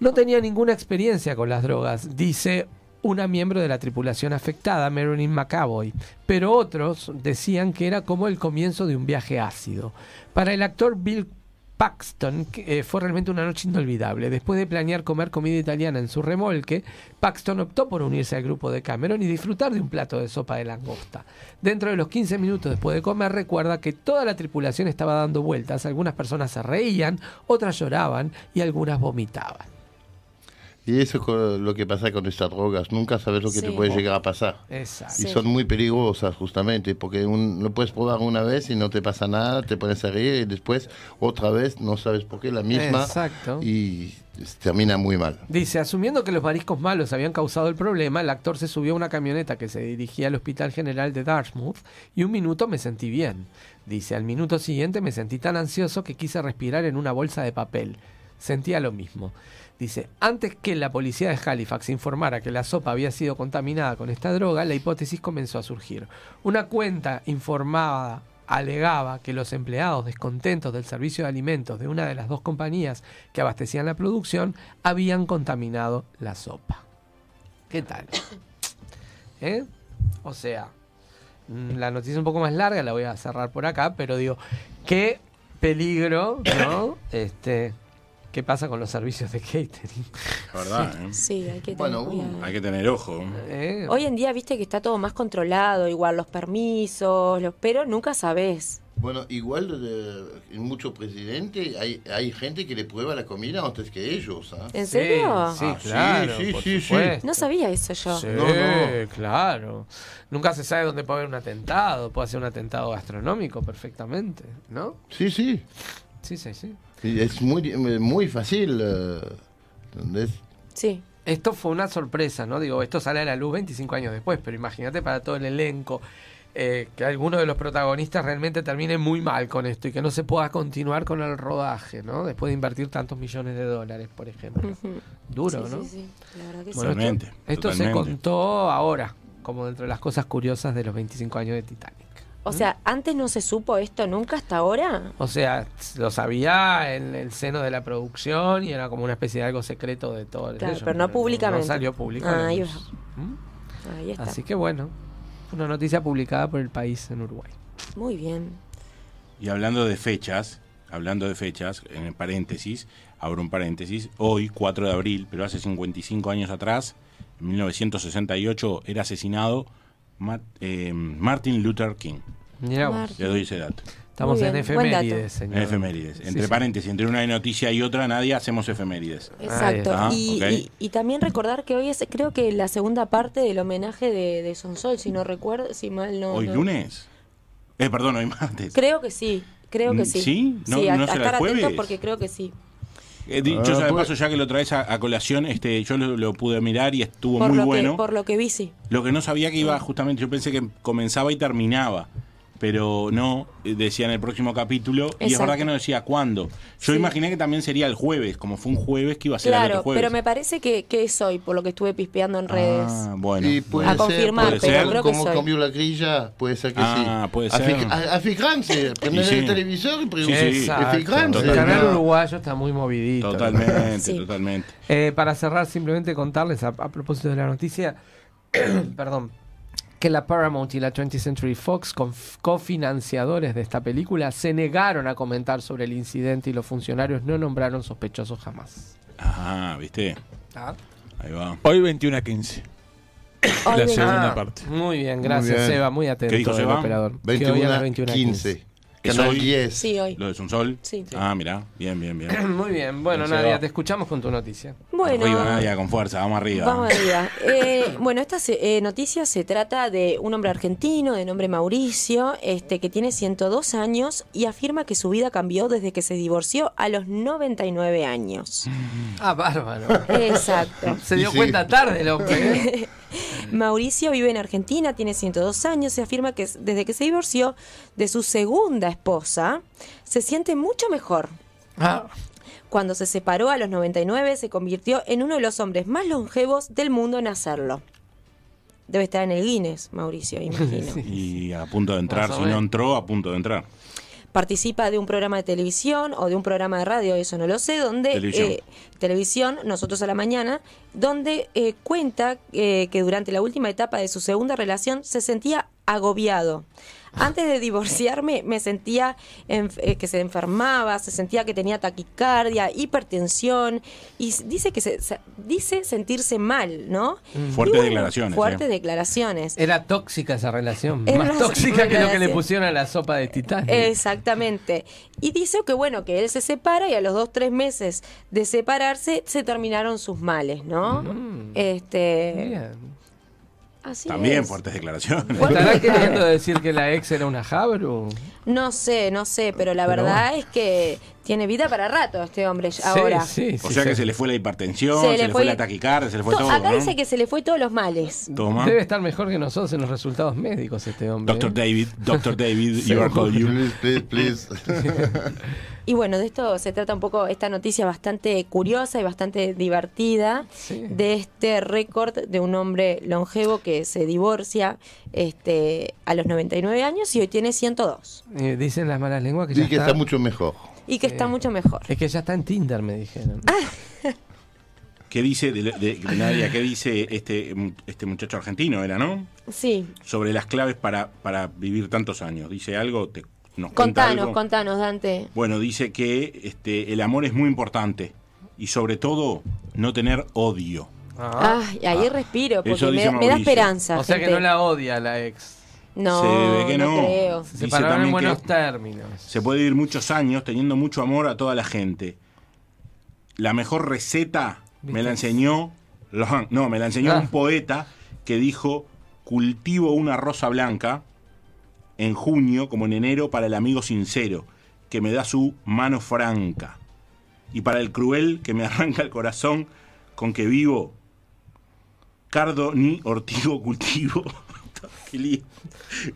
No tenía ninguna experiencia con las drogas, dice una miembro de la tripulación afectada, Marilyn McAvoy, pero otros decían que era como el comienzo de un viaje ácido. Para el actor Bill Paxton eh, fue realmente una noche inolvidable. Después de planear comer comida italiana en su remolque, Paxton optó por unirse al grupo de Cameron y disfrutar de un plato de sopa de langosta. Dentro de los 15 minutos después de comer, recuerda que toda la tripulación estaba dando vueltas, algunas personas se reían, otras lloraban y algunas vomitaban. Y eso es lo que pasa con estas drogas. Nunca sabes lo que te Sí. puede llegar a pasar. Exacto. Y Sí. son muy peligrosas, justamente, porque un- lo puedes probar una vez y no te pasa nada, te pones a reír y después otra vez no sabes por qué, la misma. Exacto. Y termina muy mal. Dice, asumiendo que los mariscos malos habían causado el problema, el actor se subió a una camioneta que se dirigía al Hospital General de Dartmouth y un minuto me sentí bien. Dice, al minuto siguiente me sentí tan ansioso que quise respirar en una bolsa de papel. Sentía lo mismo. Dice, antes que la policía de Halifax informara que la sopa había sido contaminada con esta droga, la hipótesis comenzó a surgir. Una cuenta informada alegaba que los empleados descontentos del servicio de alimentos de una de las dos compañías que abastecían la producción habían contaminado la sopa. ¿Qué tal? ¿Eh? O sea, mm, la noticia es un poco más larga, la voy a cerrar por acá, pero digo, qué peligro, ¿no? Este, ¿qué pasa con los servicios de catering? La verdad, ¿eh? Sí, hay que tener Bueno, cuidado. Hay que tener ojo. ¿Eh? Hoy en día, viste que está todo más controlado, igual los permisos, los, pero nunca sabes. Bueno, igual eh, en muchos presidentes hay, hay gente que le prueba la comida antes que ellos. ¿ah? ¿En serio? Sí, Ah, claro. sí, por sí, sí. No sabía eso yo. Sí, No, no. claro. Nunca se sabe dónde puede haber un atentado. Puede ser un atentado gastronómico perfectamente, ¿no? Sí, sí. Sí, sí, sí. Es muy, muy fácil. eh, ¿entendés? Sí. Esto fue una sorpresa, ¿no? Digo, esto sale a la luz 25 años después, pero imagínate para todo el elenco eh, que alguno de los protagonistas realmente termine muy mal con esto y que no se pueda continuar con el rodaje, ¿no? Después de invertir tantos millones de dólares, por ejemplo. Duro, Sí, ¿no? sí, sí. La verdad que sí. Bueno, esto, esto se contó ahora, como dentro de las cosas curiosas de los 25 años de Titanic. O sea, antes no se supo esto nunca hasta ahora. O sea, lo sabía en el seno de la producción y era como una especie de algo secreto de todo. Claro, ellos, pero no públicamente. No salió público. Ah, ahí. ¿Mm? Ahí está. Así que bueno, una noticia publicada por el país en Uruguay. Muy bien. Y hablando de fechas, hablando de fechas, en el paréntesis, abro un paréntesis, hoy, 4 de abril, pero hace 55 años atrás, en 1968, era asesinado Eh, Martin Luther King. Mirá vos. Martin. Le doy ese dato. Estamos en efemérides, señor. En efemérides. Entre sí. paréntesis, entre una noticia y otra, nadie hacemos efemérides. Exacto. y, Ah, y- y también recordar que hoy es, creo que la segunda parte del homenaje de, de Sonsol, si no recuerdo, si mal no. ¿Hoy no- lunes? Eh, perdón, hoy martes. Creo que sí, creo que Mm, sí. ¿sí? ¿No- sí, a, no a será el estar atentos jueves? porque creo que sí. Eh, dicho Ah, sea de pues- paso, ya que lo traes a, a colación, este, yo lo, lo pude mirar y estuvo Por muy lo, bueno. que, por lo que vi, sí. Lo que no sabía que iba justamente, yo pensé que comenzaba y terminaba, pero no, eh, decía en el próximo capítulo, y es verdad que no decía cuándo. Yo Sí. imaginé que también sería el jueves, como fue un jueves que iba a ser el Claro, otro jueves. pero me parece que, que es hoy, por lo que estuve pispeando en redes. Ah, bueno. Y puede A ser, confirmar, puede pero ser, creo que como cambió la grilla, puede ser que sí. Ah, puede ser. A- Afijanse, prender sí. el televisor y Sí, sí. El canal uruguayo está muy movidito. Totalmente, Sí. totalmente. Eh, para cerrar, simplemente contarles a, a propósito de la noticia, perdón, que la Paramount y la 20th Century Fox, cofinanciadores de esta película, se negaron a comentar sobre el incidente y los funcionarios no nombraron sospechosos jamás. Ah, ¿viste? Ah. Ahí va. Hoy 21 a 15. Hoy La segunda Ah, parte. Muy bien, gracias Muy bien. Seba, muy atento ¿Qué dijo Seba? operador. Que hoy a las 21 21 15. ¿Es Canal hoy? 10. Sí, hoy. ¿Lo de Sunsol? Sí. Ah, mira, bien, bien, bien. Muy bien, bueno Nadia, te escuchamos con tu noticia. Bueno, Arriba, Nadia, con fuerza, vamos arriba. Vamos arriba. Eh, bueno, esta se- eh, noticia se trata de un hombre argentino de nombre Mauricio, este que tiene 102 años y afirma que su vida cambió desde que se divorció a los 99 años. Ah, bárbaro. Exacto. Se dio Sí. cuenta tarde el hombre. ¿eh? Mauricio vive en Argentina, tiene 102 años y afirma que desde que se divorció de su segunda esposa, se siente mucho mejor. Ah, Cuando se separó a los 99, se convirtió en uno de los hombres más longevos del mundo en hacerlo. Debe estar en el Guinness, Mauricio, imagino. Y a punto de entrar, si no entró, a punto de entrar. Participa de un programa de televisión o de un programa de radio, eso no lo sé, donde Televisión. eh, televisión, nosotros a la mañana, donde eh, cuenta eh, que durante la última etapa de su segunda relación se sentía agobiado. Antes de divorciarme me sentía enf- eh, que se enfermaba, se sentía que tenía taquicardia, hipertensión y dice que se, se- dice sentirse mal, ¿no? Mm. Fuertes declaraciones, Fuertes eh. declaraciones. Era tóxica esa relación. Era Más tóxica que lo que le pusieron a la sopa de Titanic. Exactamente. Y dice que bueno, que él se separa y a los dos, tres meses de separarse se terminaron sus males, ¿no? Este. Así También es. fuertes declaraciones. ¿Estará queriendo decir que la ex era una Jabru? No sé, no sé, pero la Pero verdad es que tiene vida para rato este hombre ahora. o sea que se le fue la hipertensión, Se se, le fue- fue la taquicardia, se le fue To- todo. Acá ¿no? dice que se le fue todos los males. Toma. Debe estar mejor que nosotros en los resultados médicos este hombre. Doctor ¿eh? David, Doctor David, you are called you. Please, please, Y bueno, de esto se trata un poco, esta noticia bastante curiosa y bastante divertida, de este récord de un hombre longevo que se divorcia este, a los 99 años y hoy tiene 102. Eh, dicen las malas lenguas que ya Sí, que está mucho mejor. Y que está mucho mejor. Es que ya está en Tinder, me dijeron. ¿Qué dice, de, de- de Nadia, qué dice este, este muchacho argentino, era, no? Sí, Sobre las claves para, para vivir tantos años. ¿Dice algo? Te, ¿Nos cuenta contanos, algo? contanos, Dante. Bueno, dice que este, el amor es muy importante y sobre todo no tener odio. Ay, ahí respiro, porque me, da esperanza. O sea que no la odia la ex. No, Se ve que no no. creo. Se separaron en buenos términos. Se puede vivir muchos años teniendo mucho amor a toda la gente. La mejor receta me la enseñó, no, me la enseñó Ah. un poeta que dijo, cultivo una rosa blanca en junio como en enero para el amigo sincero, que me da su mano franca. Y para el cruel que me arranca el corazón con que vivo, cardo ni ortigo cultivo. Qué lío.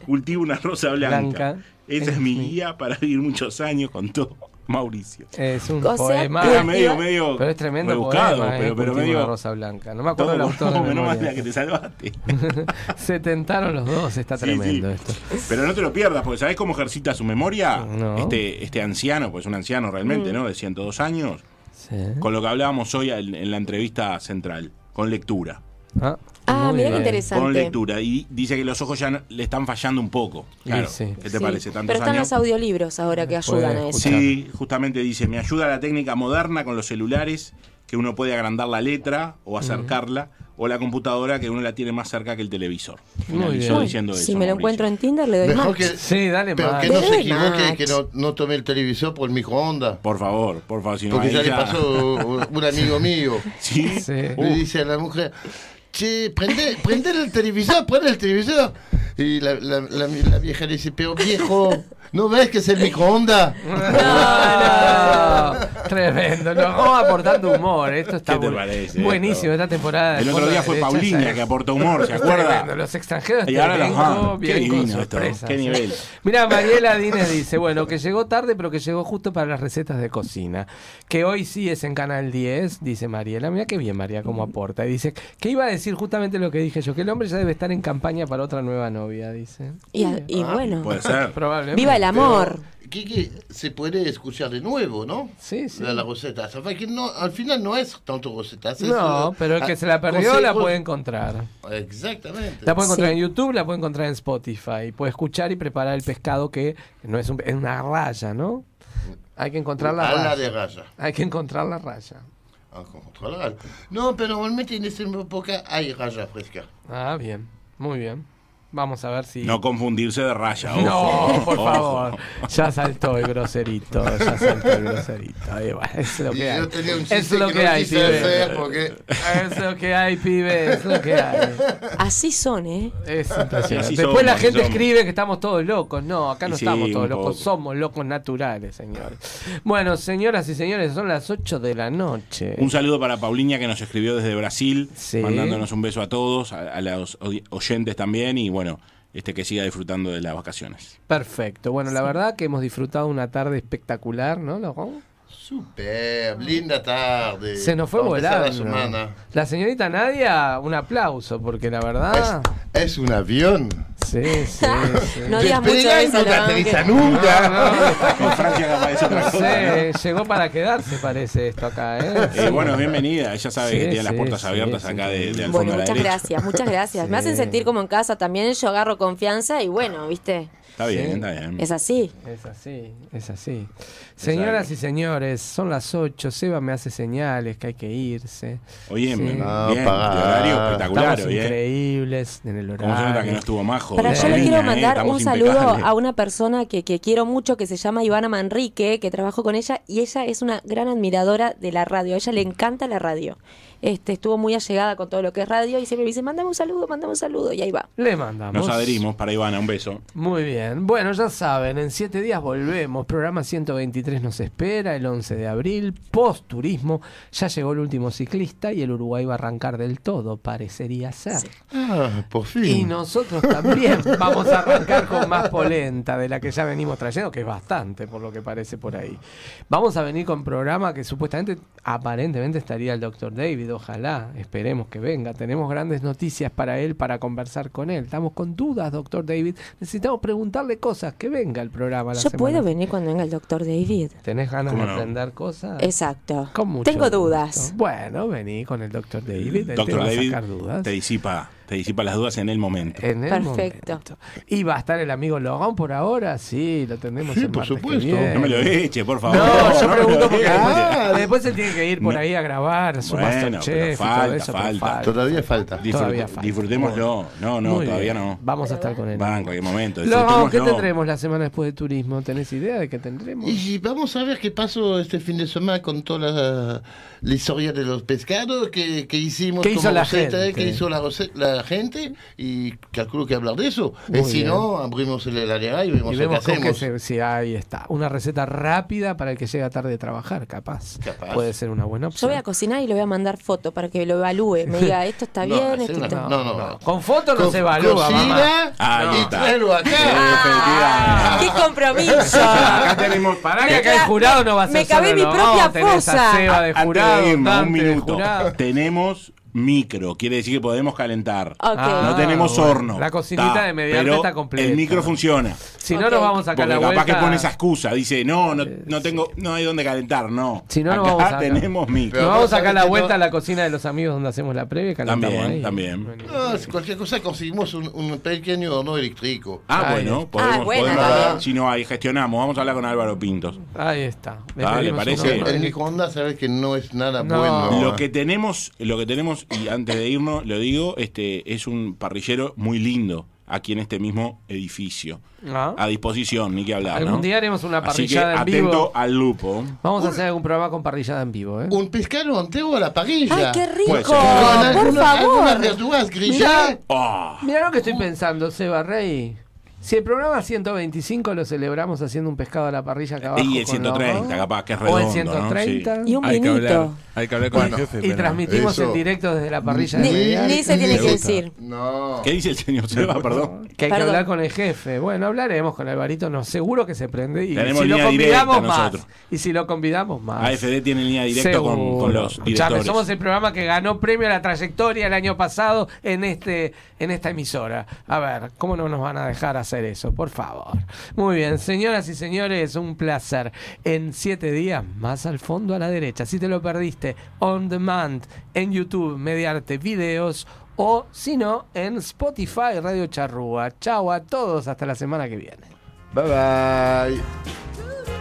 Cultivo una rosa blanca. Blanca. Esa es Es mi guía para vivir muchos años con todo. Mauricio. Es un O sea, poema. Era medio, medio Pero es tremendo rebuscado, poema, pero, eh, pero Cultivo medio... una rosa blanca. No me acuerdo todo del autor menos mal que te salvaste. Se tentaron los dos, está Sí, tremendo sí. esto. Pero no te lo pierdas, porque ¿sabés cómo ejercita su memoria? No. Este, este anciano, pues un anciano realmente, Mm. ¿no? De 102 años. Sí. Con lo que hablábamos hoy en, en la entrevista central, con lectura. Ah, Ah, mira qué interesante. Con lectura. Y dice que los ojos ya no- le están fallando un poco. Claro. Sí, sí. ¿Qué te Sí. parece? Tantos Pero están años. los audiolibros ahora que ayudan a eso. Sí, justamente dice, me ayuda la técnica moderna con los celulares, que uno puede agrandar la letra o acercarla, o la computadora que uno la tiene más cerca que el televisor. Muy Finalizó bien. diciendo eso. Si me lo Mauricio. encuentro en Tinder, le doy Mejor match. que, Sí, dale pero más. que no se equivoque, match. que no, no tome el televisor por el microondas. Por favor, por favor, si no Porque ahí ya le pasó un amigo mío. ¿Sí? Sí. Le dice a la mujer, che, prende, prende el televisor, prende el televisor. Y la, la, la- vieja le dice, pero viejo, ¿no ves que es el microondas? No, no. Tremendo. Nos vamos aportando humor. Esto está ¿Qué te bu- parece buenísimo esto? esta temporada. de El otro día fue Paulina que aportó humor, ¿se acuerda? Tremendo, Los extranjeros Y ahora los tremendo, ah, qué con divino esto, sorpresas, qué nivel. Mira, Mariela Dínez dice, bueno, que llegó tarde, pero que llegó justo para las recetas de cocina. Que hoy sí es en Canal 10, dice Mariela. Mira qué bien, María, cómo aporta. Y dice, que iba a decir justamente lo que dije yo, que el hombre ya debe estar en campaña para otra nueva novia, dice. Y, y bueno, Puede ser. Probablemente. viva el amor. Kiki, se puede escuchar de nuevo, ¿no? Sí, sí. La, la receta. O sea, que no, al final no es tanto recetas. es, No, pero el que ah, se la perdió la puede encontrar. Exactamente. La puede encontrar Sí. en YouTube, la puede encontrar en Spotify. Puede escuchar y preparar el pescado que no es, un- es una raya, ¿no? Hay que encontrar la raya. de raya. Hay que encontrar la raya. Ah. No, pero normalmente en esta época hay raya fresca. Ah, bien. Muy bien. Vamos a ver si... No confundirse de raya. No, por ojo. favor. Ya saltó el groserito. Ya saltó el groserito. Ahí va, es lo Y que hay. yo tenía un Es chiste lo que que no hay, pibe. porque- Es lo que hay, pibe. Es lo que hay. Así son, ¿eh? Es impresionante. Después somos, la gente somos. escribe que estamos todos locos. No, acá no sí, estamos todos locos. poco. Somos locos naturales, señores. Bueno, señoras y señores, son las 8 de la noche. Un saludo para Paulinha que nos escribió desde Brasil, Sí. mandándonos un beso a todos, a, a los oyentes también y bueno, este que siga disfrutando de las vacaciones. Perfecto. Bueno, la verdad que hemos disfrutado una tarde espectacular, ¿no, Logón? Super, linda tarde. Se nos fue volando. La semana. La señorita Nadia, un aplauso, porque la verdad. Es un avión. Sí, sí. sí. No digas mucho eso, no te aterriza nunca. Con Francia es otra cosa, sé, llegó para quedarse, parece esto acá, ¿eh? Eh, bueno, bienvenida. Ella sabe Sí, que tiene las puertas sí, abiertas sí, acá sí. de, de al Bueno, fondo a la muchas gracias, muchas gracias. Me hacen sentir como en casa también, yo agarro confianza y bueno, ¿viste? Está bien, Sí. está bien. Es así. Es así, es así. Señoras y señores, son las 8. Seba me hace señales que hay que irse. Oye, Sí. bien, No, horario espectacular Estamos hoy, ¿eh? increíbles en el horario. Como se que no estuvo majo. Para yo le quiero ¿eh? mandar un saludo impecables. a una persona que, que quiero mucho que se llama Ivana Manrique, que trabajo con ella y ella es una gran admiradora de la radio. A ella le encanta la radio. Este, estuvo muy allegada con todo lo que es radio y siempre me dice, mándame un saludo, mándame un saludo y ahí va. Le mandamos. Nos adherimos para Ivana, un beso. Muy bien. Bueno, ya saben, en siete días volvemos. Programa 123 nos espera el 11 de abril. Post turismo. Ya llegó el último ciclista y el Uruguay va a arrancar del todo, parecería ser. Ah, por fin. Y nosotros también vamos a arrancar con más polenta de la que ya venimos trayendo, que es bastante por lo que parece por ahí. Vamos a venir con programa que supuestamente, aparentemente estaría el doctor David, ojalá, esperemos que venga. Tenemos grandes noticias para él, para conversar con él. Estamos con dudas, doctor David. Necesitamos preguntarle cosas, que venga el programa. La Yo semana. puedo venir cuando venga el doctor David. ¿Tenés ganas de aprender cosas? Exacto. Con mucho Tengo gusto. dudas. Bueno, vení con el doctor David. él te Doctor va a David sacar dudas. te disipa, te disipa las dudas en el momento. En el Perfecto. momento. Y va a estar el amigo Logan por ahora, sí, lo tenemos Sí, el por que supuesto. viene. No me lo eche, por favor. No, yo no pregunto porque eche. después, después se tiene que ir por No. ahí a grabar su Bueno, Masterchef pero y todo falta, eso. falta. Todavía falta. Disfrut- Todavía falta. Disfrutémoslo. No, no, Muy todavía bien. no. Vamos a estar con él. Va en cualquier momento. Logan, ¿qué tendremos la semana después de turismo? ¿Tenés idea de qué tendremos? Y vamos a ver qué pasó este fin de semana con toda la, la historia de los pescados que, que hicimos. ¿Qué hizo la receta, gente? ¿Qué hizo la, rece- la gente? Y calculo que hablar de eso. Si no, abrimos el heladera y vemos, y lo que vemos qué hacemos. se, sí, ahí está. Una receta rápida para el que llega tarde de trabajar, capaz. Capaz. Puede ser una buena Yo opción. voy a cocinar y le voy a mandar foto para que lo evalúe. Me diga, esto está No, bien, esto una- está... no, no, no. Con fotos no se evalúa, mamá. Cocina Ahí y está. tráelo acá. Ah, ¡Qué compromiso! Acá tenemos. Pará que acá el jurado no va a ser me cabé solo mi propia tenés a fosa. Seba de Antes jurado, de irnos, un minuto. Tenemos micro, quiere decir que podemos calentar. Ah, no tenemos bueno. horno. La cocinita Ta, de mediante pero está completa. El micro funciona. Si no, nos vamos a sacar Porque la capaz vuelta. que pone esa excusa. Dice, no, no, no tengo, no hay donde calentar, no. Si no, no Acá vamos a- tenemos micro. Nos vamos a sacar la vuelta no- a la cocina de los amigos donde hacemos la previa y calentamos También, ahí. también. No, si cualquier cosa conseguimos un, un pequeño horno eléctrico. Ah, Ahí bueno, está. podemos, Ah, bueno, podemos- también. si no hay, gestionamos. Vamos a hablar con Álvaro Pintos. Ahí está. Le pedimos parece. El, microondas sabes que no es nada No. bueno. Lo que tenemos, lo que tenemos, y antes de irnos, lo digo, este, es un parrillero muy lindo aquí en este mismo edificio. Ah. A disposición, ni que hablar, Algún ¿no? día haremos una Así que parrillada en atento vivo. al lupo. Vamos a hacer algún programa con parrillada en vivo, ¿eh? Un pescado entero a la parrilla. ¡Ay, qué rico! Con Por alguna- algunas favor. verduras grilladas. Ah, Mira lo que estoy pensando, Seba Rey. Si el programa 125 lo celebramos haciendo un pescado a la parrilla acá abajo. y el con 130, los- capaz que es O redondo, el 130. ¿no? Y un Hay que hablar, vinito. hay que hablar con Bueno, el jefe. Y pero- transmitimos Eso. en directo desde la parrilla Ni, se tiene que decir. No. ¿Qué dice el señor Seba, perdón? Que hay que hablar con el jefe. Bueno, hablaremos con Alvarito, no, seguro que se prende. Y Tenemos si lo convidamos más. nosotros. Y si lo convidamos más. AFD tiene línea directa con, con los directores. somos el programa que ganó premio a la trayectoria el año pasado en este en esta emisora. A ver, ¿cómo no nos van a dejar hacer eso? Por favor. Muy bien, señoras y señores, un placer. En siete días, más al fondo a la derecha. Si te lo perdiste, on demand, en YouTube, mediante videos. O si no, en Spotify Radio Charrúa. Chau a todos, hasta la semana que viene. Bye bye.